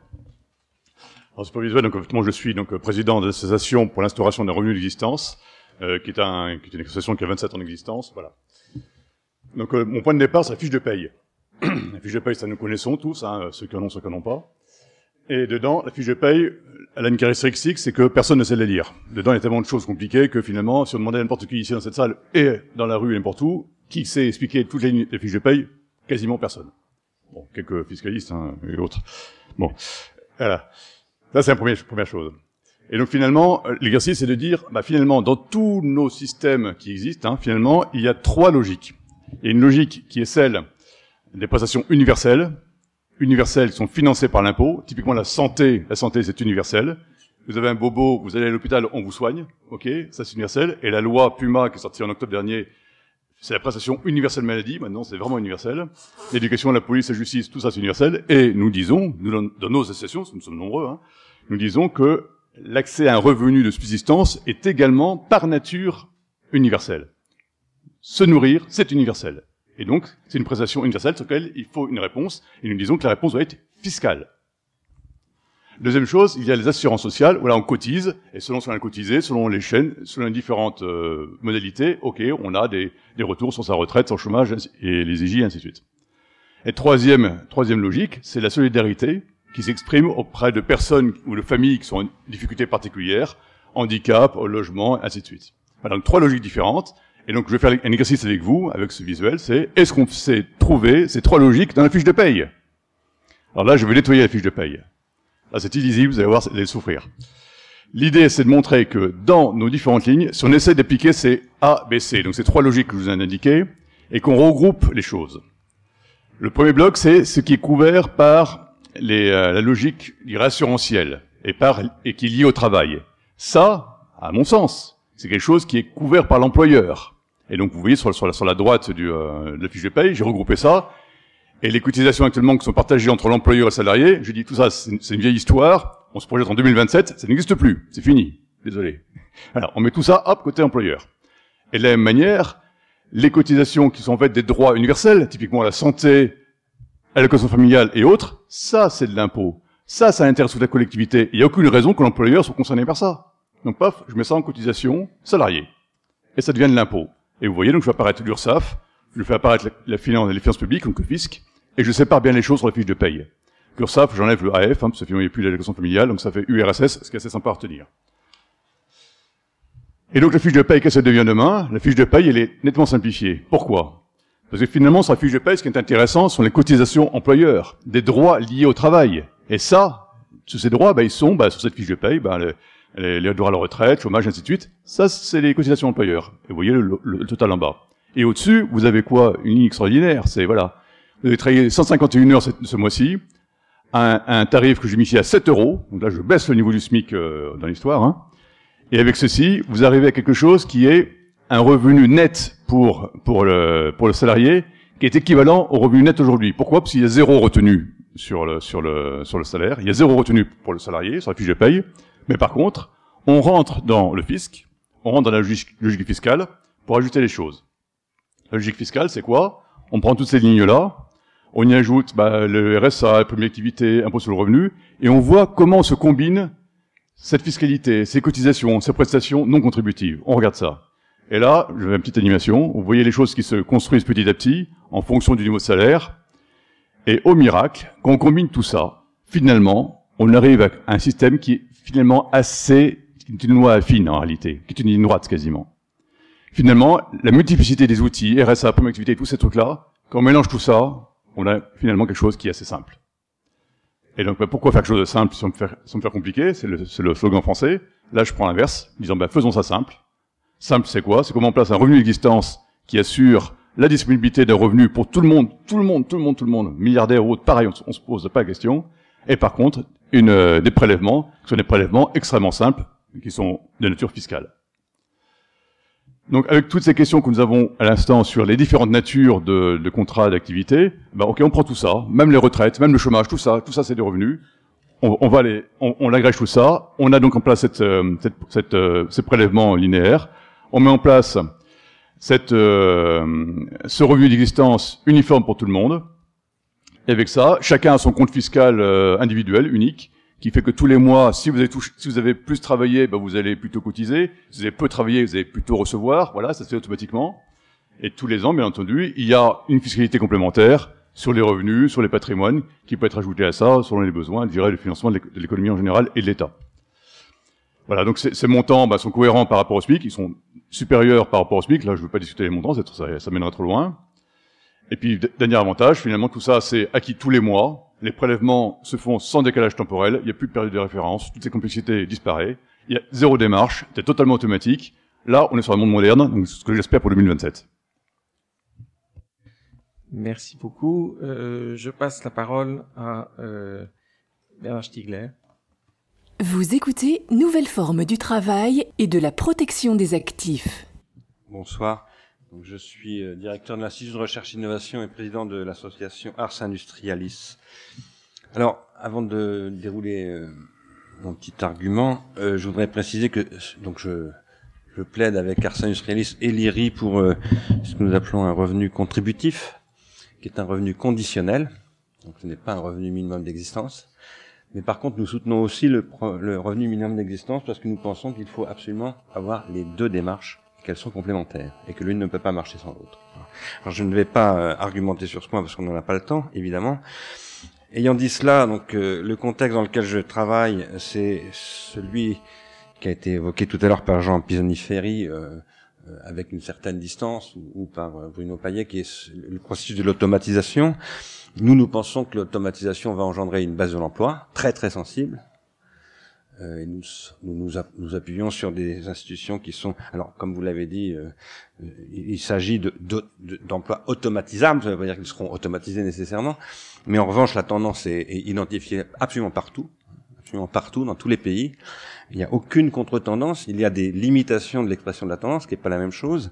Donc effectivement, je suis donc président de l'association pour l'instauration d'un revenu d'existence, euh, qui, est un, qui est une association qui a 27 ans d'existence. Voilà. Donc, euh, mon point de départ, c'est la fiche de paye. la fiche de paye, ça nous connaissons tous, hein, ceux qui en ont, ceux qui n'en ont pas. Et dedans, la fiche de paye, elle a une caractéristique, c'est que personne ne sait la lire. Dedans, il y a tellement de choses compliquées que finalement, si on demandait à n'importe qui ici dans cette salle et dans la rue et n'importe où, qui sait expliquer toutes les, les, fiches de paye? Quasiment personne. Bon, quelques fiscalistes hein, et autres. Bon, voilà. Ça, c'est la première, première chose. Et donc finalement, l'exercice c'est de dire, bah, finalement, dans tous nos systèmes qui existent, hein, finalement, il y a trois logiques. Il y a une logique qui est celle des prestations universelles, universelles qui sont financées par l'impôt. Typiquement, la santé, la santé c'est universel. Vous avez un bobo, vous allez à l'hôpital, on vous soigne, ok, ça c'est universel. Et la loi Puma qui est sortie en octobre dernier, c'est la prestation universelle maladie, maintenant c'est vraiment universel. L'éducation, la police, la justice, tout ça c'est universel. Et nous disons, nous, dans nos associations, nous sommes nombreux, hein, nous disons que l'accès à un revenu de subsistance est également par nature universel. Se nourrir, c'est universel. Et donc, c'est une prestation universelle sur laquelle il faut une réponse, et nous disons que la réponse doit être fiscale. Deuxième chose, il y a les assurances sociales, où là on cotise, et selon ce qu'on a cotisé, selon les chaînes, selon les différentes euh, modalités, ok, on a des, des, retours sur sa retraite, son chômage, et les EJ, et ainsi de suite. Et troisième, troisième logique, c'est la solidarité, qui s'exprime auprès de personnes ou de familles qui sont en difficulté particulière, handicap, au logement, ainsi de suite. Voilà, donc trois logiques différentes. Et donc je vais faire un exercice avec vous, avec ce visuel, c'est est-ce qu'on sait trouver ces trois logiques dans la fiche de paye? Alors là, je vais nettoyer la fiche de paye. Là, c'est illisible, vous allez voir, vous allez souffrir. L'idée, c'est de montrer que dans nos différentes lignes, si on essaie d'appliquer ces A, B, C, donc ces trois logiques que je vous ai indiquées, et qu'on regroupe les choses. Le premier bloc, c'est ce qui est couvert par les, euh, la logique assurantielle et, et qui est lié au travail. Ça, à mon sens, c'est quelque chose qui est couvert par l'employeur. Et donc, vous voyez sur, sur, la, sur la droite du, euh, de la fiche de paye, j'ai regroupé ça. Et les cotisations actuellement qui sont partagées entre l'employeur et le salarié, je dis tout ça, c'est une vieille histoire. On se projette en 2027, ça n'existe plus, c'est fini. Désolé. Alors, on met tout ça, hop, côté employeur. Et de la même manière, les cotisations qui sont en fait des droits universels, typiquement la santé, à l'éducation familiale et autres, ça, c'est de l'impôt. Ça, ça intéresse toute la collectivité. Il n'y a aucune raison que l'employeur soit concerné par ça. Donc, paf, je mets ça en cotisation salariée. Et ça devient de l'impôt. Et vous voyez, donc, je fais apparaître l'URSSAF, je fais apparaître la, finance, les finances publiques, donc le fisc, et je sépare bien les choses sur la fiche de paye. L'URSSAF, j'enlève le AF, hein, parce qu'il n'y a plus l'allocation familiale, donc ça fait URSS, ce qui est assez sympa à retenir. Et donc la fiche de paye, qu'est-ce qu'elle devient demain? La fiche de paye, elle est nettement simplifiée. Pourquoi? Parce que finalement, sur la fiche de paye, ce qui est intéressant sont les cotisations employeurs, des droits liés au travail. Et ça, sur ces droits, bah, ils sont bah, sur cette fiche de paye, bah, les, droits à la retraite, chômage, ainsi de suite. Ça, c'est les cotisations employeurs. Et vous voyez le, total en bas. Et au-dessus, vous avez quoi? Une ligne extraordinaire. C'est voilà, vous avez travaillé 151 heures ce, mois-ci, un, un, tarif que j'ai mis ici à 7 euros. Donc là, je baisse le niveau du SMIC euh, dans l'histoire. Hein. Et avec ceci, vous arrivez à quelque chose qui est un revenu net pour, pour, le, pour le salarié qui est équivalent au revenu net aujourd'hui. Pourquoi? Parce qu'il y a zéro retenu sur le, sur, le, sur le salaire, il y a zéro retenu pour le salarié sur la fiche de paye, mais par contre, on rentre dans le fisc, on rentre dans la logique, fiscale pour ajouter les choses. La logique fiscale, c'est quoi? On prend toutes ces lignes-là, on y ajoute bah, le RSA, première activité, impôt sur le revenu, et on voit comment se combinent cette fiscalité, ces cotisations, ces prestations non contributives. On regarde ça. Et là, je vais une petite animation. Vous voyez les choses qui se construisent petit à petit en fonction du niveau de salaire. Et au miracle, quand on combine tout ça, finalement, on arrive à un système qui est finalement assez, qui est une loi fine en réalité, qui est une ligne droite quasiment. Finalement, la multiplicité des outils, RSA, première activité, tous ces trucs-là, quand on mélange tout ça, on a finalement quelque chose qui est assez simple. Et donc, bah, pourquoi faire quelque chose de simple sans me faire, sans me faire compliqué C'est le, le, slogan français. Là, je prends l'inverse, disant, bah, faisons ça simple. Simple, c'est quoi? C'est comment on place un revenu d'existence qui assure la disponibilité d'un revenu pour tout le monde, tout le monde, tout le monde, tout le monde, milliardaire ou autre, pareil, on, on se pose pas la question. Et par contre, une, euh, des prélèvements, qui sont des prélèvements extrêmement simples, qui sont de nature fiscale. Donc, avec toutes ces questions que nous avons à l'instant sur les différentes natures de, de contrats d'activité, ben, ok, on prend tout ça, même les retraites, même le chômage, tout ça, tout ça, c'est des revenus. On, on va les, on, on l'agrège tout ça. On a donc en place cette, euh, cette, cette euh, ces prélèvements linéaires. On met en place cette, euh, ce revenu d'existence uniforme pour tout le monde. Et avec ça, chacun a son compte fiscal individuel, unique qui fait que tous les mois, si vous avez, si vous avez plus travaillé, ben vous allez plutôt cotiser. Si vous avez peu travaillé, vous allez plutôt recevoir. Voilà, ça se fait automatiquement. Et tous les ans, bien entendu, il y a une fiscalité complémentaire sur les revenus, sur les patrimoines, qui peut être ajoutée à ça selon les besoins, je dirais, le financement de l'économie en général et de l'État. Voilà, donc ces montants ben, sont cohérents par rapport au SMIC, ils sont supérieurs par rapport au SMIC. Là, je ne veux pas discuter les montants, ça, ça mènera trop loin. Et puis, dernier avantage, finalement, tout ça, c'est acquis tous les mois, les prélèvements se font sans décalage temporel, il n'y a plus de période de référence, toutes ces complexités disparaissent, il y a zéro démarche, c'est totalement automatique. Là, on est sur un monde moderne, donc ce que j'espère pour 2027. Merci beaucoup. Euh, je passe la parole à euh, Bernard. Vous écoutez Nouvelle forme du travail et de la protection des actifs. Bonsoir. Je suis euh, directeur de l'Institut de recherche et innovation et président de l'association Ars Industrialis. Alors, avant de dérouler euh, mon petit argument, euh, je voudrais préciser que donc je, je plaide avec Ars Industrialis et l'IRI pour ce que nous appelons un revenu contributif, qui est un revenu conditionnel. Donc, ce n'est pas un revenu minimum d'existence. Mais par contre, nous soutenons aussi le, le revenu minimum d'existence parce que nous pensons qu'il faut absolument avoir les deux démarches qu'elles sont complémentaires et que l'une ne peut pas marcher sans l'autre. Alors je ne vais pas euh, argumenter sur ce point parce qu'on n'en a pas le temps, évidemment. Ayant dit cela, donc euh, le contexte dans lequel je travaille, c'est celui qui a été évoqué tout à l'heure par Jean Pisoni-Ferry, euh, avec une certaine distance, ou, ou par Bruno Payet, qui est le processus de l'automatisation. Nous, nous pensons que l'automatisation va engendrer une base de l'emploi très très sensible, euh, nous, nous, nous, appuyons sur des institutions qui sont, alors comme vous l'avez dit, euh, il, s'agit d'emplois de, automatisables, ça veut pas dire qu'ils seront automatisés nécessairement, mais en revanche la tendance est, est identifiée absolument partout, absolument partout dans tous les pays. Il n'y a aucune contre-tendance, il y a des limitations de l'expression de la tendance, qui n'est pas la même chose.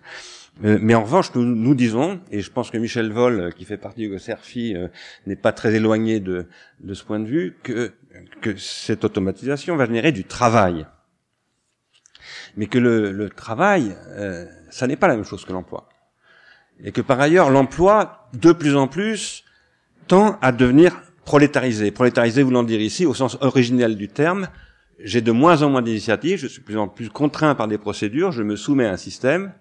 Euh, mais en revanche, nous, nous, disons, et je pense que Michel Vol, euh, qui fait partie de CERFI, euh, n'est pas très éloigné de, de ce point de vue, que, que cette automatisation va générer du travail. Mais que le, le travail, ça n'est pas la même chose que l'emploi. Et que par ailleurs, l'emploi, de plus en plus, tend à devenir prolétarisé. Prolétarisé voulant dire ici, au sens originel du terme, j'ai de moins en moins d'initiatives, je suis de plus en plus contraint par des procédures, je me soumets à un système,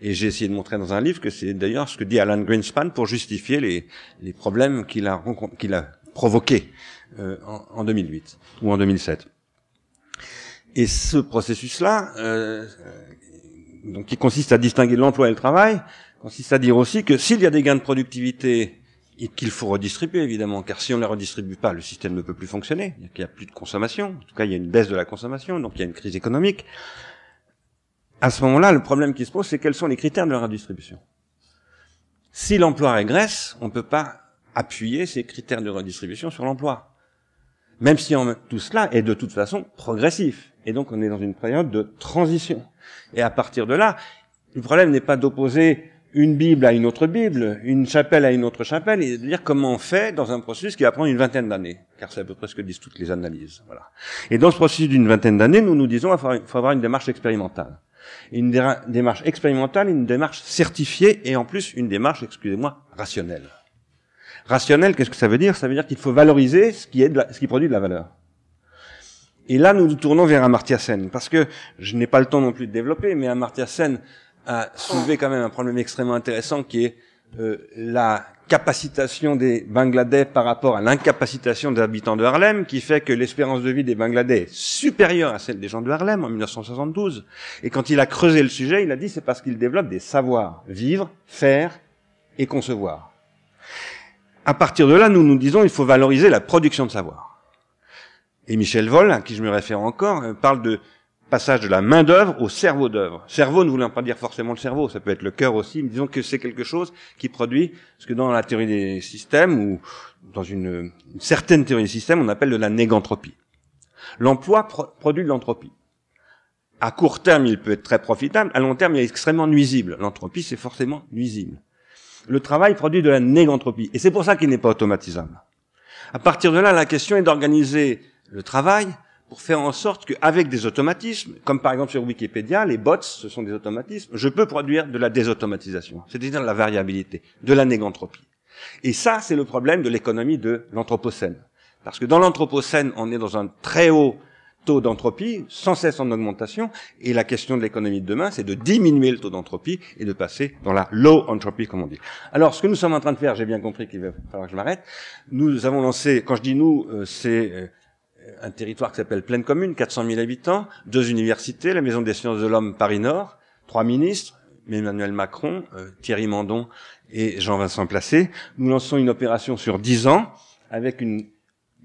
et j'ai essayé de montrer dans un livre que c'est d'ailleurs ce que dit Alan Greenspan pour justifier les, les problèmes qu'il a, qu'il a provoqués euh, en, en, 2008 ou en 2007. Et ce processus-là, euh, donc qui consiste à distinguer l'emploi et le travail, consiste à dire aussi que s'il y a des gains de productivité et qu'il faut redistribuer évidemment, car si on ne les redistribue pas, le système ne peut plus fonctionner. Il n'y a plus de consommation. En tout cas, il y a une baisse de la consommation, donc il y a une crise économique à ce moment-là, le problème qui se pose, c'est quels sont les critères de la redistribution. Si l'emploi régresse, on ne peut pas appuyer ces critères de redistribution sur l'emploi. Même si tout cela est de toute façon progressif. Et donc on est dans une période de transition. Et à partir de là, le problème n'est pas d'opposer une Bible à une autre Bible, une chapelle à une autre chapelle, et de dire comment on fait dans un processus qui va prendre une vingtaine d'années, car c'est à peu près ce que disent toutes les analyses. Voilà. Et dans ce processus d'une vingtaine d'années, nous nous disons qu'il faut avoir une démarche expérimentale une démarche expérimentale, une démarche certifiée et en plus une démarche, excusez-moi, rationnelle. Rationnelle, qu'est-ce que ça veut dire? Ça veut dire qu'il faut valoriser ce qui, est ce qui produit de la valeur. Et là, nous nous tournons vers Amartya Sen, parce que je n'ai pas le temps non plus de développer, mais Amartya Sen a soulevé quand même un problème extrêmement intéressant qui est euh, la capacitation des Bangladais par rapport à l'incapacitation des habitants de Harlem, qui fait que l'espérance de vie des Bangladais est supérieure à celle des gens de Harlem en 1972. Et quand il a creusé le sujet, il a dit c'est parce qu'ils développent des savoirs, vivre, faire et concevoir. À partir de là, nous nous disons il faut valoriser la production de savoir. Et Michel Vol, à qui je me réfère encore, euh, parle de passage de la main d'œuvre au cerveau d'œuvre. Cerveau ne voulant pas dire forcément le cerveau, ça peut être le cœur aussi, mais disons que c'est quelque chose qui produit ce que dans la théorie des systèmes ou dans une, certaine théorie des systèmes, on appelle de la négantropie. L'emploi produit de l'entropie. À court terme, il peut être très profitable, à long terme, il est extrêmement nuisible. L'entropie, c'est forcément nuisible. Le travail produit de la négantropie, et c'est pour ça qu'il n'est pas automatisable. À partir de là, la question est d'organiser le travail pour faire en sorte qu'avec des automatismes, comme par exemple sur Wikipédia, les bots, ce sont des automatismes, je peux produire de la désautomatisation, c'est-à-dire de la variabilité, de la négantropie. Et ça, c'est le problème de l'économie de l'anthropocène. Parce que dans l'anthropocène, on est dans un très haut taux d'entropie, sans cesse en augmentation, et la question de l'économie de demain, c'est de diminuer le taux d'entropie et de passer dans la low entropy, comme on dit. Alors, ce que nous sommes en train de faire, j'ai bien compris qu'il va falloir que je m'arrête, nous avons lancé, quand je dis nous, euh, c'est euh, un territoire qui s'appelle Pleine Commune, 400 000 habitants, deux universités, la Maison des sciences de l'homme Paris-Nord, trois ministres, Emmanuel Macron, euh, Thierry Mandon et Jean-Vincent Placé. Nous lançons une opération sur dix ans avec une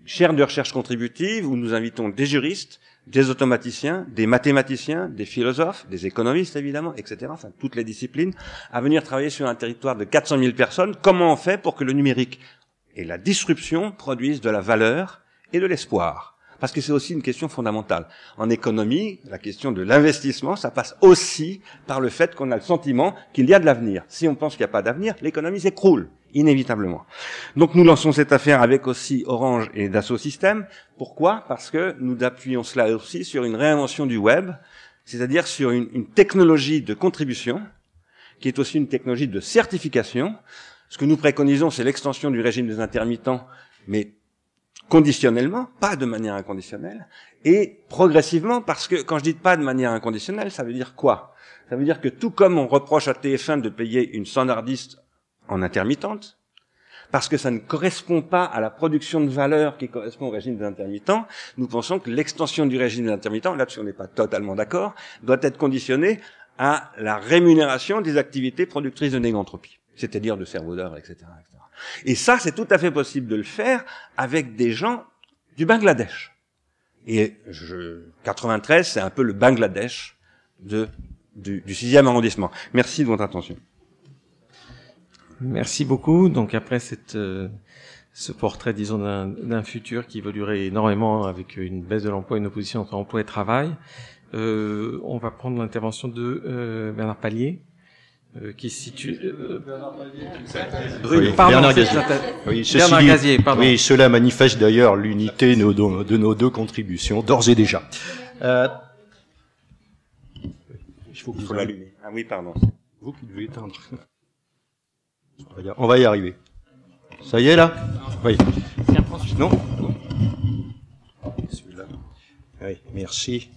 chaire de recherche contributive où nous invitons des juristes, des automaticiens, des mathématiciens, des philosophes, des économistes évidemment, etc., enfin toutes les disciplines, à venir travailler sur un territoire de 400 000 personnes. Comment on fait pour que le numérique et la disruption produisent de la valeur et de l'espoir? Parce que c'est aussi une question fondamentale. En économie, la question de l'investissement, ça passe aussi par le fait qu'on a le sentiment qu'il y a de l'avenir. Si on pense qu'il n'y a pas d'avenir, l'économie s'écroule inévitablement. Donc nous lançons cette affaire avec aussi Orange et Dassault Systèmes. Pourquoi? Parce que nous appuyons cela aussi sur une réinvention du web, c'est-à-dire sur une, une, technologie de contribution, qui est aussi une technologie de certification. Ce que nous préconisons, c'est l'extension du régime des intermittents, mais conditionnellement, pas de manière inconditionnelle, et progressivement, parce que quand je dis pas de manière inconditionnelle, ça veut dire quoi? Ça veut dire que tout comme on reproche à TF1 de payer une standardiste en intermittente, parce que ça ne correspond pas à la production de valeur qui correspond au régime des intermittents, nous pensons que l'extension du régime des intermittents, là-dessus on n'est pas totalement d'accord, doit être conditionnée à la rémunération des activités productrices de négantropie, c'est-à-dire de cerveau d'heure, etc., etc. Et ça, c'est tout à fait possible de le faire avec des gens du Bangladesh. Et je, 93, c'est un peu le Bangladesh de, du, du 6e arrondissement. Merci de votre attention. Merci beaucoup. Donc après euh, ce portrait, disons, d'un futur qui évoluerait énormément avec une baisse de l'emploi, une opposition entre emploi et travail, euh, on va prendre l'intervention de euh, Bernard Pallier. Euh, qui se situe. Euh, oui, pardon, Bernard Gazier. Oui, ceci Bernard dit- Gazier, pardon. Oui, cela manifeste d'ailleurs l'unité de nos- de nos deux contributions, d'ores et déjà. Euh, il faut, faut l'allumer. Ah oui, pardon. Vous qui devez éteindre. On va y- On va y arriver. Ça y est là? Oui. Non? Celui-là. Oui, merci.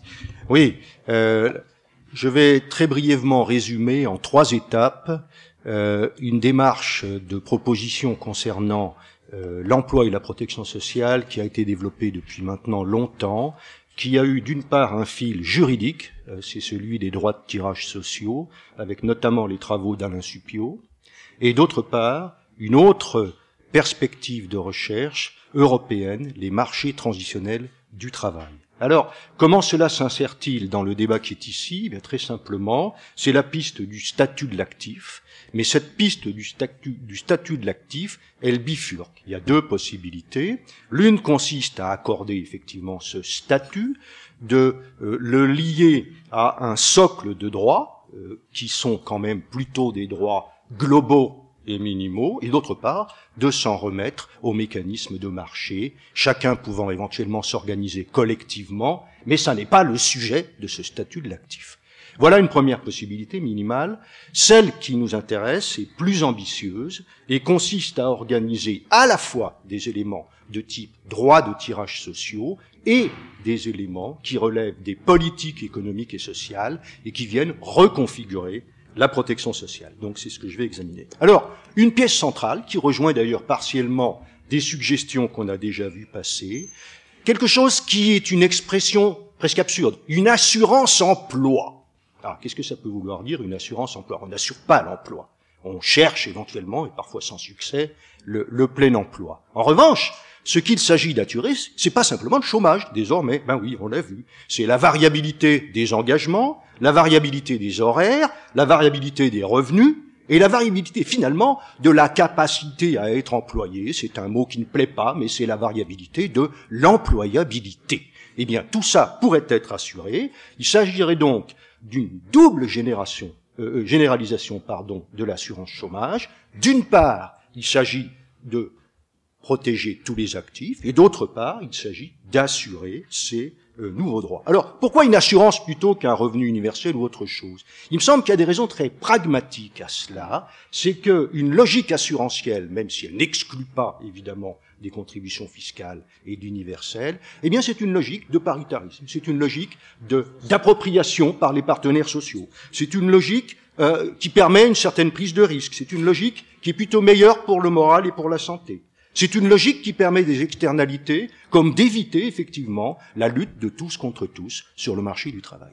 Oui, euh, je vais très brièvement résumer en trois étapes euh, une démarche de proposition concernant euh, l'emploi et la protection sociale qui a été développée depuis maintenant longtemps, qui a eu d'une part un fil juridique, euh, c'est celui des droits de tirage sociaux, avec notamment les travaux d'Alain Suppiot, et d'autre part une autre perspective de recherche européenne, les marchés transitionnels du travail. Alors, comment cela s'insère-t-il dans le débat qui est ici? Eh Très simplement, c'est la piste du statut de l'actif, mais cette piste du statut, du statut de l'actif, elle bifurque. Il y a deux possibilités. L'une consiste à accorder effectivement ce statut, de euh, le lier à un socle de droits, euh, qui sont quand même plutôt des droits globaux et minimaux, et d'autre part, de s'en remettre aux mécanismes de marché, chacun pouvant éventuellement s'organiser collectivement, mais ça n'est pas le sujet de ce statut de l'actif. Voilà une première possibilité minimale. Celle qui nous intéresse est plus ambitieuse et consiste à organiser à la fois des éléments de type droit de tirage sociaux et des éléments qui relèvent des politiques économiques et sociales et qui viennent reconfigurer la protection sociale. Donc c'est ce que je vais examiner. Alors, une pièce centrale qui rejoint d'ailleurs partiellement des suggestions qu'on a déjà vues passer, quelque chose qui est une expression presque absurde, une assurance emploi. Alors, qu'est-ce que ça peut vouloir dire, une assurance emploi? On n'assure pas l'emploi. On cherche éventuellement, et parfois sans succès, le, le plein emploi. En revanche, ce qu'il s'agit d'assurer, c'est pas simplement le chômage, désormais. Ben oui, on l'a vu. C'est la variabilité des engagements, la variabilité des horaires, la variabilité des revenus, et la variabilité finalement de la capacité à être employé. C'est un mot qui ne plaît pas, mais c'est la variabilité de l'employabilité. Eh bien, tout ça pourrait être assuré. Il s'agirait donc d'une double euh, euh, généralisation pardon, de l'assurance chômage. D'une part, il s'agit de protéger tous les actifs, et d'autre part, il s'agit d'assurer ces euh, nouveaux droits. Alors, pourquoi une assurance plutôt qu'un revenu universel ou autre chose? Il me semble qu'il y a des raisons très pragmatiques à cela. C'est qu'une logique assurantielle, même si elle n'exclut pas évidemment des contributions fiscales et d'universel, eh bien c'est une logique de paritarisme, c'est une logique d'appropriation par les partenaires sociaux, c'est une logique euh, qui permet une certaine prise de risque, c'est une logique qui est plutôt meilleure pour le moral et pour la santé. C'est une logique qui permet des externalités, comme d'éviter effectivement la lutte de tous contre tous sur le marché du travail.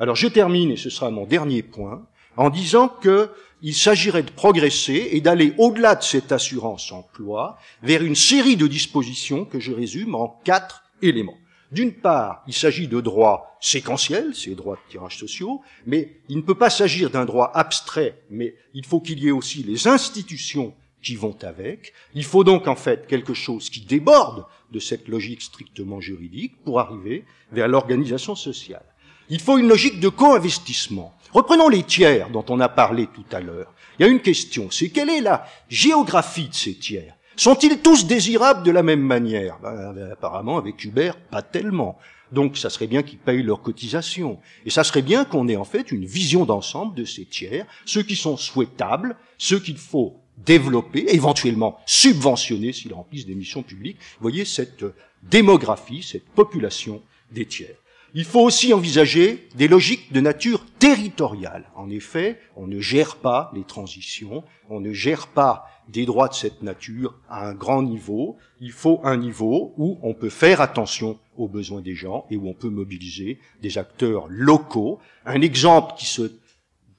Alors je termine, et ce sera mon dernier point, en disant qu'il s'agirait de progresser et d'aller au-delà de cette assurance emploi vers une série de dispositions que je résume en quatre éléments. D'une part, il s'agit de droits séquentiels, ces droits de tirage sociaux, mais il ne peut pas s'agir d'un droit abstrait, mais il faut qu'il y ait aussi les institutions qui vont avec. Il faut donc en fait quelque chose qui déborde de cette logique strictement juridique pour arriver vers l'organisation sociale. Il faut une logique de co-investissement. Reprenons les tiers dont on a parlé tout à l'heure. Il y a une question, c'est quelle est la géographie de ces tiers? Sont-ils tous désirables de la même manière? Ben, Apparemment, avec Uber, pas tellement. Donc, ça serait bien qu'ils payent leurs cotisations. Et ça serait bien qu'on ait en fait une vision d'ensemble de ces tiers, ceux qui sont souhaitables, ceux qu'il faut développer, éventuellement subventionner s'ils remplissent des missions publiques. Vous voyez cette démographie, cette population des tiers. Il faut aussi envisager des logiques de nature territoriale. En effet, on ne gère pas les transitions, on ne gère pas des droits de cette nature à un grand niveau. Il faut un niveau où on peut faire attention aux besoins des gens et où on peut mobiliser des acteurs locaux. Un exemple qui se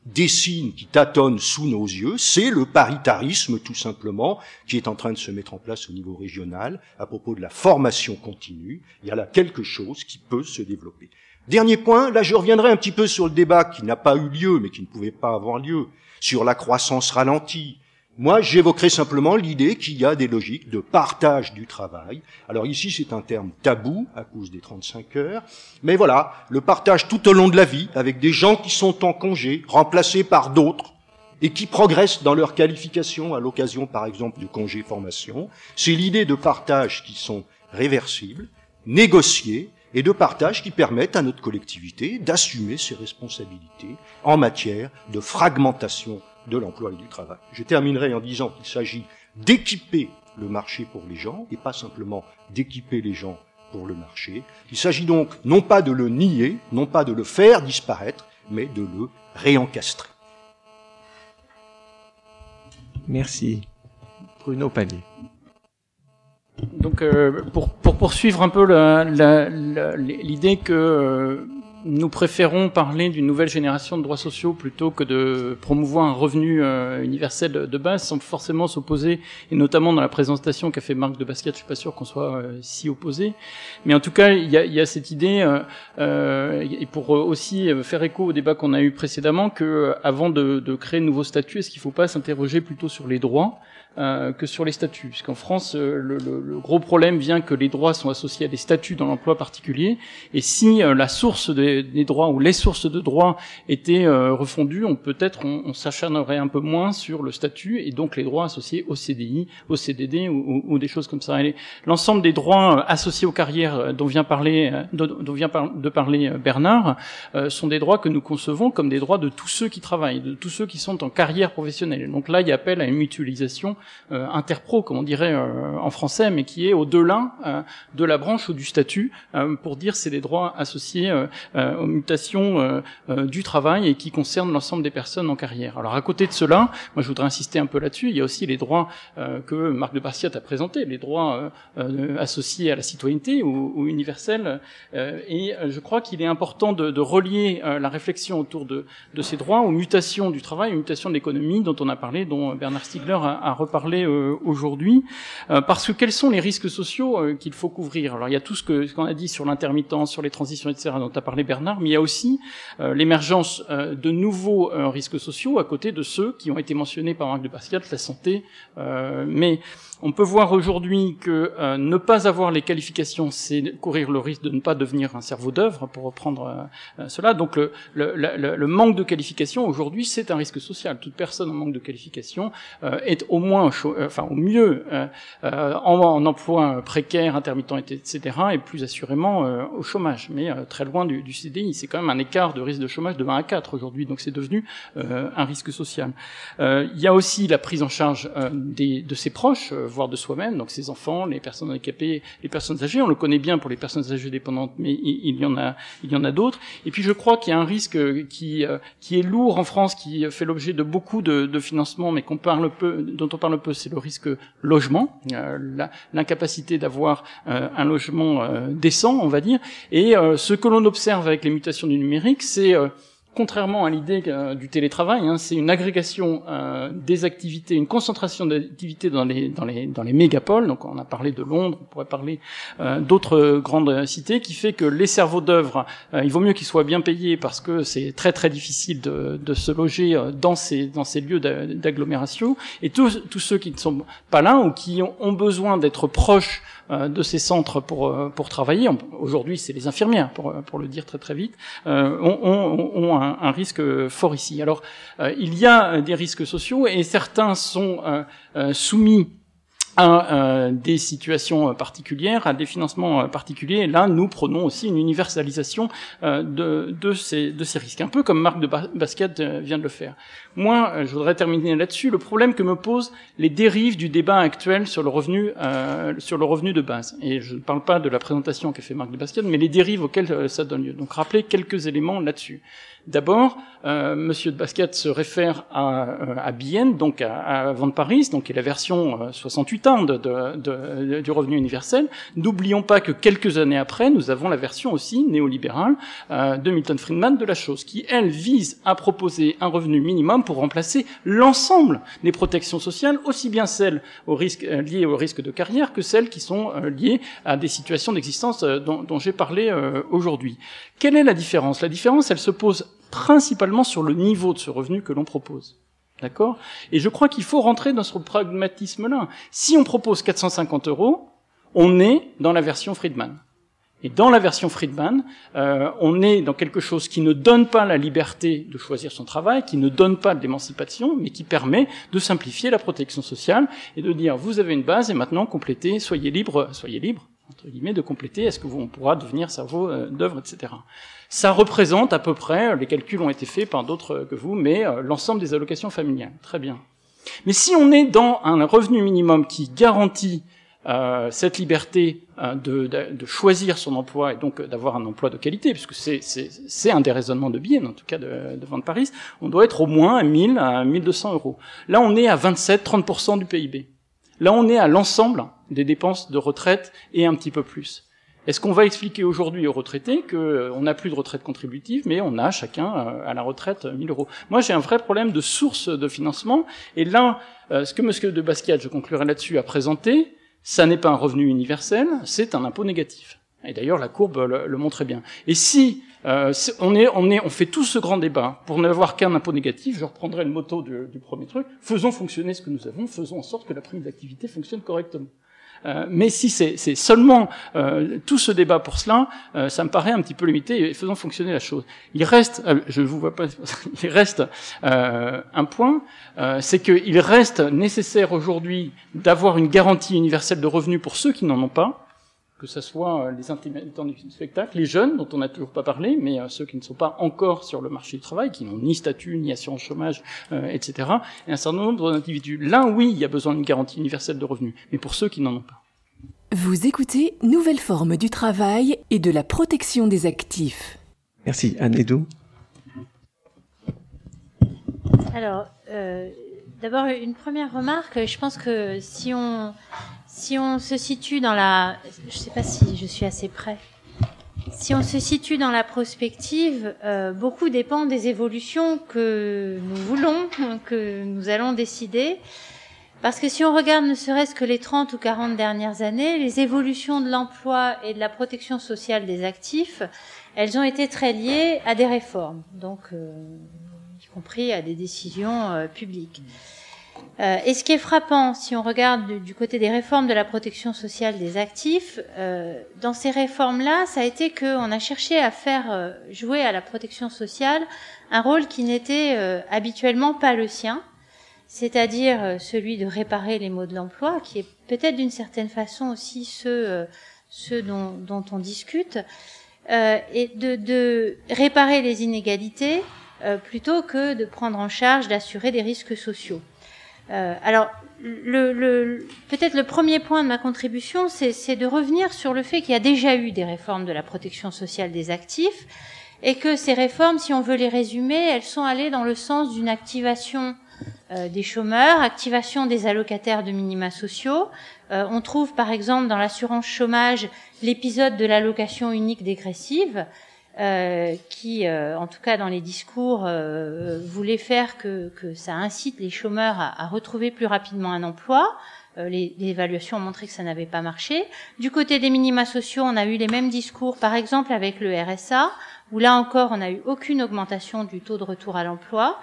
dessine, qui tâtonne sous nos yeux, c'est le paritarisme tout simplement qui est en train de se mettre en place au niveau régional à propos de la formation continue. Il y a là quelque chose qui peut se développer. Dernier point, là je reviendrai un petit peu sur le débat qui n'a pas eu lieu mais qui ne pouvait pas avoir lieu, sur la croissance ralentie, moi, j'évoquerai simplement l'idée qu'il y a des logiques de partage du travail. Alors ici, c'est un terme tabou à cause des 35 heures, mais voilà, le partage tout au long de la vie avec des gens qui sont en congé, remplacés par d'autres, et qui progressent dans leur qualification à l'occasion, par exemple, du congé formation. C'est l'idée de partage qui sont réversibles, négociés, et de partage qui permettent à notre collectivité d'assumer ses responsabilités en matière de fragmentation de l'emploi et du travail. Je terminerai en disant qu'il s'agit d'équiper le marché pour les gens et pas simplement d'équiper les gens pour le marché. Il s'agit donc non pas de le nier, non pas de le faire disparaître, mais de le réencastrer. Merci. Bruno Palier. Donc, euh, pour, pour, poursuivre un peu l'idée que euh, nous préférons parler d'une nouvelle génération de droits sociaux plutôt que de promouvoir un revenu euh, universel de base, sans forcément s'opposer, et notamment dans la présentation qu'a fait Marc de Basquiat, je suis pas sûr qu'on soit euh, si opposé. Mais en tout cas, il y a, cette idée, euh, et pour aussi faire écho au débat qu'on a eu précédemment, que avant de, de créer de nouveaux statuts, est-ce qu'il ne faut pas s'interroger plutôt sur les droits? Euh, que sur les statuts. Puisqu'en France, euh, le, le, le, gros problème vient que les droits sont associés à des statuts dans l'emploi particulier. Et si euh, la source des, des, droits ou les sources de droits étaient refondues, on peut-être on, on s'acharnerait un peu moins sur le statut et donc les droits associés au CDI, au CDD ou, ou, des choses comme ça. L'ensemble des droits associés aux carrières dont vient parler, dont vient de parler Bernard, sont des droits que nous concevons comme des droits de tous ceux qui travaillent, de tous ceux qui sont en carrière professionnelle. Donc là, il y a appel à une mutualisation interpro, comme on dirait euh, en français, mais qui est au-delà euh, de la branche ou du statut, pour dire c'est des droits associés aux mutations du travail et qui concernent l'ensemble des personnes en carrière. Alors à côté de cela, moi je voudrais insister un peu là-dessus, il y a aussi les droits que Marc de Barciat a présentés, les droits associés à la citoyenneté ou, ou universels, et je crois qu'il est important de, de relier la réflexion autour de, de, ces droits aux mutations du travail, aux mutations de l'économie dont on a parlé, dont Bernard Stiegler a, a parler euh, aujourd'hui, euh, parce que quels sont les risques sociaux euh, qu'il faut couvrir? Alors il y a tout ce qu'on a dit sur l'intermittence, sur les transitions, etc., dont a parlé Bernard, mais il y a aussi l'émergence de nouveaux risques sociaux à côté de ceux qui ont été mentionnés par Marc de Pascal, la santé, mais on peut voir aujourd'hui que euh, ne pas avoir les qualifications, c'est courir le risque de ne pas devenir un cerveau d'œuvre, pour reprendre euh, euh, cela. Donc le, le, le, le, manque de qualification aujourd'hui, c'est un risque social. Toute personne en manque de qualification est au moins, enfin au mieux, en, en, emploi précaire, intermittent, etc., et plus assurément au chômage, mais très loin du, du CDI. C'est quand même un écart de risque de chômage de 20 à 4 aujourd'hui, donc c'est devenu un risque social. Il y a aussi la prise en charge des, de ses proches voire de soi-même, donc ses enfants, les personnes handicapées, les personnes âgées. On le connaît bien pour les personnes âgées dépendantes, mais il, y en a, il y en a d'autres. Et puis je crois qu'il y a un risque qui euh, qui est lourd en France, qui fait l'objet de beaucoup de, de financements, mais dont on parle peu, c'est le risque logement, euh, l'incapacité d'avoir euh, un logement décent, on va dire. Et ce que l'on observe avec les mutations du numérique, c'est contrairement à l'idée euh, du télétravail, hein, c'est une agrégation euh, des activités, une concentration d'activités dans les, dans, les, dans les mégapoles, donc on a parlé de Londres, on pourrait parler euh, d'autres grandes cités, qui fait que les cerveaux d'œuvre, il vaut mieux qu'ils soient bien payés parce que c'est très très difficile de, se loger dans ces, dans ces lieux d'agglomération, et tous, ceux qui ne sont pas là ou qui ont, besoin d'être proches de ces centres pour euh, pour travailler. Aujourd'hui, c'est les infirmières, pour pour le dire très très vite, euh, ont un, un, risque fort ici. Alors, il y a des risques sociaux et certains sont soumis à euh, des situations particulières, à des financements particuliers. Et là, nous prenons aussi une universalisation euh, de, de, ces, de ces risques, un peu comme Marc de Basket vient de le faire. Moi, je voudrais terminer là-dessus. Le problème que me posent les dérives du débat actuel sur le revenu, euh, sur le revenu de base. Et je ne parle pas de la présentation qu'a fait Marc de Basket, mais les dérives auxquelles ça donne lieu. Donc, rappeler quelques éléments là-dessus. D'abord, euh, Monsieur de Basquiat se réfère à, euh, à Bienne, donc à, à Van Paris, donc qui est la version 68A, putain de, de, de, du revenu universel. N'oublions pas que quelques années après, nous avons la version aussi néolibérale euh, de Milton Friedman de la chose, qui elle vise à proposer un revenu minimum pour remplacer l'ensemble des protections sociales, aussi bien celles au risque, euh, liées au risque de carrière que celles qui sont euh, liées à des situations d'existence euh, dont, dont j'ai parlé aujourd'hui. Quelle est la différence? La différence, elle se pose principalement sur le niveau de ce revenu que l'on propose. D'accord? Et je crois qu'il faut rentrer dans ce pragmatisme-là. Si on propose 450 euros, on est dans la version Friedman. Et dans la version Friedman, euh, on est dans quelque chose qui ne donne pas la liberté de choisir son travail, qui ne donne pas de l'émancipation, mais qui permet de simplifier la protection sociale et de dire vous avez une base et maintenant complétez, soyez libre, soyez libre entre guillemets de compléter. Est-ce que vous on pourra devenir cerveau euh, d'œuvre, etc. Ça représente à peu près, les calculs ont été faits par d'autres que vous, mais euh, l'ensemble des allocations familiales. Très bien. Mais si on est dans un revenu minimum qui garantit euh, cette liberté euh, de, choisir son emploi et donc d'avoir un emploi de qualité, puisque c'est un des raisonnements de Bienne, en tout cas de, de Paris, on doit être au moins à 1000 à 1200 euros. Là, on est à 27-30% du PIB. Là, on est à l'ensemble des dépenses de retraite et un petit peu plus. Est-ce qu'on va expliquer aujourd'hui aux retraités qu'on euh, n'a plus de retraite contributive, mais on a chacun euh, à la retraite 1000 euros? Moi, j'ai un vrai problème de source de financement. Et là, euh, ce que M. de Basquiat, je conclurai là-dessus, a présenté, ça n'est pas un revenu universel, c'est un impôt négatif. Et d'ailleurs, la courbe le, le montrait bien. Et si euh, on, est, on, est, on fait tout ce grand débat pour n'avoir qu'un impôt négatif, je reprendrai le motto du, du, premier truc, faisons fonctionner ce que nous avons, faisons en sorte que la prime d'activité fonctionne correctement. Euh, mais si c'est seulement euh, tout ce débat pour cela, euh, ça me paraît un petit peu limité. Et faisons fonctionner la chose. Il reste, euh, je vous vois pas, il reste euh, un point, c'est qu'il reste nécessaire aujourd'hui d'avoir une garantie universelle de revenus pour ceux qui n'en ont pas que ce soit euh, les intermittents du spectacle, les jeunes dont on n'a toujours pas parlé, mais euh, ceux qui ne sont pas encore sur le marché du travail, qui n'ont ni statut, ni assurance chômage, euh, etc. Et un certain nombre d'individus. Là, oui, il y a besoin d'une garantie universelle de revenus, mais pour ceux qui n'en ont pas. Vous écoutez Nouvelle forme du travail et de la protection des actifs. Merci. Anne Edou. Alors, euh, d'abord, une première remarque. Je pense que si on si on se situe dans la, je ne sais pas si je suis assez près. Si on se situe dans la prospective, euh, beaucoup dépend des évolutions que nous voulons, que nous allons décider. Parce que si on regarde ne serait-ce que les 30 ou 40 dernières années, les évolutions de l'emploi et de la protection sociale des actifs, elles ont été très liées à des réformes, donc euh, y compris à des décisions euh, publiques. Euh, et ce qui est frappant, si on regarde du, côté des réformes de la protection sociale des actifs, euh, dans ces réformes-là, ça a été qu'on a cherché à faire euh, jouer à la protection sociale un rôle qui n'était euh, habituellement pas le sien, c'est-à-dire euh, celui de réparer les maux de l'emploi, qui est peut-être d'une certaine façon aussi ce, dont, on discute, et de, réparer les inégalités plutôt que de prendre en charge d'assurer des risques sociaux. Euh, alors, le, peut-être le premier point de ma contribution, c'est de revenir sur le fait qu'il y a déjà eu des réformes de la protection sociale des actifs et que ces réformes, si on veut les résumer, elles sont allées dans le sens d'une activation euh, des chômeurs, activation des allocataires de minima sociaux. Euh, on trouve par exemple dans l'assurance chômage l'épisode de l'allocation unique dégressive, euh, qui, euh, en tout cas dans les discours, euh, voulait faire que, que, ça incite les chômeurs à, à retrouver plus rapidement un emploi. Euh, les, les, évaluations ont montré que ça n'avait pas marché. Du côté des minima sociaux, on a eu les mêmes discours, par exemple avec le RSA, où là encore, on n'a eu aucune augmentation du taux de retour à l'emploi.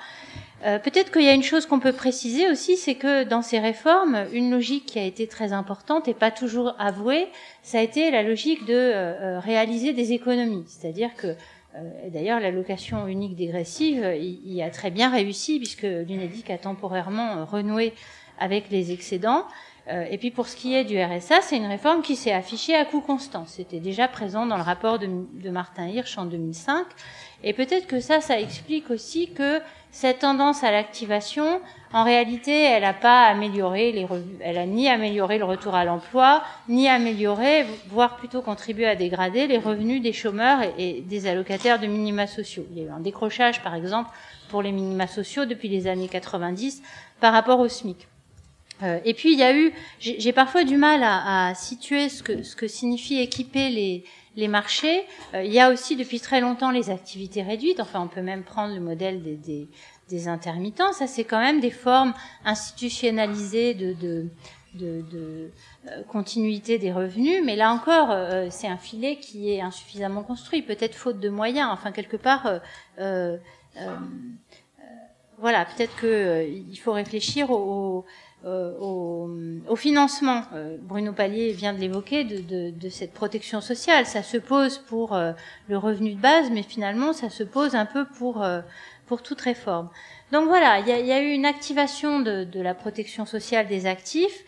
Euh, Peut-être qu'il y a une chose qu'on peut préciser aussi, c'est que dans ces réformes, une logique qui a été très importante et pas toujours avouée, ça a été la logique de euh, réaliser des économies. C'est-à-dire que, euh, d'ailleurs, l'allocation unique dégressive il, il, a très bien réussi puisque l'UNEDIC a temporairement renoué avec les excédents. Et puis pour ce qui est du RSA, c'est une réforme qui s'est affichée à coût constant. C'était déjà présent dans le rapport de, de Martin Hirsch en 2005. Et peut-être que ça, ça explique aussi que cette tendance à l'activation, en réalité, elle n'a pas amélioré les elle a ni amélioré le retour à l'emploi, ni amélioré, voire plutôt contribué à dégrader les revenus des chômeurs et, et des allocataires de minima sociaux. Il y a eu un décrochage, par exemple, pour les minima sociaux depuis les années 90 par rapport au SMIC. Euh, et puis il y a eu, j'ai parfois du mal à, à, situer ce que, ce que signifie équiper les, les marchés. Euh, il y a aussi depuis très longtemps les activités réduites. Enfin, on peut même prendre le modèle des, des, intermittents. Ça, c'est quand même des formes institutionnalisées de, de, de, euh, continuité des revenus. Mais là encore, euh, c'est un filet qui est insuffisamment construit, peut-être faute de moyens. Enfin, quelque part. voilà, peut-être qu'il faut réfléchir au, euh, au, au, financement. Euh, Bruno Pallier vient de l'évoquer, de, de, de, cette protection sociale. Ça se pose pour euh, le revenu de base, mais finalement, ça se pose un peu pour, pour toute réforme. Donc voilà, il y a, y a, eu une activation de, de, la protection sociale des actifs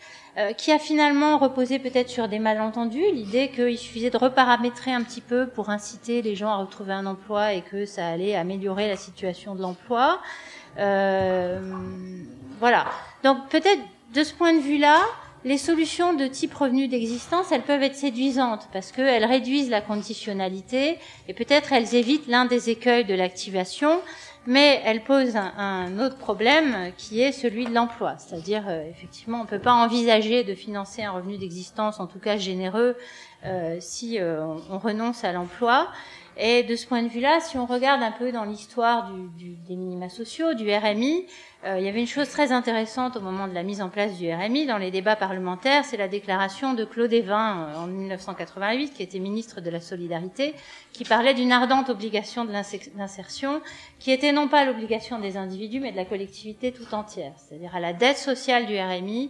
qui a finalement reposé peut-être sur des malentendus, l'idée qu'il suffisait de reparamétrer un petit peu pour inciter les gens à retrouver un emploi et que ça allait améliorer la situation de l'emploi. Euh, voilà. Donc peut-être de ce point de vue-là, les solutions de type revenu d'existence, elles peuvent être séduisantes parce qu'elles réduisent la conditionnalité et peut-être elles évitent l'un des écueils de l'activation, mais elles posent un, autre problème qui est celui de l'emploi. C'est-à-dire, euh, effectivement, on ne peut pas envisager de financer un revenu d'existence, en tout cas généreux, euh, si on renonce à l'emploi. Et de ce point de vue-là, si on regarde un peu dans l'histoire du, du, des minima sociaux, du RMI, euh, il y avait une chose très intéressante au moment de la mise en place du RMI dans les débats parlementaires, c'est la déclaration de Claude Evin euh, en 1988, qui était ministre de la Solidarité, qui parlait d'une ardente obligation de l'insertion, qui était non pas l'obligation des individus, mais de la collectivité tout entière. C'est-à-dire à la dette sociale du RMI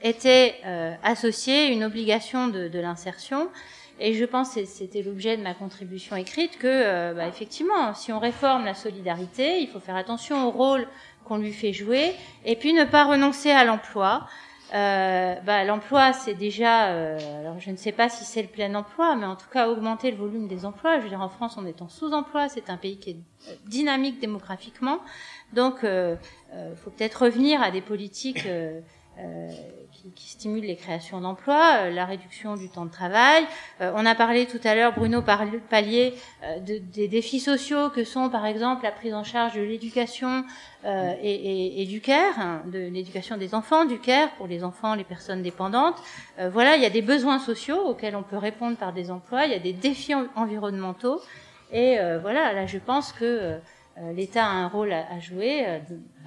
était euh, associée une obligation de, de l'insertion. Et je pense, et c'était l'objet de ma contribution écrite, que euh, bah, effectivement, si on réforme la solidarité, il faut faire attention au rôle qu'on lui fait jouer, et puis ne pas renoncer à l'emploi. Euh, bah, l'emploi, c'est déjà, euh, alors je ne sais pas si c'est le plein emploi, mais en tout cas augmenter le volume des emplois. Je veux dire, en France, on est en sous-emploi, c'est un pays qui est euh, dynamique démographiquement, donc il euh, faut peut-être revenir à des politiques qui, stimule les créations d'emplois, euh, la réduction du temps de travail. Euh, on a parlé tout à l'heure, Bruno Pallier, euh, de, des défis sociaux que sont par exemple la prise en charge de l'éducation et, et, et, du care, hein, de l'éducation des enfants, du care pour les enfants, les personnes dépendantes. voilà, il y a des besoins sociaux auxquels on peut répondre par des emplois, il y a des défis environnementaux. Et voilà, là je pense que l'État a un rôle à, à jouer,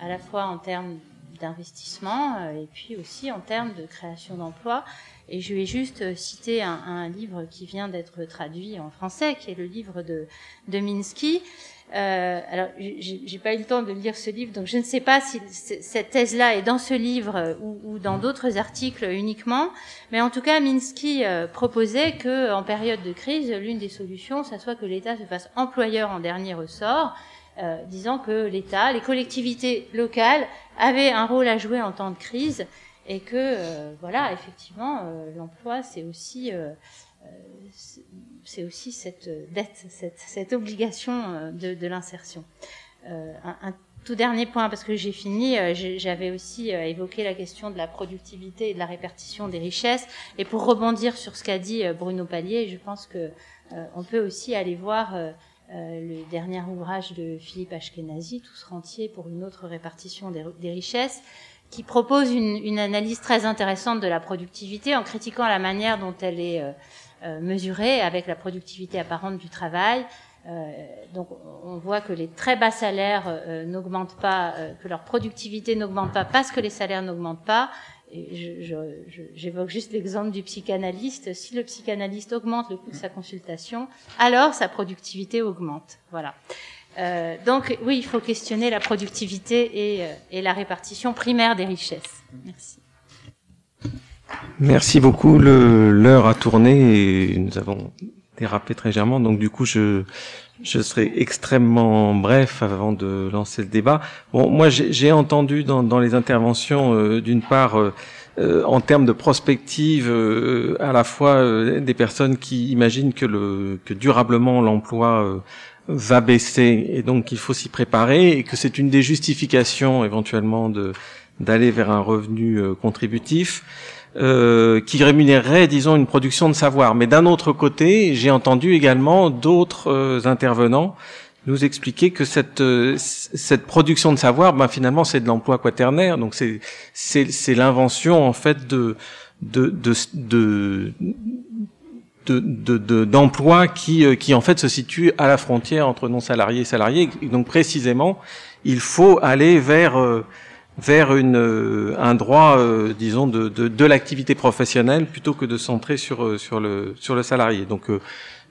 à la fois en termes d'investissement euh, et puis aussi en termes de création d'emplois. Et je vais juste euh, citer un, un livre qui vient d'être traduit en français, qui est le livre de, de Minsky. Euh, alors, j'ai pas eu le temps de lire ce livre, donc je ne sais pas si cette thèse-là est dans ce livre euh, ou, ou dans d'autres articles uniquement, mais en tout cas, Minsky proposait que, en période de crise, l'une des solutions, ça soit que l'État se fasse employeur en dernier ressort, euh, disant que l'État, les collectivités locales avaient un rôle à jouer en temps de crise et que euh, voilà, effectivement, euh, l'emploi c'est aussi c'est aussi cette dette, cette, cette obligation de, de l'insertion. Un, un, tout dernier point, parce que j'ai fini, j'avais aussi évoqué la question de la productivité et de la répartition des richesses. Et pour rebondir sur ce qu'a dit Bruno Pallier, je pense que on peut aussi aller voir euh, le dernier ouvrage de Philippe Ashkenazi, Tous rentiers pour une autre répartition des, richesses, qui propose une, une, analyse très intéressante de la productivité en critiquant la manière dont elle est euh, euh mesurée avec la productivité apparente du travail. Euh, donc on voit que les très bas salaires euh, n'augmentent pas, que leur productivité n'augmente pas parce que les salaires n'augmentent pas, j'évoque juste l'exemple du psychanalyste. Si le psychanalyste augmente le coût de sa consultation, alors sa productivité augmente. Voilà. Euh, donc oui, il faut questionner la productivité et, euh, et la répartition primaire des richesses. Merci. Merci beaucoup. L'heure a tourné et nous avons dérapé très légèrement. Donc du coup, je, je serai extrêmement bref avant de lancer le débat. Bon, moi, j'ai entendu dans, dans, les interventions, euh, d'une part, euh, euh, en termes de prospective, euh, à la fois euh, des personnes qui imaginent que, le, que durablement l'emploi va baisser et donc il faut s'y préparer et que c'est une des justifications éventuellement de d'aller vers un revenu contributif euh, qui rémunérerait, disons, une production de savoir. Mais d'un autre côté, j'ai entendu également d'autres euh, intervenants nous expliquer que cette euh, cette production de savoir, ben finalement c'est de l'emploi quaternaire, donc c'est c'est c'est l'invention en fait de de de de de, de, d'emplois qui, euh, qui en fait se situent à la frontière entre non salariés et salariés. Donc précisément, il faut aller vers vers une, un droit, disons, de, de, de l'activité professionnelle plutôt que de centrer sur sur le sur le salarié. Donc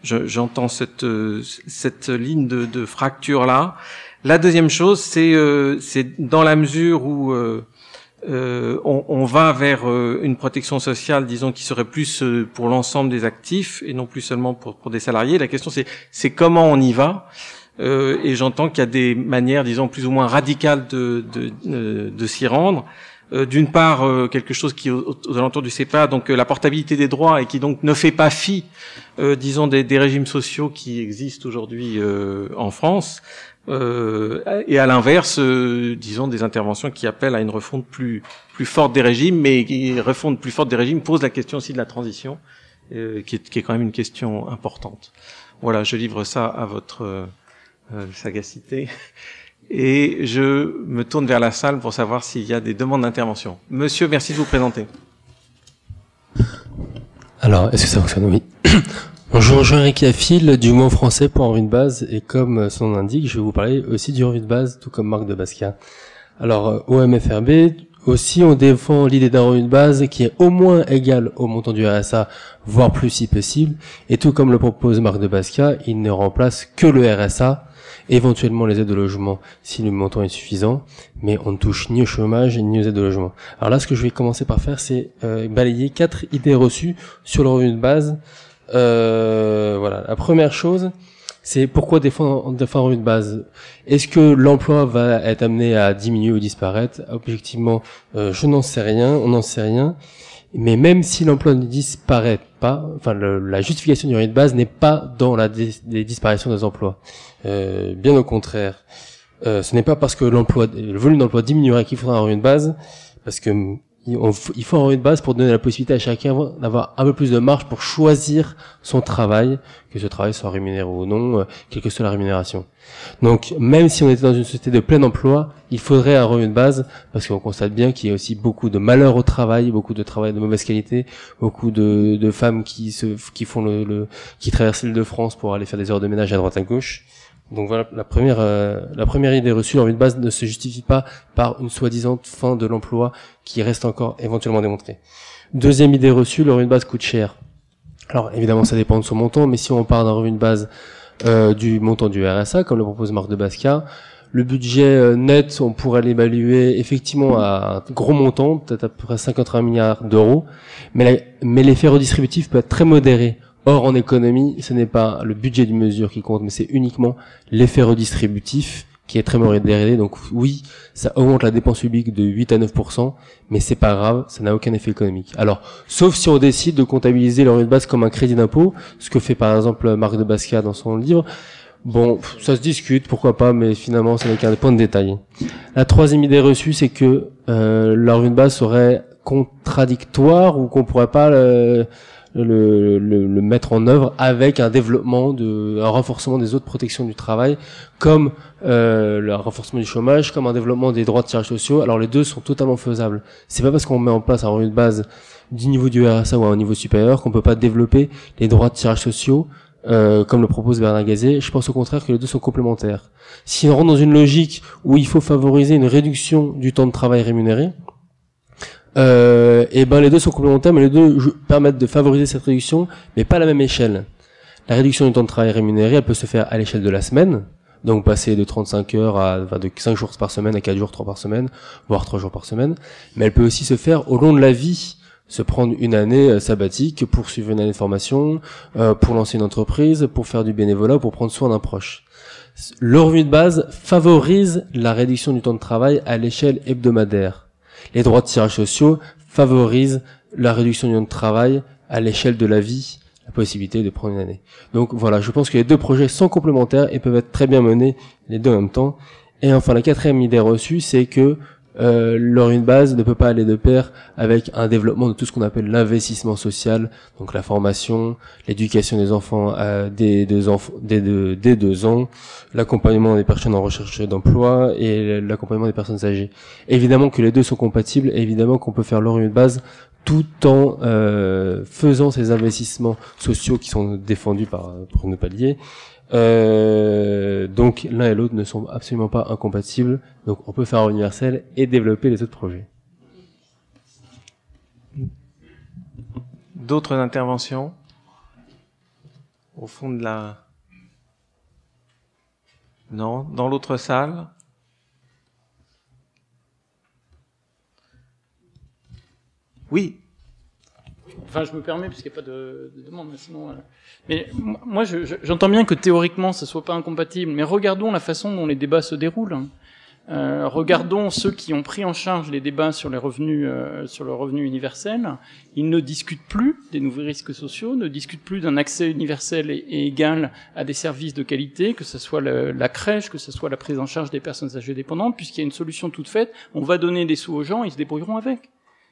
j'entends cette cette ligne de, de fracture là. La deuxième chose, c'est euh, dans la mesure où euh, euh on, on, va vers euh, une protection sociale, disons, qui serait plus pour l'ensemble des actifs et non plus seulement pour, pour des salariés. La question, c'est comment on y va. Et j'entends qu'il y a des manières, disons, plus ou moins radicales de de, de s'y rendre. Euh, d'une part euh, quelque chose qui aux, alentours du CEPA, donc euh, la portabilité des droits et qui donc ne fait pas fi, disons, des, des, régimes sociaux qui existent aujourd'hui en France, et à l'inverse, disons, des interventions qui appellent à une refonte plus plus forte des régimes, mais qui refonte plus forte des régimes pose la question aussi de la transition, qui est, qui, est, quand même une question importante. Voilà, je livre ça à votre sagacité. Et je me tourne vers la salle pour savoir s'il y a des demandes d'intervention. Monsieur, merci de vous présenter. Alors, est-ce que ça fonctionne? Oui. Bonjour, Jean-Éric Affil du mot français pour revue de base. Et comme son nom l'indique, je vais vous parler aussi du revue de base, tout comme Marc de Basquiat. Alors, euh, au MFRB, aussi, on défend l'idée d'un revenu de base qui est au moins égal au montant du RSA, voire plus si possible. Et tout comme le propose Marc de Basquiat, il ne remplace que le RSA éventuellement les aides de logement si le montant est suffisant, mais on ne touche ni au chômage ni aux aides de logement. Alors là, ce que je vais commencer par faire, c'est euh, balayer quatre idées reçues sur le revenu de base. Euh, voilà, la première chose, c'est pourquoi défendre, défendre un revenu de base? Est-ce que l'emploi va être amené à diminuer ou disparaître? Objectivement, euh, je n'en sais rien, on n'en sait rien. Mais même si l'emploi ne disparaît pas, enfin la justification du revenu de base n'est pas dans la disparition des emplois. Euh, bien au contraire. Euh, ce n'est pas parce que l'emploi, le volume d'emploi diminuerait qu'il faudra un revenu de base, parce que il faut un revenu de base pour donner la possibilité à chacun d'avoir un peu plus de marge pour choisir son travail, que ce travail soit rémunéré ou non, euh, quelle que soit la rémunération. Donc, même si on était dans une société de plein emploi, il faudrait un revenu de base, parce qu'on constate bien qu'il y a aussi beaucoup de malheur au travail, beaucoup de travail de mauvaise qualité, beaucoup de, femmes qui se, qui font le, qui traversent l'île de France pour aller faire des heures de ménage à droite à gauche. Donc voilà, la première, euh, la première idée reçue, revenu de base ne se justifie pas par une soi-disant fin de l'emploi qui reste encore éventuellement démontrée. Deuxième idée reçue, le revenu de base coûte cher. Alors évidemment, ça dépend de son montant, mais si on part d'un revenu de base euh, du montant du RSA, comme le propose Marc de Basquiat, le budget euh, net, on pourrait l'évaluer effectivement à un gros montant, peut-être à peu près 53 milliards d'euros, mais l'effet redistributif peut être très modéré Or, en économie, ce n'est pas le budget d'une mesure qui compte, mais c'est uniquement l'effet redistributif qui est très modéré. Donc oui, ça augmente la dépense publique de 8 à 9%, mais c'est pas grave, ça n'a aucun effet économique. Alors, sauf si on décide de comptabiliser le de base comme un crédit d'impôt, ce que fait par exemple Marc de Basquiat dans son livre, Bon, ça se discute, pourquoi pas, mais finalement, ce n'est qu'un point de détail. La troisième idée reçue, c'est que euh, revenu de base serait contradictoire ou qu'on pourrait pas le, le, mettre en œuvre avec un développement, de, un renforcement des autres protections du travail, comme euh, le renforcement du chômage, comme un développement des droits de tirage sociaux. Alors les deux sont totalement faisables. C'est pas parce qu'on met en place un revenu de base du niveau du RSA ou à un niveau supérieur qu'on peut pas développer les droits de tirage sociaux euh, comme le propose Bernard Gazet. Je pense au contraire que les deux sont complémentaires. Si on rentre dans une logique où il faut favoriser une réduction du temps de travail rémunéré, euh, et ben les deux sont complémentaires, mais les deux permettent de favoriser cette réduction, mais pas à la même échelle. La réduction du temps de travail rémunéré, elle peut se faire à l'échelle de la semaine, donc passer de 35 heures à de 5 jours par semaine à 4 jours, 3 par semaine, voire 3 jours par semaine, mais elle peut aussi se faire au long de la vie, se prendre une année euh, sabbatique pour suivre une année de formation, euh, pour lancer une entreprise, pour faire du bénévolat, pour prendre soin d'un proche. Le revenu de base favorise la réduction du temps de travail à l'échelle hebdomadaire les droits de tirage sociaux favorisent la réduction du temps de travail à l'échelle de la vie, la possibilité de prendre une année. Donc voilà, je pense que les deux projets sont complémentaires et peuvent être très bien menés les deux en même temps. Et enfin, la quatrième idée reçue, c'est que euh, leur une base ne peut pas aller de pair avec un développement de tout ce qu'on appelle l'investissement social, donc la formation, l'éducation des enfants des deux des deux, deux ans, l'accompagnement des personnes en recherche d'emploi et l'accompagnement des personnes âgées. Évidemment que les deux sont compatibles, évidemment qu'on peut faire leur une base tout en euh, faisant ces investissements sociaux qui sont défendus par Bruno Palier. Euh, donc l'un et l'autre ne sont absolument pas incompatibles. Donc on peut faire universel et développer les autres projets. D'autres interventions au fond de la... Non, dans l'autre salle? Oui. Enfin, je me permets, puisqu'il n'y a pas de, de demande, mais sinon. Euh... Mais moi, j'entends je, bien que théoriquement, ça soit pas incompatible, mais regardons la façon dont les débats se déroulent. Hein. Euh, regardons ceux qui ont pris en charge les débats sur les revenus, euh, sur le revenu universel. Ils ne discutent plus des nouveaux risques sociaux, ne discutent plus d'un accès universel et, égal à des services de qualité, que ce soit la crèche, que ce soit la prise en charge des personnes âgées dépendantes, puisqu'il y a une solution toute faite. On va donner des sous aux gens, ils se débrouilleront avec.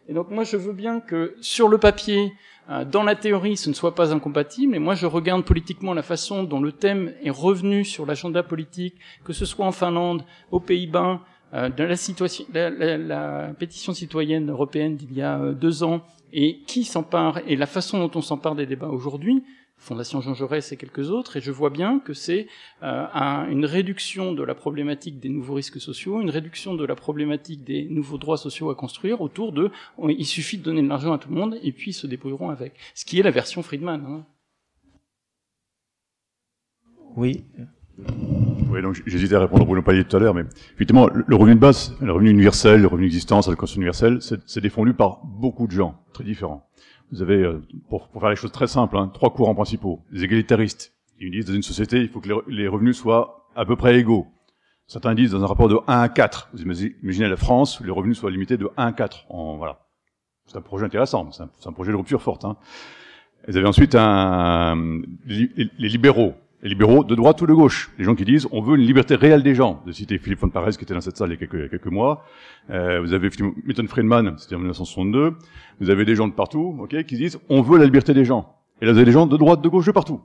Et donc moi je veux bien que sur le papier, euh, dans la théorie, ce ne soit pas incompatible. Et moi je regarde politiquement la façon dont le thème est revenu sur l'agenda politique, que ce soit en Finlande, aux Pays-Bas, euh, dans la, la, pétition citoyenne européenne d'il y a euh, deux ans, et qui s'empare, et la façon dont on s'empare des débats aujourd'hui, Fondation Jean Jaurès et quelques autres, et je vois bien que c'est euh, un, une réduction de la problématique des nouveaux risques sociaux, une réduction de la problématique des nouveaux droits sociaux à construire autour de on, il suffit de donner de l'argent à tout le monde et puis ils se débrouilleront avec. Ce qui est la version Friedman. Hein. Oui. Oui, donc j'hésitais à répondre à Bruno Palier tout à l'heure, mais effectivement, le revenu de base, le revenu universel, le revenu d'existence, la conscience universelle, c'est défendu par beaucoup de gens, très différents. Vous avez, euh, pour, pour, faire les choses très simples, hein, trois courants principaux. Les égalitaristes, ils disent dans une société, il faut que les, revenus soient à peu près égaux. Certains disent dans un rapport de 1 à 4. Vous imaginez la France, les revenus soient limités de 1 à 4. En, voilà. C'est un projet intéressant, c'est un, un, projet de rupture forte. Hein. Vous avez ensuite un, les libéraux, les libéraux de droite ou de gauche, les gens qui disent on veut une liberté réelle des gens. De citer Philippe von Pares qui était dans cette salle il y a quelques, il y a quelques mois. Euh, vous avez Milton Friedman, c'était en 1962. Vous avez des gens de partout, ok, qui disent on veut la liberté des gens. Et là vous avez des gens de droite, de gauche, de partout.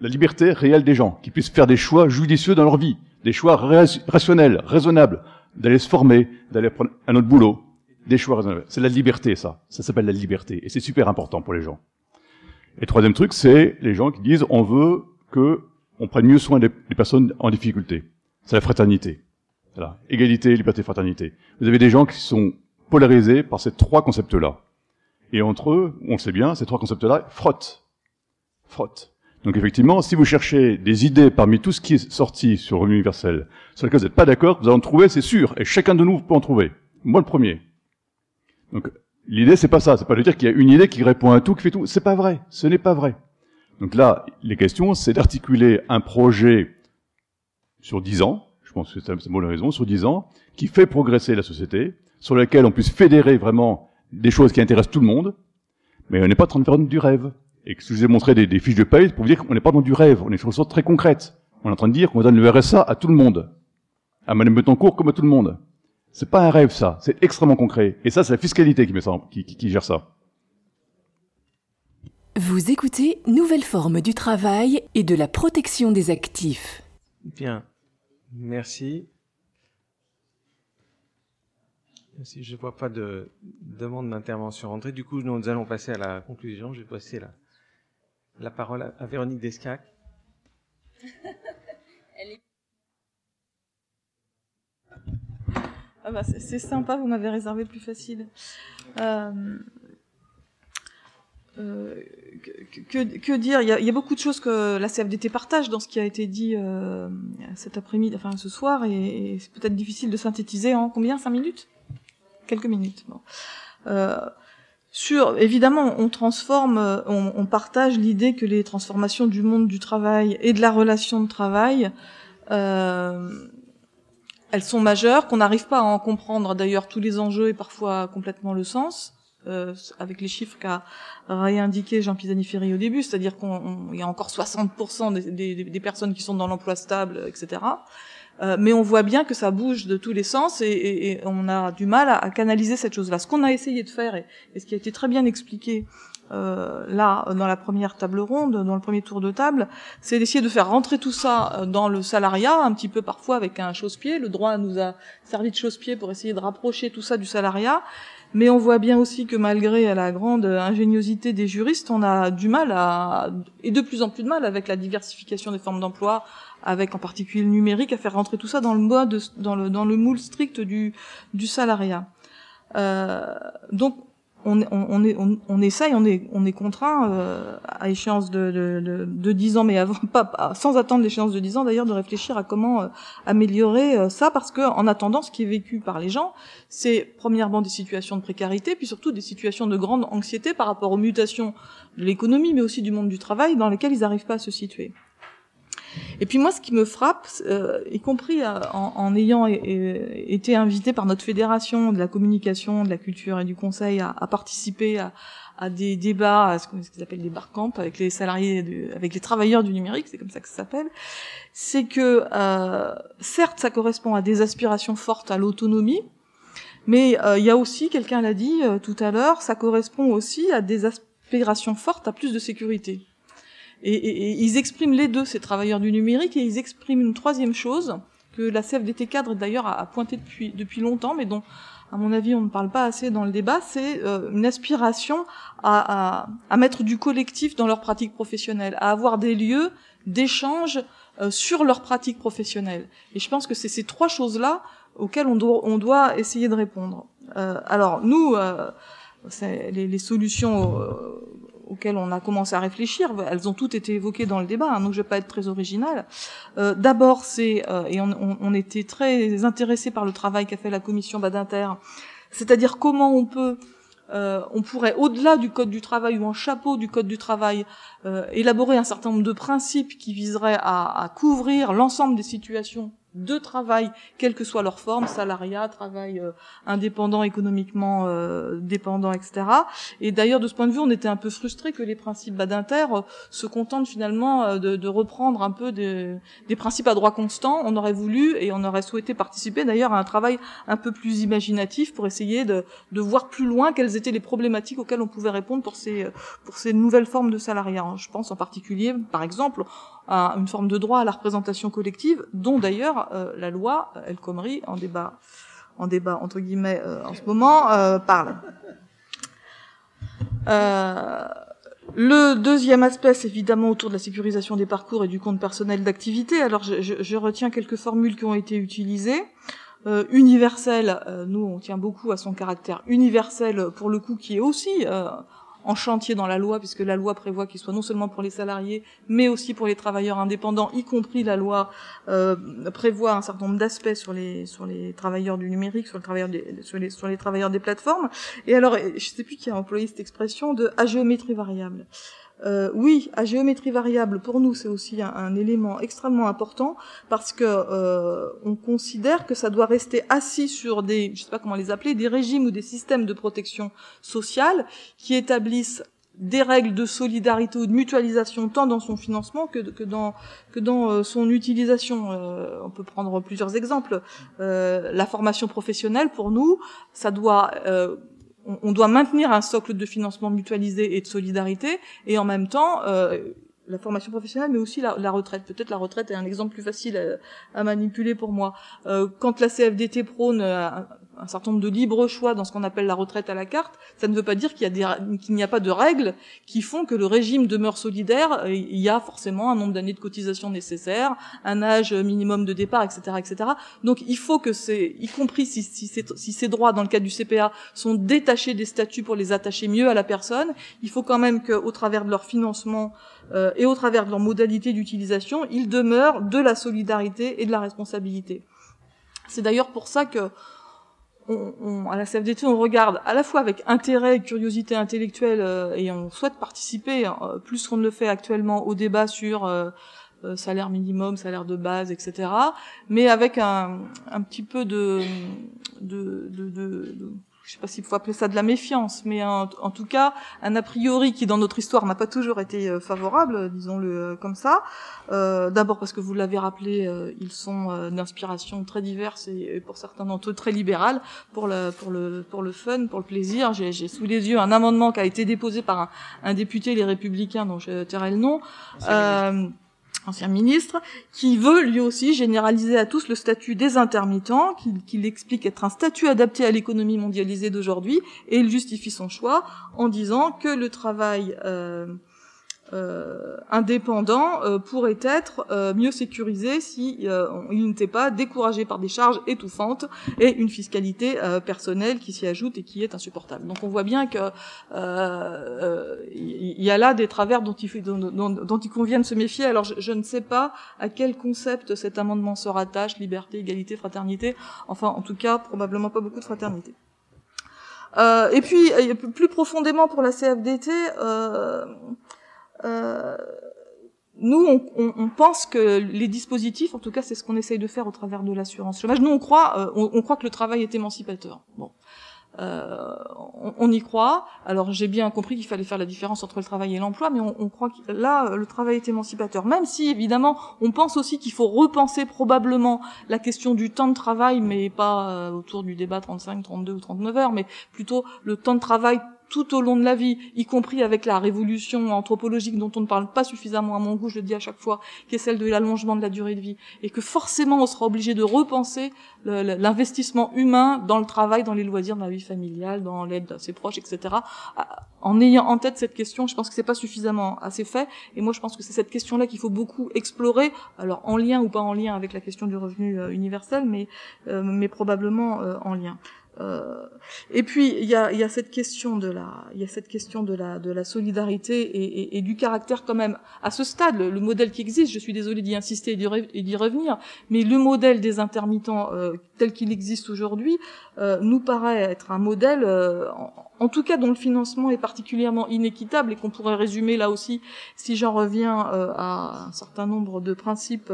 La liberté réelle des gens, qui puissent faire des choix judicieux dans leur vie, des choix rationnels, raisonnables, d'aller se former, d'aller prendre un autre boulot, des choix raisonnables. C'est la liberté, ça. Ça s'appelle la liberté, et c'est super important pour les gens. Et troisième truc, c'est les gens qui disent on veut que on prenne mieux soin des, personnes en difficulté. C'est la fraternité. Voilà. Égalité, liberté, fraternité. Vous avez des gens qui sont polarisés par ces trois concepts-là. Et entre eux, on le sait bien, ces trois concepts-là frottent. Frottent. Donc effectivement, si vous cherchez des idées parmi tout ce qui est sorti sur le revenu universel, sur lequel vous n'êtes pas d'accord, vous allez en trouver, c'est sûr. Et chacun de nous peut en trouver. Moi le premier. Donc l'idée, c'est pas ça. C'est pas de dire qu'il y a une idée qui répond à tout, qui fait tout. C'est pas vrai. Ce n'est pas vrai. Donc là, les questions, c'est d'articuler un projet sur dix ans, je pense que c'est un mot de raison, sur dix ans, qui fait progresser la société, sur lequel on puisse fédérer vraiment des choses qui intéressent tout le monde, mais on n'est pas en train de faire du rêve. Et que je vous ai montré des, fiches de paye pour vous dire qu'on n'est pas dans du rêve, on est sur des choses très concrètes. On est en train de dire qu'on donne le RSA à tout le monde. À Madame Betancourt comme à tout le monde. C'est pas un rêve, ça. C'est extrêmement concret. Et ça, c'est la fiscalité qui, qui, qui, qui gère ça. Vous écoutez Nouvelle forme du travail et de la protection des actifs. Bien. Merci. Si je ne vois pas de demande d'intervention rentrée, du coup, nous allons passer à la conclusion. Je vais passer la, la parole à, Véronique Descac. ah bah c'est sympa, vous m'avez réservé plus facile. Euh, euh, que, que, dire? Il y, a, il y, a, beaucoup de choses que la CFDT partage dans ce qui a été dit euh, cet après-midi, enfin ce soir, et, c'est peut-être difficile de synthétiser en combien? Cinq minutes? Quelques minutes. Bon. Euh, sur, évidemment, on transforme, on, on partage l'idée que les transformations du monde du travail et de la relation de travail, euh, elles sont majeures, qu'on n'arrive pas à en comprendre d'ailleurs tous les enjeux et parfois complètement le sens. Euh, avec les chiffres qu'a réindiqué Jean Pisani-Ferry au début, c'est-à-dire qu'il y a encore 60% des, des, des, personnes qui sont dans l'emploi stable, etc. Euh, mais on voit bien que ça bouge de tous les sens et, et, et on a du mal à, à canaliser cette chose-là. Ce qu'on a essayé de faire et, et, ce qui a été très bien expliqué euh, là dans la première table ronde, dans le premier tour de table, c'est d'essayer de faire rentrer tout ça euh, dans le salariat, un petit peu parfois avec un chausse-pied. Le droit nous a servi de chausse-pied pour essayer de rapprocher tout ça du salariat. Mais on voit bien aussi que malgré la grande ingéniosité des juristes, on a du mal à, et de plus en plus de mal avec la diversification des formes d'emploi, avec en particulier le numérique, à faire rentrer tout ça dans le mode, dans le, dans le moule strict du, du salariat. Euh, donc, on, on, on, essaye, on est, on est contraint euh, à échéance de, de, de, de, 10 ans, mais avant, pas, pas sans attendre l'échéance de 10 ans d'ailleurs, de réfléchir à comment euh, améliorer euh, ça, parce que en attendant, ce qui est vécu par les gens, c'est premièrement des situations de précarité, puis surtout des situations de grande anxiété par rapport aux mutations de l'économie, mais aussi du monde du travail, dans lesquelles ils n'arrivent pas à se situer. Et puis moi, ce qui me frappe, euh, y compris euh, en, ayant été invité par notre fédération de la communication, de la culture et du conseil à, participer à, à, des débats, à ce qu'ils appellent des barcamps avec les salariés, avec les travailleurs du numérique, c'est comme ça que ça s'appelle, c'est que euh, certes, ça correspond à des aspirations fortes à l'autonomie, mais euh, il y a aussi, quelqu'un l'a dit euh, tout à l'heure, ça correspond aussi à des aspirations fortes à plus de sécurité. Et, et, et, ils expriment les deux, ces travailleurs du numérique, et ils expriment une troisième chose que la CFDT cadre d'ailleurs a, a pointé depuis, depuis longtemps, mais dont, à mon avis, on ne parle pas assez dans le débat, c'est euh, une aspiration à, à, à, mettre du collectif dans leur pratique professionnelle, à avoir des lieux d'échange euh, sur leur pratique professionnelle. Et je pense que c'est ces trois choses-là auxquelles on doit, on doit essayer de répondre. Euh, alors, nous, euh, les, les, solutions auxquelles on a commencé à réfléchir, elles ont toutes été évoquées dans le débat, hein, donc je vais pas être très original. Euh, D'abord, c'est euh, et on, était très intéressé par le travail qu'a fait la commission Badinter, c'est-à-dire comment on peut euh, on pourrait, au-delà du code du travail ou en chapeau du code du travail, élaborer un certain nombre de principes qui viseraient à couvrir l'ensemble des situations de travail, quelle que soit leur forme, salariat, travail euh, indépendant, économiquement euh, dépendant, etc. Et d'ailleurs, de ce point de vue, on était un peu frustré que les principes Badinter euh, se contentent finalement euh, de, de, reprendre un peu des, des, principes à droit constant. On aurait voulu et on aurait souhaité participer d'ailleurs à un travail un peu plus imaginatif pour essayer de, de, voir plus loin quelles étaient les problématiques auxquelles on pouvait répondre pour ces, pour ces nouvelles formes de salariat. Je pense en particulier, par exemple, une forme de droit à la représentation collective, dont d'ailleurs euh, la loi El Khomri, en débat, en débat entre guillemets euh, en ce moment, euh, parle. Euh, le deuxième aspect, c'est évidemment autour de la sécurisation des parcours et du compte personnel d'activité. Alors, je, je, je, retiens quelques formules qui ont été utilisées. Euh, universel, euh, nous, on tient beaucoup à son caractère universel, pour le coup, qui est aussi en chantier dans la loi, puisque la loi prévoit qu'il soit non seulement pour les salariés, mais aussi pour les travailleurs indépendants, y compris la loi euh, prévoit un certain nombre d'aspects sur les sur les travailleurs du numérique, sur, le travailleur des, sur, les, sur les travailleurs des plateformes. Et alors, je sais plus qui a employé cette expression de à variable. Euh, oui, à géométrie variable, pour nous, c'est aussi un, élément extrêmement important parce que euh, on considère que ça doit rester assis sur des, je sais pas comment les appeler, des régimes ou des systèmes de protection sociale qui établissent des règles de solidarité ou de mutualisation tant dans son financement que, que dans que dans euh, son utilisation. Euh, on peut prendre plusieurs exemples. Euh, la formation professionnelle, pour nous, ça doit on, doit maintenir un socle de financement mutualisé et de solidarité, et en même temps, euh, la formation professionnelle, mais aussi la, la retraite. Peut-être la retraite est un exemple plus facile à, à manipuler pour moi. Euh, quand la CFDT prône un, un, certain nombre de libres choix dans ce qu'on appelle la retraite à la carte, ça ne veut pas dire qu'il n'y a, pas de règles qui font que le régime demeure solidaire. Il y a forcément un nombre d'années de cotisation nécessaire, un âge minimum de départ, etc., etc. Donc il faut que c'est, y compris si, ces droits dans le cadre du CPA sont détachés des statuts pour les attacher mieux à la personne, il faut quand même qu'au travers de leur financement euh, et au travers de leurs modalités d'utilisation, il demeure de la solidarité et de la responsabilité. C'est d'ailleurs pour ça que on, à la CFDT, on regarde à la fois avec intérêt et curiosité intellectuelle euh, et on souhaite participer euh, plus qu'on ne le fait actuellement au débat sur euh, salaire minimum, salaire de base, etc. Mais avec un, petit peu de je sais pas s'il faut appeler ça de la méfiance, mais en, tout cas, un a priori qui dans notre histoire n'a pas toujours été euh, favorable, disons-le euh, comme ça. Euh, D'abord parce que vous l'avez rappelé, euh, ils sont d'inspiration très diverses et, pour certains d'entre eux très libérales pour le pour le pour le fun, pour le plaisir. J'ai sous les yeux un amendement qui a été déposé par un, un député les Républicains dont je tairai le nom ancien ministre, qui veut lui aussi généraliser à tous le statut des intermittents, qu'il explique être un statut adapté à l'économie mondialisée d'aujourd'hui, et il justifie son choix en disant que le travail euh, euh, indépendant euh, pourrait être euh, mieux sécurisé si il n'était pas découragé par des charges étouffantes et une fiscalité personnelle qui s'y ajoute et qui est insupportable. Donc on voit bien que il y a là des travers dont il, dont, il convient de se méfier. Alors je, ne sais pas à quel concept cet amendement se rattache liberté, égalité, fraternité. Enfin, en tout cas, probablement pas beaucoup de fraternité. Euh, et puis, plus profondément pour la CFDT, euh, euh, nous, on, on, on, pense que les dispositifs, en tout cas, c'est ce qu'on essaye de faire au travers de l'assurance chômage. Nous, on croit, euh, on, on, croit que le travail est émancipateur. Bon, euh, on, y croit. Alors, j'ai bien compris qu'il fallait faire la différence entre le travail et l'emploi, mais on, croit que là, le travail est émancipateur. Même si, évidemment, on pense aussi qu'il faut repenser probablement la question du temps de travail, mais pas euh, autour du débat 35, 32 ou 39 heures, mais plutôt le temps de travail tout au long de la vie, y compris avec la révolution anthropologique dont on ne parle pas suffisamment à mon goût, je le dis à chaque fois, qui est celle de l'allongement de la durée de vie, et que forcément on sera obligé de repenser l'investissement humain dans le travail, dans les loisirs, dans la vie familiale, dans l'aide à ses proches, etc. En ayant en tête cette question, je pense que c'est pas suffisamment assez fait, et moi je pense que c'est cette question-là qu'il faut beaucoup explorer, alors en lien ou pas en lien avec la question du revenu euh, universel, mais, euh, mais probablement euh, en lien. Euh, et puis il y a, y a, cette question de la, il y a cette question de la, de la solidarité et, du caractère quand même à ce stade. Le, modèle qui existe, je suis désolée d'y insister et d'y revenir, mais le modèle des intermittents euh, tel qu'il existe aujourd'hui euh, nous paraît être un modèle, en, en, tout cas dont le financement est particulièrement inéquitable et qu'on pourrait résumer là aussi, si j'en reviens à un certain nombre de principes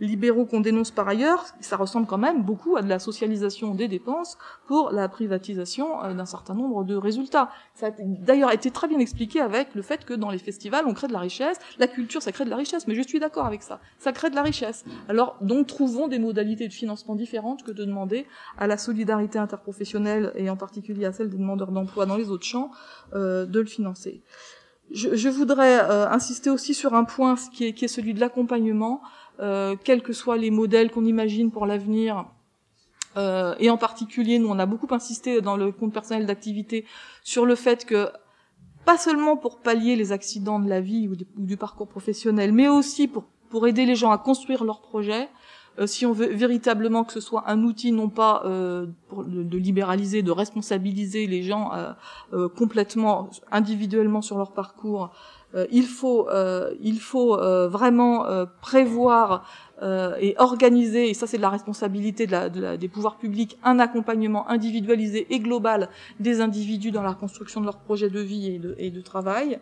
libéraux qu'on dénonce par ailleurs, ça ressemble quand même beaucoup à de la socialisation des dépenses pour la privatisation euh, d'un certain nombre de résultats. Ça a d'ailleurs été très bien expliqué avec le fait que dans les festivals, on crée de la richesse, la culture, ça crée de la richesse, mais je suis d'accord avec ça, ça crée de la richesse. Alors, donc, trouvons des modalités de financement différentes que de demander à la solidarité interprofessionnelle, et en particulier à celle des demandeurs d'emploi dans les autres champs, euh, de le financer. Je, je voudrais euh, insister aussi sur un point qui est, qui est celui de l'accompagnement. Euh, quels que soient les modèles qu'on imagine pour l'avenir. Euh, et en particulier, nous, on a beaucoup insisté dans le compte personnel d'activité sur le fait que pas seulement pour pallier les accidents de la vie ou, du parcours professionnel, mais aussi pour, aider les gens à construire leurs projets, euh, si on veut véritablement que ce soit un outil non pas euh, de, libéraliser, de responsabiliser les gens euh, complètement individuellement sur leur parcours, il faut, euh, il faut euh, vraiment prévoir et organiser, et ça c'est de la responsabilité de la, de la, des pouvoirs publics, un accompagnement individualisé et global des individus dans la construction de leur projet de vie et de, et de travail.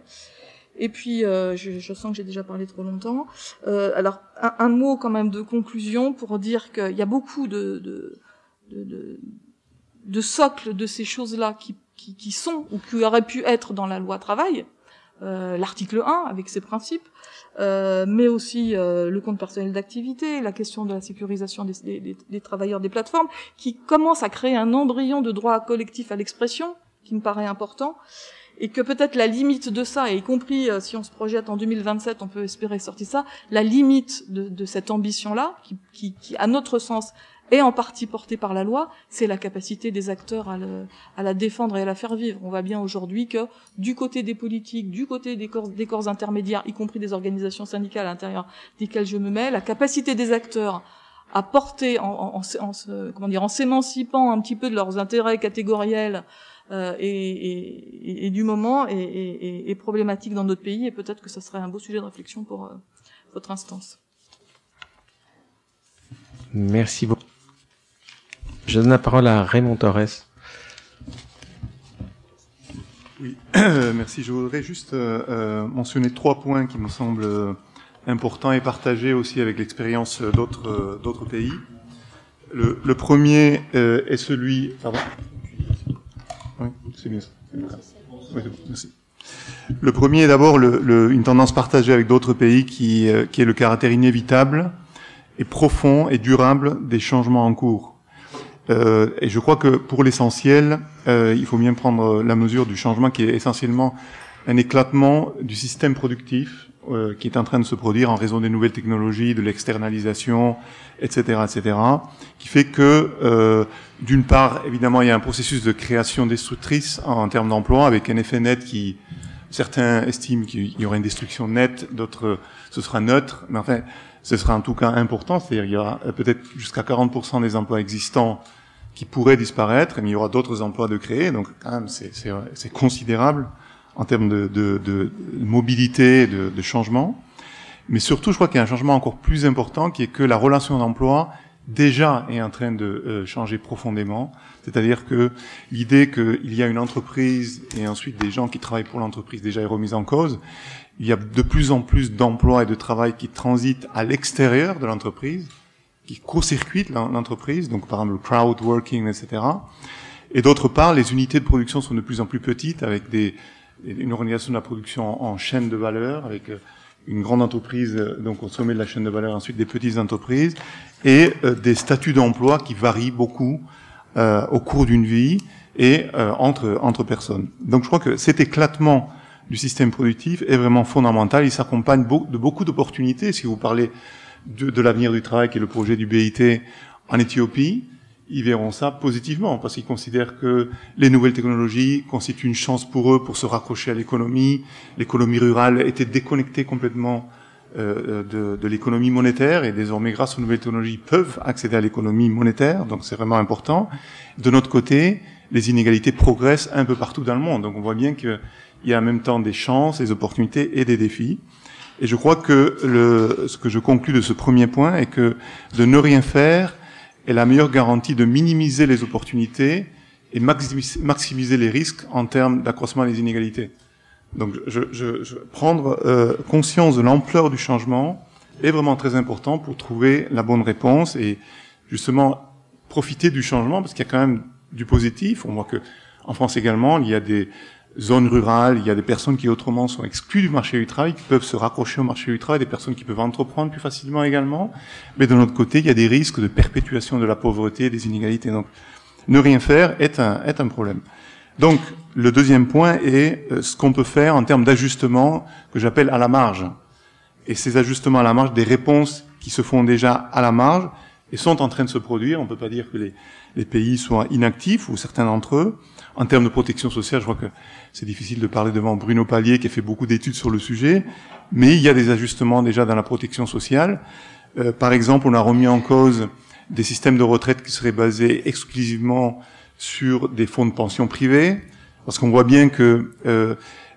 Et puis, euh, je, je, sens que j'ai déjà parlé trop longtemps. Euh, alors, un, un, mot quand même de conclusion pour dire qu'il y a beaucoup de, de, de, de socles de ces choses-là qui, qui, qui, sont ou qui auraient pu être dans la loi travail, euh, l'article 1 avec ses principes, euh, mais aussi euh, le compte personnel d'activité, la question de la sécurisation des, travailleurs des plateformes, qui commence à créer un embryon de droit collectif à l'expression, qui me paraît important, et que peut-être la limite de ça, et y compris si on se projette en 2027, on peut espérer sortir ça, la limite de, de cette ambition-là, qui, qui, qui, à notre sens, et en partie portée par la loi, c'est la capacité des acteurs à, la défendre et à la faire vivre. On voit bien aujourd'hui que du côté des politiques, du côté des corps, intermédiaires, y compris des organisations syndicales à l'intérieur desquelles je me mets, la capacité des acteurs à porter, en, en, en, comment dire, en s'émancipant un petit peu de leurs intérêts catégoriels euh, et, du moment est, problématique dans notre pays et peut-être que ça serait un beau sujet de réflexion pour euh, votre instance. Merci beaucoup. Je donne la parole à Raymond Torres. Oui, merci. Je voudrais juste euh, euh, mentionner trois points qui me semblent euh, importants et partagés aussi avec l'expérience d'autres d'autres pays. Le, le, premier est celui. Pardon Oui, c'est bien ça. Oui, merci. Le premier est d'abord le, le, une tendance partagée avec d'autres pays qui, euh, qui est le caractère inévitable et profond et durable des changements en cours. Euh, et je crois que pour l'essentiel, euh, il faut bien prendre la mesure du changement qui est essentiellement un éclatement du système productif euh, qui est en train de se produire en raison des nouvelles technologies, de l'externalisation, etc., etc., qui fait que, euh, d'une part, évidemment, il y a un processus de création destructrice en, termes d'emploi, avec un effet net qui, certains estiment qu'il y aura une destruction nette, d'autres, ce sera neutre, mais enfin, ce sera en tout cas important, c'est-à-dire il y aura peut-être jusqu'à 40% des emplois existants qui pourraient disparaître, mais il y aura d'autres emplois de créer, donc quand même c'est considérable en termes de, de, de mobilité, de, de, changement. Mais surtout, je crois qu'il y a un changement encore plus important qui est que la relation d'emploi déjà est en train de euh, changer profondément. C'est-à-dire que l'idée qu'il y a une entreprise et ensuite des gens qui travaillent pour l'entreprise déjà est remise en cause. Il y a de plus en plus d'emplois et de travail qui transitent à l'extérieur de l'entreprise, qui court-circuitent l'entreprise, donc par exemple le crowd working, etc. Et d'autre part, les unités de production sont de plus en plus petites avec des, une organisation de la production en, chaîne de valeur avec euh, une grande entreprise euh, donc au sommet de la chaîne de valeur, ensuite des petites entreprises et euh, des statuts d'emploi qui varient beaucoup euh, au cours d'une vie et euh, entre entre personnes. Donc je crois que cet éclatement du système productif est vraiment fondamental. Il s'accompagne de beaucoup d'opportunités. Si vous parlez de, l'avenir du travail, qui est le projet du BIT en Éthiopie, ils verront ça positivement parce qu'ils considèrent que les nouvelles technologies constituent une chance pour eux pour se raccrocher à l'économie. L'économie rurale était déconnectée complètement euh, de, de l'économie monétaire et désormais grâce aux nouvelles technologies peuvent accéder à l'économie monétaire donc c'est vraiment important. De notre côté, les inégalités progressent un peu partout dans le monde donc on voit bien qu'il y a en même temps des chances, des opportunités et des défis. Et je crois que le, ce que je conclus de ce premier point est que de ne rien faire est la meilleure garantie de minimiser les opportunités et maximiser les risques en termes d'accroissement des inégalités. Donc, je, je, je prendre euh, conscience de l'ampleur du changement est vraiment très important pour trouver la bonne réponse et justement profiter du changement parce qu'il y a quand même du positif. On voit que en France également, il y a des zones rurales, il y a des personnes qui autrement sont exclues du marché du travail, qui peuvent se raccrocher au marché du travail, des personnes qui peuvent entreprendre plus facilement également. Mais de l'autre côté, il y a des risques de perpétuation de la pauvreté, des inégalités. Donc, ne rien faire est un, est un problème. Donc, le deuxième point est euh, ce qu'on peut faire en termes d'ajustement que j'appelle à la marge. Et ces ajustements à la marge, des réponses qui se font déjà à la marge et sont en train de se produire. On ne peut pas dire que les, les pays soient inactifs, ou certains d'entre eux. En termes de protection sociale, je crois que c'est difficile de parler devant Bruno Pallier qui a fait beaucoup d'études sur le sujet, mais il y a des ajustements déjà dans la protection sociale. Euh, par exemple, on a remis en cause des systèmes de retraite qui seraient basés exclusivement sur des fonds de pension privés, parce qu'on voit bien que euh,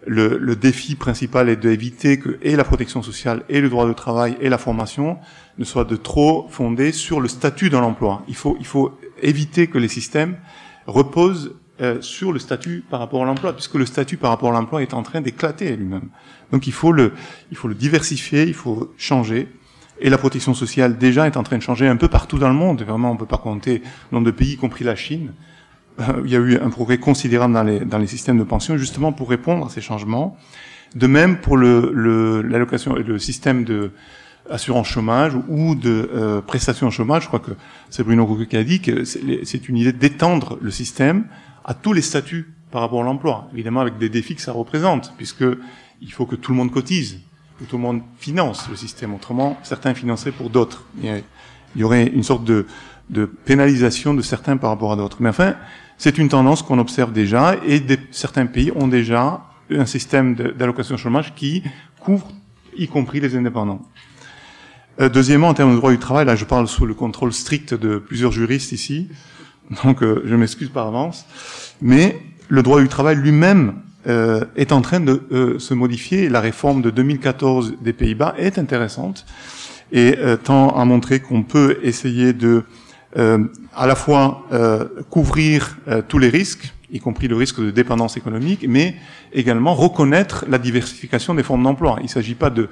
le, le, défi principal est d'éviter que et la protection sociale et le droit de travail et la formation ne soient de trop fondés sur le statut dans l'emploi. Il faut, il faut éviter que les systèmes reposent euh, sur le statut par rapport à l'emploi, puisque le statut par rapport à l'emploi est en train d'éclater lui-même. Donc il faut le, il faut le diversifier, il faut changer. Et la protection sociale déjà est en train de changer un peu partout dans le monde. Vraiment, on peut pas compter le nombre de pays, y compris la Chine. Euh, il y a eu un progrès considérable dans les, dans les systèmes de pension, justement pour répondre à ces changements. De même pour le, l'allocation, le système de assurance chômage ou de euh, prestation chômage. Je crois que c'est Bruno Coucou qui a dit que c'est une idée d'étendre le système à tous les statuts par rapport à l'emploi, évidemment avec des défis que ça représente, puisque il faut que tout le monde cotise, que tout le monde finance le système. Autrement, certains financeraient pour d'autres. Il y aurait une sorte de, de pénalisation de certains par rapport à d'autres. Mais enfin, c'est une tendance qu'on observe déjà, et des, certains pays ont déjà un système d'allocation chômage qui couvre y compris les indépendants. Euh, deuxièmement, en termes de droit du travail, là je parle sous le contrôle strict de plusieurs juristes ici, donc euh, je m'excuse par avance, mais le droit du travail lui-même euh, est en train de euh, se modifier. La réforme de 2014 des Pays-Bas est intéressante et tend à montrer qu'on peut essayer de à la fois couvrir tous les risques, y compris le risque de dépendance économique, mais également reconnaître la diversification des formes d'emploi. Il ne s'agit pas de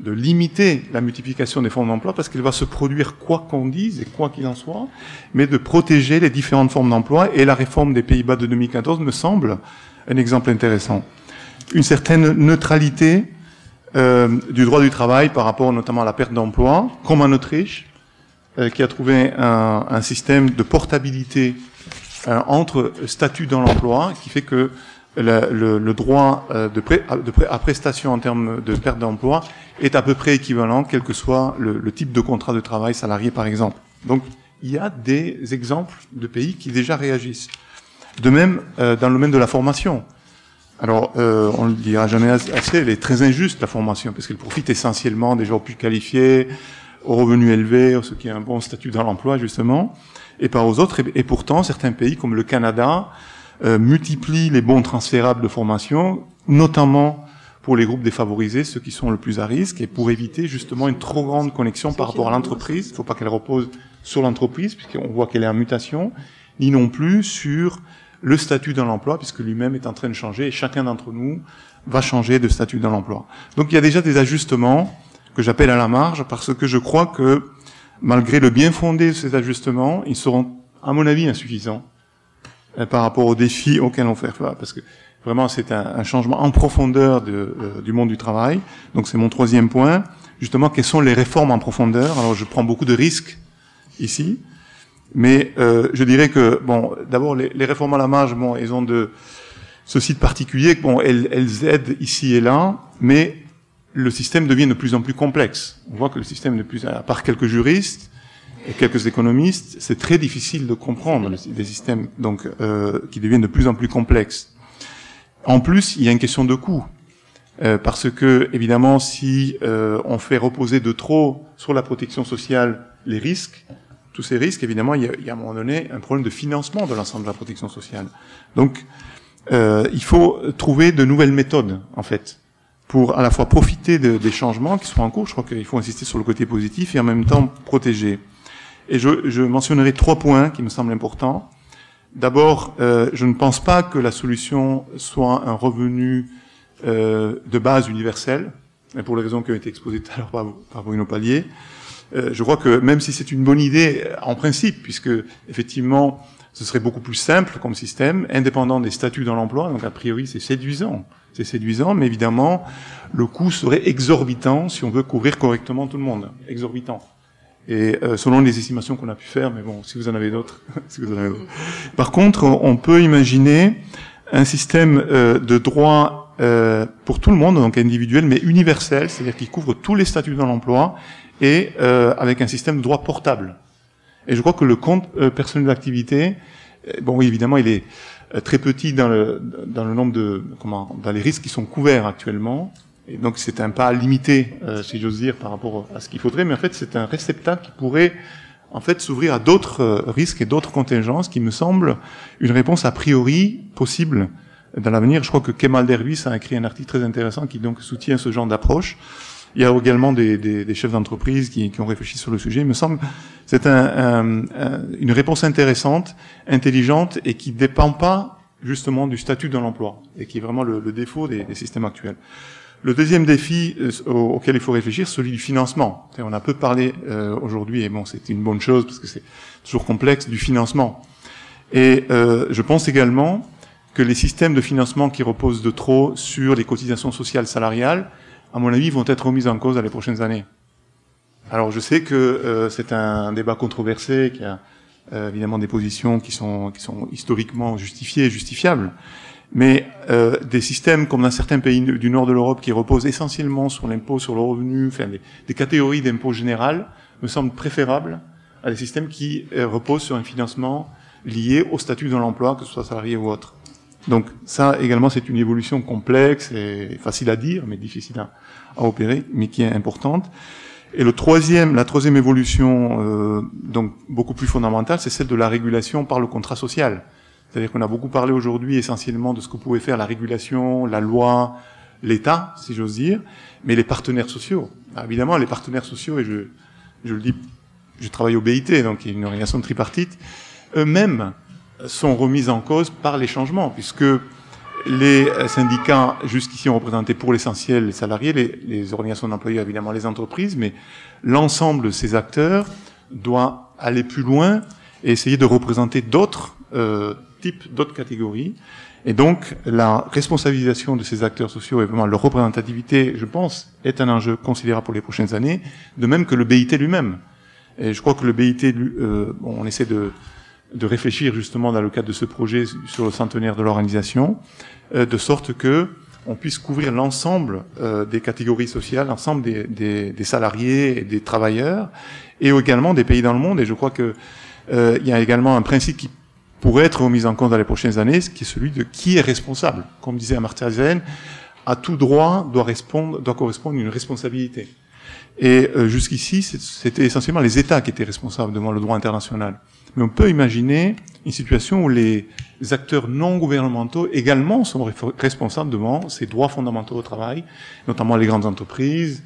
de limiter la multiplication des formes d'emploi parce qu'elle va se produire quoi qu'on dise et quoi qu'il en soit, mais de protéger les différentes formes d'emploi. Et la réforme des Pays-Bas de 2014 me semble un exemple intéressant. Une certaine neutralité euh, du droit du travail par rapport notamment à la perte d'emploi, comme en Autriche, euh, qui a trouvé un, un système de portabilité euh, entre statut dans l'emploi, qui fait que le, le, le droit euh, de, pré, de pré, à prestation en termes de perte d'emploi est à peu près équivalent, quel que soit le, le, type de contrat de travail salarié, par exemple. Donc, il y a des exemples de pays qui déjà réagissent. De même, euh, dans le domaine de la formation. Alors, euh, on ne le dira jamais assez, elle est très injuste, la formation, parce qu'elle profite essentiellement des gens plus qualifiés, aux revenus élevés, ceux qui ont un bon statut dans l'emploi, justement, et pas aux autres. Et, pourtant, certains pays, comme le Canada, euh, multiplient les bons transférables de formation, notamment pour les groupes défavorisés, ceux qui sont le plus à risque, et pour éviter justement une trop grande connexion par rapport à l'entreprise. Il ne faut pas qu'elle repose sur l'entreprise, puisqu'on voit qu'elle est en mutation, ni non plus sur le statut dans l'emploi, puisque lui-même est en train de changer, et chacun d'entre nous va changer de statut dans l'emploi. Donc il y a déjà des ajustements que j'appelle à la marge, parce que je crois que malgré le bien fondé de ces ajustements, ils seront, à mon avis, insuffisants par rapport aux défis auxquels on fait face. Parce que vraiment, c'est un, un, changement en profondeur de, euh, du monde du travail. Donc c'est mon troisième point. Justement, quelles sont les réformes en profondeur? Alors je prends beaucoup de risques ici. Mais euh, je dirais que, bon, d'abord, les, les, réformes à la marge, bon, elles ont de ceci de particulier, bon, elles, elles aident ici et là, mais le système devient de plus en plus complexe. On voit que le système, de plus, à part quelques juristes et quelques économistes, c'est très difficile de comprendre des systèmes donc euh, qui deviennent de plus en plus complexes. En plus, il y a une question de coût. Euh, parce que, évidemment, si euh, on fait reposer de trop sur la protection sociale les risques, tous ces risques, évidemment, il y, a, il y a à un moment donné un problème de financement de l'ensemble de la protection sociale. Donc, euh, il faut trouver de nouvelles méthodes, en fait, pour à la fois profiter de, des changements qui sont en cours. Je crois qu'il faut insister sur le côté positif et en même temps protéger. Et je, mentionnerai trois points qui me semblent importants. D'abord, euh, je ne pense pas que la solution soit un revenu euh, de base universel, pour les raisons qui ont été exposées tout à l'heure par, par Bruno Palier. Euh, je crois que même si c'est une bonne idée en principe, puisque effectivement ce serait beaucoup plus simple comme système, indépendant des statuts dans l'emploi, donc a priori c'est séduisant, c'est séduisant, mais évidemment le coût serait exorbitant si on veut couvrir correctement tout le monde, exorbitant. Et euh, selon les estimations qu'on a pu faire, mais bon, si vous en avez d'autres, si vous en avez d'autres. Par contre, on peut imaginer un système euh, de droit euh, pour tout le monde, donc individuel, mais universel, c'est-à-dire qui couvre tous les statuts dans l'emploi et euh, avec un système de droit portable. Et je crois que le compte euh, personnel d'activité, euh, bon oui, évidemment, il est très petit dans le, dans le nombre de, comment, dans les risques qui sont couverts actuellement. Et donc c'est un pas limité, euh, si j'ose dire, par rapport à ce qu'il faudrait, mais en fait c'est un réceptacle qui pourrait en fait s'ouvrir à d'autres risques et d'autres contingences qui me semblent une réponse a priori possible dans l'avenir. Je crois que Kemal Dervis a écrit un article très intéressant qui donc soutient ce genre d'approche. Il y a également des, des, des chefs d'entreprise qui, qui, ont réfléchi sur le sujet. Il me semble c'est un, un, un, une réponse intéressante, intelligente et qui ne dépend pas justement du statut de l'emploi et qui est vraiment le, le défaut des, des, systèmes actuels. Le deuxième défi euh, auquel il faut réfléchir, celui du financement. On a peu parlé euh, aujourd'hui, et bon, c'est une bonne chose parce que c'est toujours complexe, du financement. Et euh, je pense également que les systèmes de financement qui reposent de trop sur les cotisations sociales salariales à mon avis, vont être remises en cause dans les prochaines années. Alors je sais que euh, c'est un débat controversé, qu'il y a euh, évidemment des positions qui sont, qui sont historiquement justifiées et justifiables, mais euh, des systèmes comme dans certains pays du nord de l'Europe qui reposent essentiellement sur l'impôt sur le revenu, enfin des, catégories d'impôt général, me semblent préférables à des systèmes qui euh, reposent sur un financement lié au statut de l'emploi, que ce soit salarié ou autre. Donc ça également c'est une évolution complexe et facile à dire mais difficile à, à, opérer, mais qui est importante. Et le troisième, la troisième évolution euh, donc beaucoup plus fondamentale, c'est celle de la régulation par le contrat social. C'est-à-dire qu'on a beaucoup parlé aujourd'hui essentiellement de ce que pouvait faire la régulation, la loi, l'État, si j'ose dire, mais les partenaires sociaux. Alors évidemment, les partenaires sociaux, et je, je le dis, je travaille au BIT, donc il y a une organisation tripartite, eux-mêmes sont remises en cause par les changements, puisque les syndicats, jusqu'ici, ont représenté pour l'essentiel les salariés, les, les organisations d'employeurs, évidemment, les entreprises, mais l'ensemble de ces acteurs doit aller plus loin et essayer de représenter d'autres euh, types, d'autres catégories. Et donc, la responsabilisation de ces acteurs sociaux et vraiment leur représentativité, je pense, est un enjeu considérable pour les prochaines années, de même que le BIT lui-même. Et je crois que le BIT, euh, on essaie de, de réfléchir justement dans le cadre de ce projet sur le centenaire de l'organisation, euh, de sorte que on puisse couvrir l'ensemble euh, des catégories sociales, l'ensemble des, des, des, salariés et des travailleurs, et également des pays dans le monde. Et je crois que euh, il y a également un principe qui pourrait être remis en compte dans les prochaines années, qui est celui de qui est responsable. Comme disait Amartya Sen, à tout droit doit, doit correspondre une responsabilité. Et euh, jusqu'ici, c'était essentiellement les États qui étaient responsables devant le droit international. Mais on peut imaginer une situation où les acteurs non gouvernementaux également sont responsables devant ces droits fondamentaux au travail, notamment les grandes entreprises,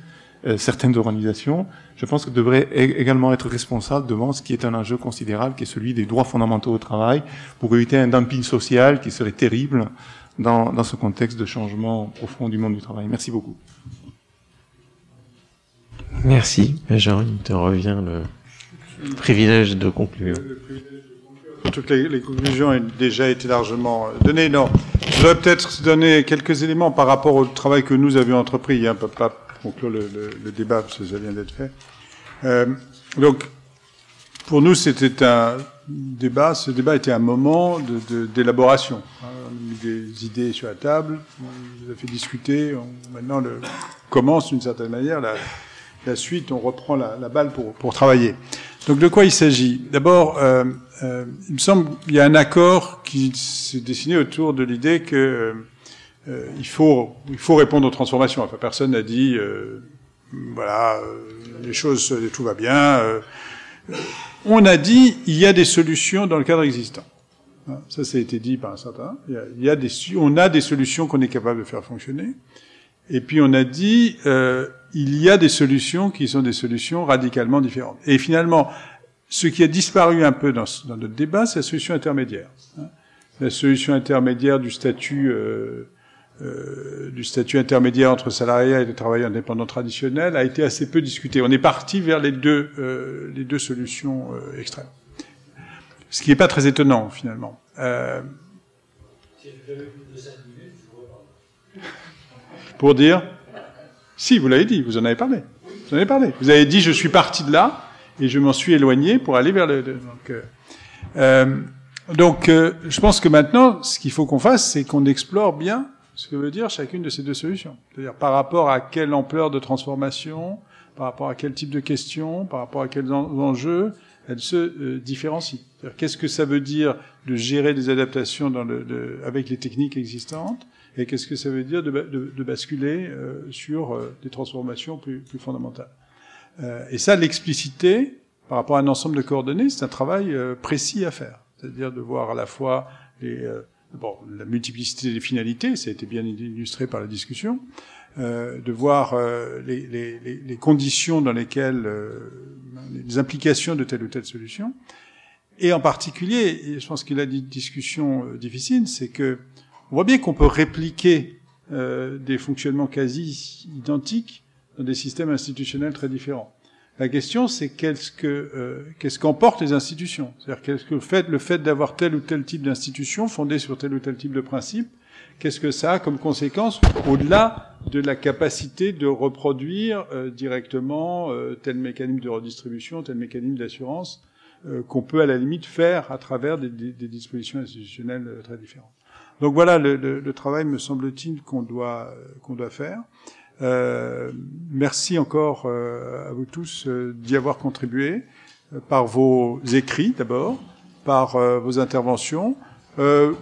certaines organisations. Je pense que devraient également être responsables devant ce qui est un enjeu considérable, qui est celui des droits fondamentaux au travail, pour éviter un dumping social qui serait terrible dans, dans ce contexte de changement profond du monde du travail. Merci beaucoup. Merci, Jean. Il te revient le privilège de conclure. Toutes les, les, conclusions ont déjà été largement données. Non, je voudrais peut-être donner quelques éléments par rapport au travail que nous avions entrepris. Hein, pas conclure le, le, débat parce ça vient d'être fait. Euh, donc, pour nous, c'était un débat. Ce débat était un moment d'élaboration. De, de, hein, des idées sur la table, on les a fait discuter. Maintenant, le, commence d'une certaine manière la, suite. On reprend la, balle pour, pour travailler. Donc de quoi il s'agit? D'abord, euh, euh, il me semble qu'il y a un accord qui s'est dessiné autour de l'idée que euh, il faut il faut répondre aux transformations. Enfin, personne n'a dit euh, voilà euh, les choses tout va bien. on a dit il y a des solutions dans le cadre existant. Hein, ça, ça a été dit par un certain. Il y a, des on a des solutions qu'on est capable de faire fonctionner. Et puis on a dit il y a des solutions qui sont des solutions radicalement différentes. Et finalement, ce qui a disparu un peu dans, dans notre débat, c'est la solution intermédiaire. Hein. La solution intermédiaire du statut euh, euh, du statut intermédiaire entre salariés et travailleurs indépendants traditionnels a été assez peu discutée. On est parti vers les deux euh, les deux solutions euh, extrêmes. Ce qui n'est pas très étonnant finalement. Pour dire si, vous l'avez dit, vous en avez parlé. Vous en avez parlé. Vous avez dit, je suis parti de là et je m'en suis éloigné pour aller vers le. Donc, donc je pense que maintenant, ce qu'il faut qu'on fasse, c'est qu'on explore bien ce que veut dire chacune de ces deux solutions. C'est-à-dire par rapport à quelle ampleur de transformation, par rapport à quel type de questions, par rapport à quels enjeux, elles se euh, différencient. Qu'est-ce que ça veut dire de gérer des adaptations dans le, de, avec les techniques existantes et qu'est-ce que ça veut dire de, basculer euh, sur euh, des transformations plus, plus fondamentales. Euh, et ça, l'expliciter par rapport à un ensemble de coordonnées, c'est un travail euh, précis à faire. C'est-à-dire de voir à la fois les, euh, bon, la multiplicité des finalités, ça a été bien illustré par la discussion, de voir les, les, les, conditions dans lesquelles, les implications de telle ou telle solution, et en particulier, et je pense qu'il a dit discussion difficile, c'est que on voit bien qu'on peut répliquer euh, des fonctionnements quasi identiques dans des systèmes institutionnels très différents. La question, c'est qu'est-ce que euh, qu'est-ce qu'emportent les institutions? C'est-à-dire qu'est-ce que le fait le fait d'avoir tel ou tel type d'institution fondée sur tel ou tel type de principe, qu'est-ce que ça a comme conséquence au-delà de la capacité de reproduire euh, directement euh, tel mécanisme de redistribution, tel mécanisme d'assurance euh, qu'on peut à la limite faire à travers des, des, dispositions institutionnelles euh, très différentes. Donc voilà le, le, le travail, me semble-t-il, qu'on doit qu'on doit faire. Euh, merci encore euh, à vous tous euh, d'y avoir contribué par vos écrits d'abord, par vos interventions. le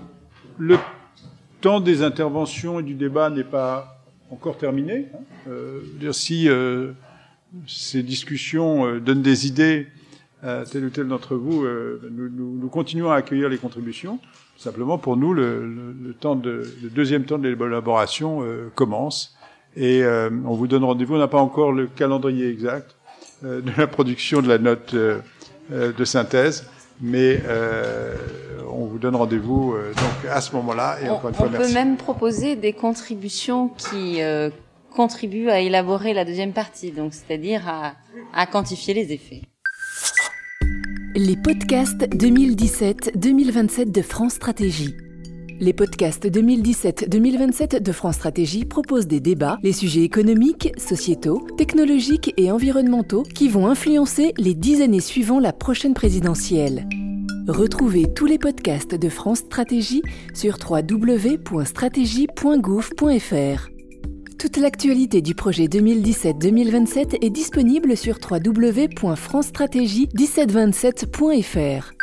temps des interventions et du débat n'est pas encore terminé. Hein. si ces discussions donnent des idées à tel ou tel d'entre vous, nous, nous, nous continuons à accueillir les contributions. Simplement, pour nous, le, le, temps de, le deuxième temps de l'élaboration commence et euh, on vous donne rendez-vous. On n'a pas encore le calendrier exact euh, de la production de la note euh, de synthèse, mais on vous donne rendez-vous euh, donc à ce moment-là. Et on, encore une fois, on merci. peut même proposer des contributions qui euh, contribuent à élaborer la deuxième partie, donc c'est-à-dire à, à quantifier les effets. Les podcasts 2017-2027 de France Stratégie. Les podcasts 2017-2027 de France Stratégie proposent des débats, les sujets économiques, sociétaux, technologiques et environnementaux qui vont influencer les dix années suivant la prochaine présidentielle. Retrouvez tous les podcasts de France Stratégie sur www.stratégie.gouv.fr. Toute l'actualité du projet 2017-2027 est disponible sur www.francestratégie1727.fr.